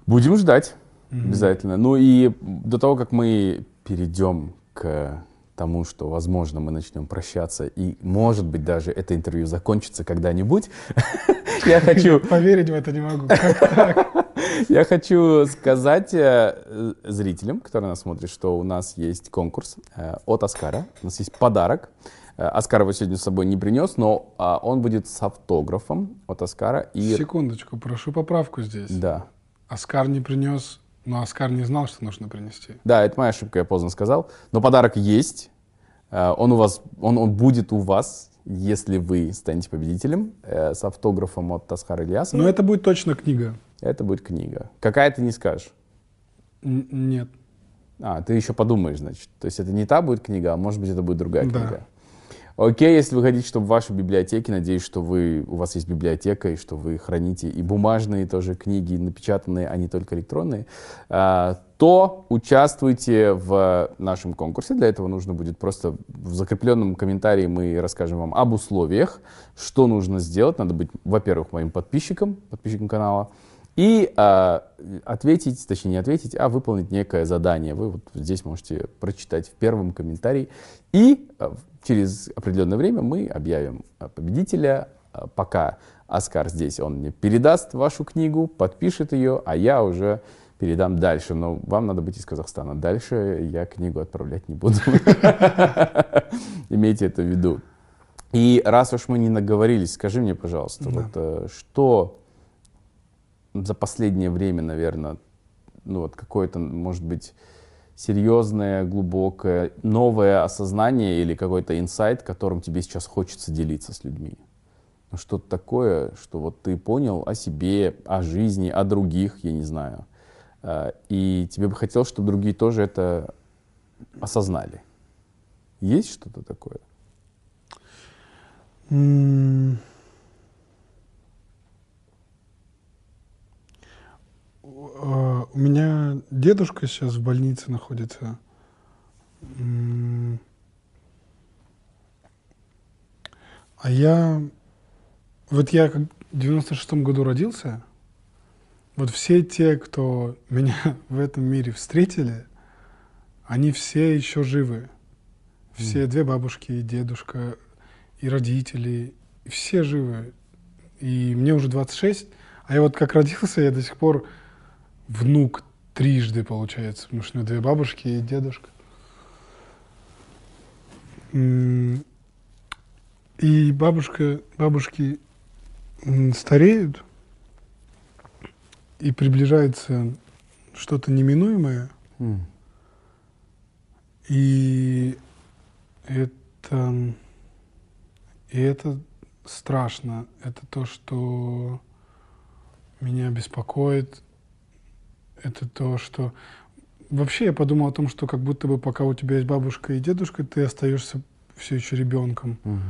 Будем ждать. Обязательно. Ну и до того, как мы перейдем к тому, что, возможно, мы начнем прощаться, и, может быть, даже это интервью закончится когда-нибудь, я хочу Поверить в это не могу. Я хочу сказать э, зрителям, которые нас смотрят, что у нас есть конкурс э, от Оскара. У нас есть подарок. Э, Оскар его сегодня с собой не принес, но а, он будет с автографом от Оскара. И... Секундочку, прошу поправку здесь. Да. Оскар не принес, но Оскар не знал, что нужно принести. Да, это моя ошибка, я поздно сказал. Но подарок есть. Он у вас, он, он будет у вас, если вы станете победителем э, с автографом от Оскара Ильясова. Но это будет точно книга. Это будет книга. Какая ты не скажешь? Н- нет. А, ты еще подумаешь, значит. То есть это не та будет книга, а может быть это будет другая Да. книга. Окей, если вы хотите, чтобы в вашей библиотеке, надеюсь, что вы, у вас есть библиотека, и что вы храните и бумажные тоже книги, напечатанные, а не только электронные, а, то участвуйте в нашем конкурсе. Для этого нужно будет просто в закрепленном комментарии мы расскажем вам об условиях, что нужно сделать. Надо быть, во-первых, моим подписчиком, подписчиком канала, и а, ответить, точнее не ответить, а выполнить некое задание. Вы вот здесь можете прочитать в первом комментарии. И а, через определенное время мы объявим а, победителя. Пока Оскар здесь, он мне передаст вашу книгу, подпишет ее, а я уже передам дальше. Но вам надо быть из Казахстана. Дальше я книгу отправлять не буду. Имейте это в виду. И раз уж мы не наговорились, скажи мне, пожалуйста, вот э, что за последнее время, наверное, ну вот какое-то, может быть, серьезное, глубокое, новое осознание или какой-то инсайт, которым тебе сейчас хочется делиться с людьми? Ну, что-то такое, что вот ты понял о себе, о жизни, о других, я не знаю. Э, И тебе бы хотелось, чтобы другие тоже это осознали. Есть что-то такое? Э, У меня дедушка сейчас в больнице находится. А я... Вот я в 96-м году родился. Вот все те, кто меня в этом мире встретили, они все еще живы. Все две бабушки и дедушка, и родители, и все живы. И мне уже 26, а я вот как родился, я до сих пор внук трижды, получается, потому что у меня две бабушки и дедушка. И бабушка, бабушки стареют, и приближается что-то неминуемое, М. и это, и это страшно. Это то, что меня беспокоит. Это то, что... Вообще я подумал о том, что как будто бы пока у тебя есть бабушка и дедушка, ты остаешься все еще ребенком Мгм.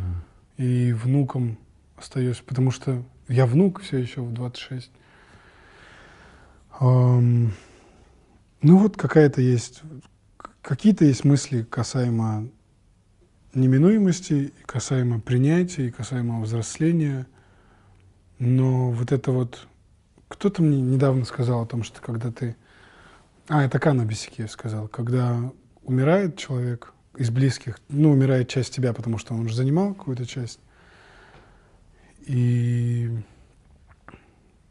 и внуком остаешься, потому что я внук все еще в 26. Ам, ну вот какая-то есть, какие-то есть мысли касаемо неминуемости, касаемо принятия, касаемо взросления. Но вот это вот... Кто-то мне недавно сказал о том, что когда ты... А, это Кана Бесикеев сказал. Когда умирает человек из близких, ну, умирает часть тебя, потому что он уже занимал какую-то часть. И...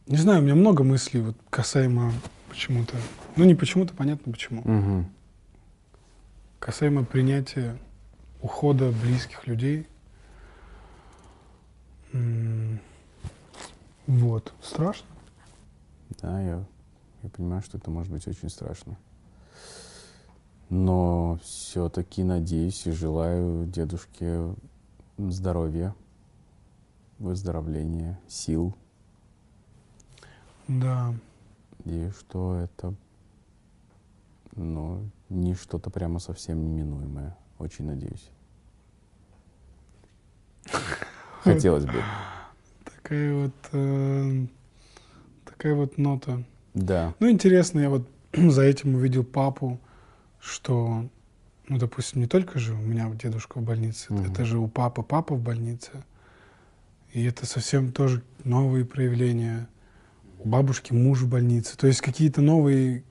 Не знаю, у меня много мыслей вот касаемо почему-то... Ну, не почему-то, понятно почему. Мгм. Касаемо принятия ухода близких людей. М, Вот. Страшно? Да, я, я понимаю, что это может быть очень страшно. Но все-таки надеюсь и желаю дедушке здоровья, выздоровления, сил, Да. и что это ну, не что-то прямо совсем неминуемое. Очень надеюсь. Хотелось бы. Такая вот, э, такая вот нота. Да. Ну, интересно, я вот за этим увидел папу, что, ну, допустим, не только же у меня дедушка в больнице, Мгм. это же у папы папа в больнице. И это совсем тоже новые проявления. У бабушки муж в больнице. То есть какие-то новые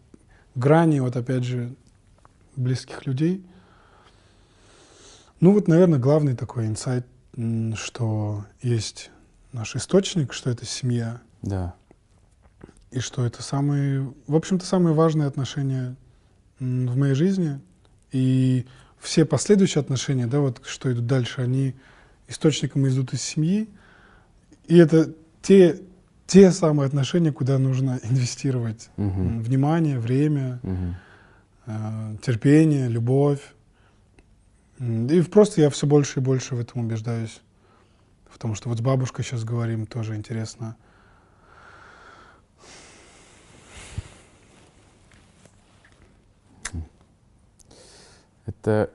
грани, вот опять же, близких людей. Ну вот, наверное, главный такой инсайт, что есть наш источник, что это семья, Да. и что это самые, в общем-то, самые важные отношения в моей жизни. И все последующие отношения, да, вот что идут дальше, они источником идут из семьи. И это те, те самые отношения, куда нужно инвестировать м, внимание, время, Мгм. э, терпение, любовь. И просто я все больше и больше в этом убеждаюсь. В том, что вот с бабушкой сейчас говорим, тоже интересно. Это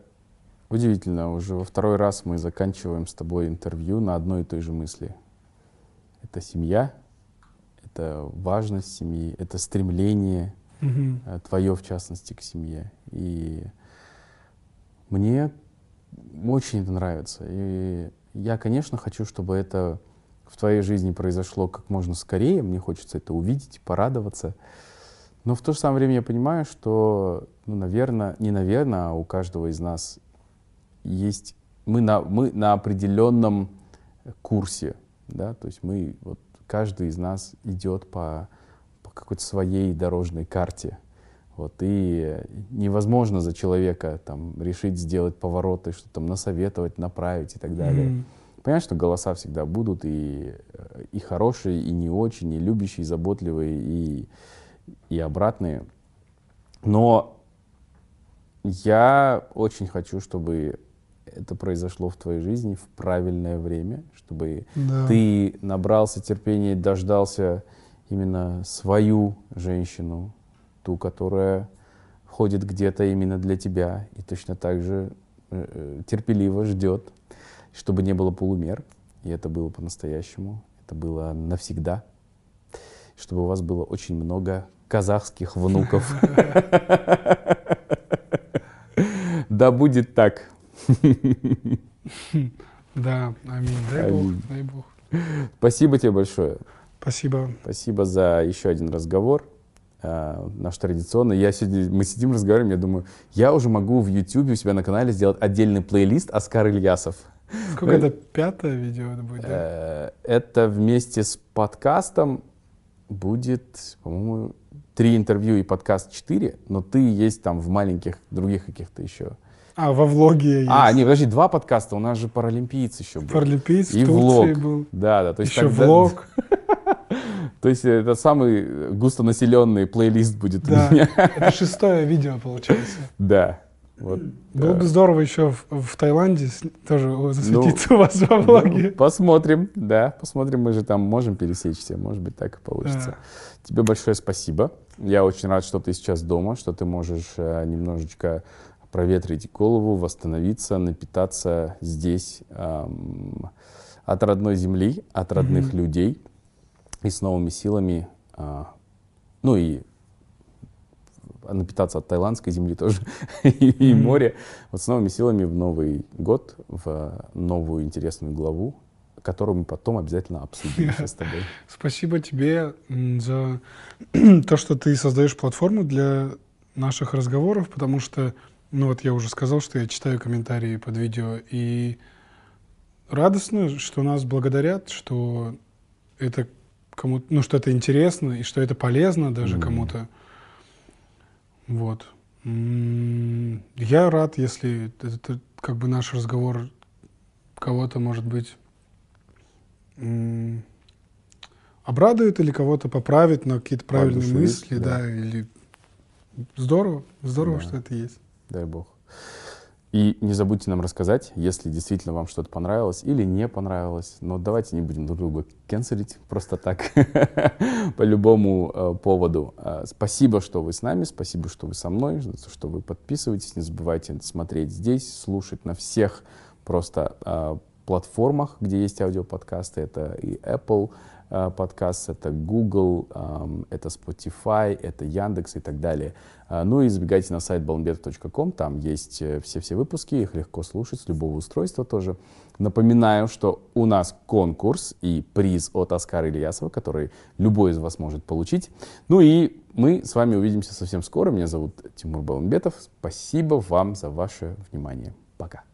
удивительно. Уже во второй раз мы заканчиваем с тобой интервью на одной и той же мысли. Это семья, это важность семьи, это стремление Мгм. э, твое, в частности, к семье. И мне очень это нравится. И я, конечно, хочу, чтобы это в твоей жизни произошло как можно скорее. Мне хочется это увидеть, порадоваться. Но в то же самое время я понимаю, что, ну, наверное, не наверное, а у каждого из нас есть... Мы на, мы на определенном курсе, да, то есть мы, вот каждый из нас идет по, по какой-то своей дорожной карте. Вот, и невозможно за человека там, решить сделать повороты, что там насоветовать, направить и так далее. Мгм. Понятно, что голоса всегда будут, и, э, и хорошие, и не очень, и любящие, и заботливые, и, и обратные. Но я очень хочу, чтобы это произошло в твоей жизни в правильное время, чтобы Да. ты набрался терпения, и дождался именно свою женщину, ту, которая ходит где-то именно для тебя, и точно так же э, э, терпеливо ждет, чтобы не было полумер, и это было по-настоящему, это было навсегда, чтобы у вас было очень много казахских внуков. Да будет так. Да, аминь. Дай Бог, дай Бог. Спасибо тебе большое. Спасибо. Спасибо за еще один разговор. А, наш традиционный. Я сегодня, мы сидим, разговариваем, я думаю, я уже могу в YouTube у себя на канале сделать отдельный плейлист Оскар Ильясов. Сколько это пятое видео это будет? да? Э, Это вместе с подкастом будет, по-моему, три интервью и подкаст четыре, но ты есть там в маленьких других каких-то еще. А, во влоге есть. А, не, подожди, два подкаста, у нас же паралимпиец еще был. Паралимпийц И в Турции влог. был. Да, да, то есть Еще тогда- влог. То есть это самый густонаселенный плейлист будет Да. у меня. Это шестое видео получается. Да. Вот. Было да. бы здорово еще в, в Таиланде тоже Ну, засветиться у вас во Ну, влоге. посмотрим, да, посмотрим, мы же там можем пересечься, может быть, так и получится. Да. Тебе большое спасибо. Я очень рад, что ты сейчас дома, что ты можешь э, немножечко проветрить голову, восстановиться, напитаться здесь ам, от родной земли, от родных Мгм. людей и с новыми силами. а, ну и напитаться от таиландской земли тоже и, и Мгм. моря. Вот с новыми силами в Новый год, в новую интересную главу, которую мы потом обязательно обсудим с тобой. Спасибо тебе за то, что ты создаешь платформу для наших разговоров, потому что, ну вот я уже сказал, что я читаю комментарии под видео, и радостно, что нас благодарят, что это кому ну, что это интересно, и что это полезно даже Мгм. кому-то. Вот. М, Я рад, если это как бы наш разговор кого-то, может быть, м, обрадует или кого-то поправит на какие-то правильные Воодушевит, мысли, да. да. или здорово, здорово, Да. что это есть. Дай бог. И не забудьте нам рассказать, если действительно вам что-то понравилось или не понравилось. Но давайте не будем друг друга кенселить просто так, по любому э, поводу. Э, спасибо, что вы с нами, спасибо, что вы со мной, что вы подписываетесь. Не забывайте смотреть здесь, слушать на всех просто э, платформах, где есть аудиоподкасты. Это и Apple подкаст, это Google, эм, это Spotify, это Яндекс и так далее. А, Ну и забегайте на сайт balmbet.com, там есть э, все-все выпуски, их легко слушать с любого устройства тоже. Напоминаю, что у нас конкурс и приз от Оскара Ильясова, который любой из вас может получить. Ну и мы с вами увидимся совсем скоро. Меня зовут Тимур Балмбетов. Спасибо вам за ваше внимание. Пока.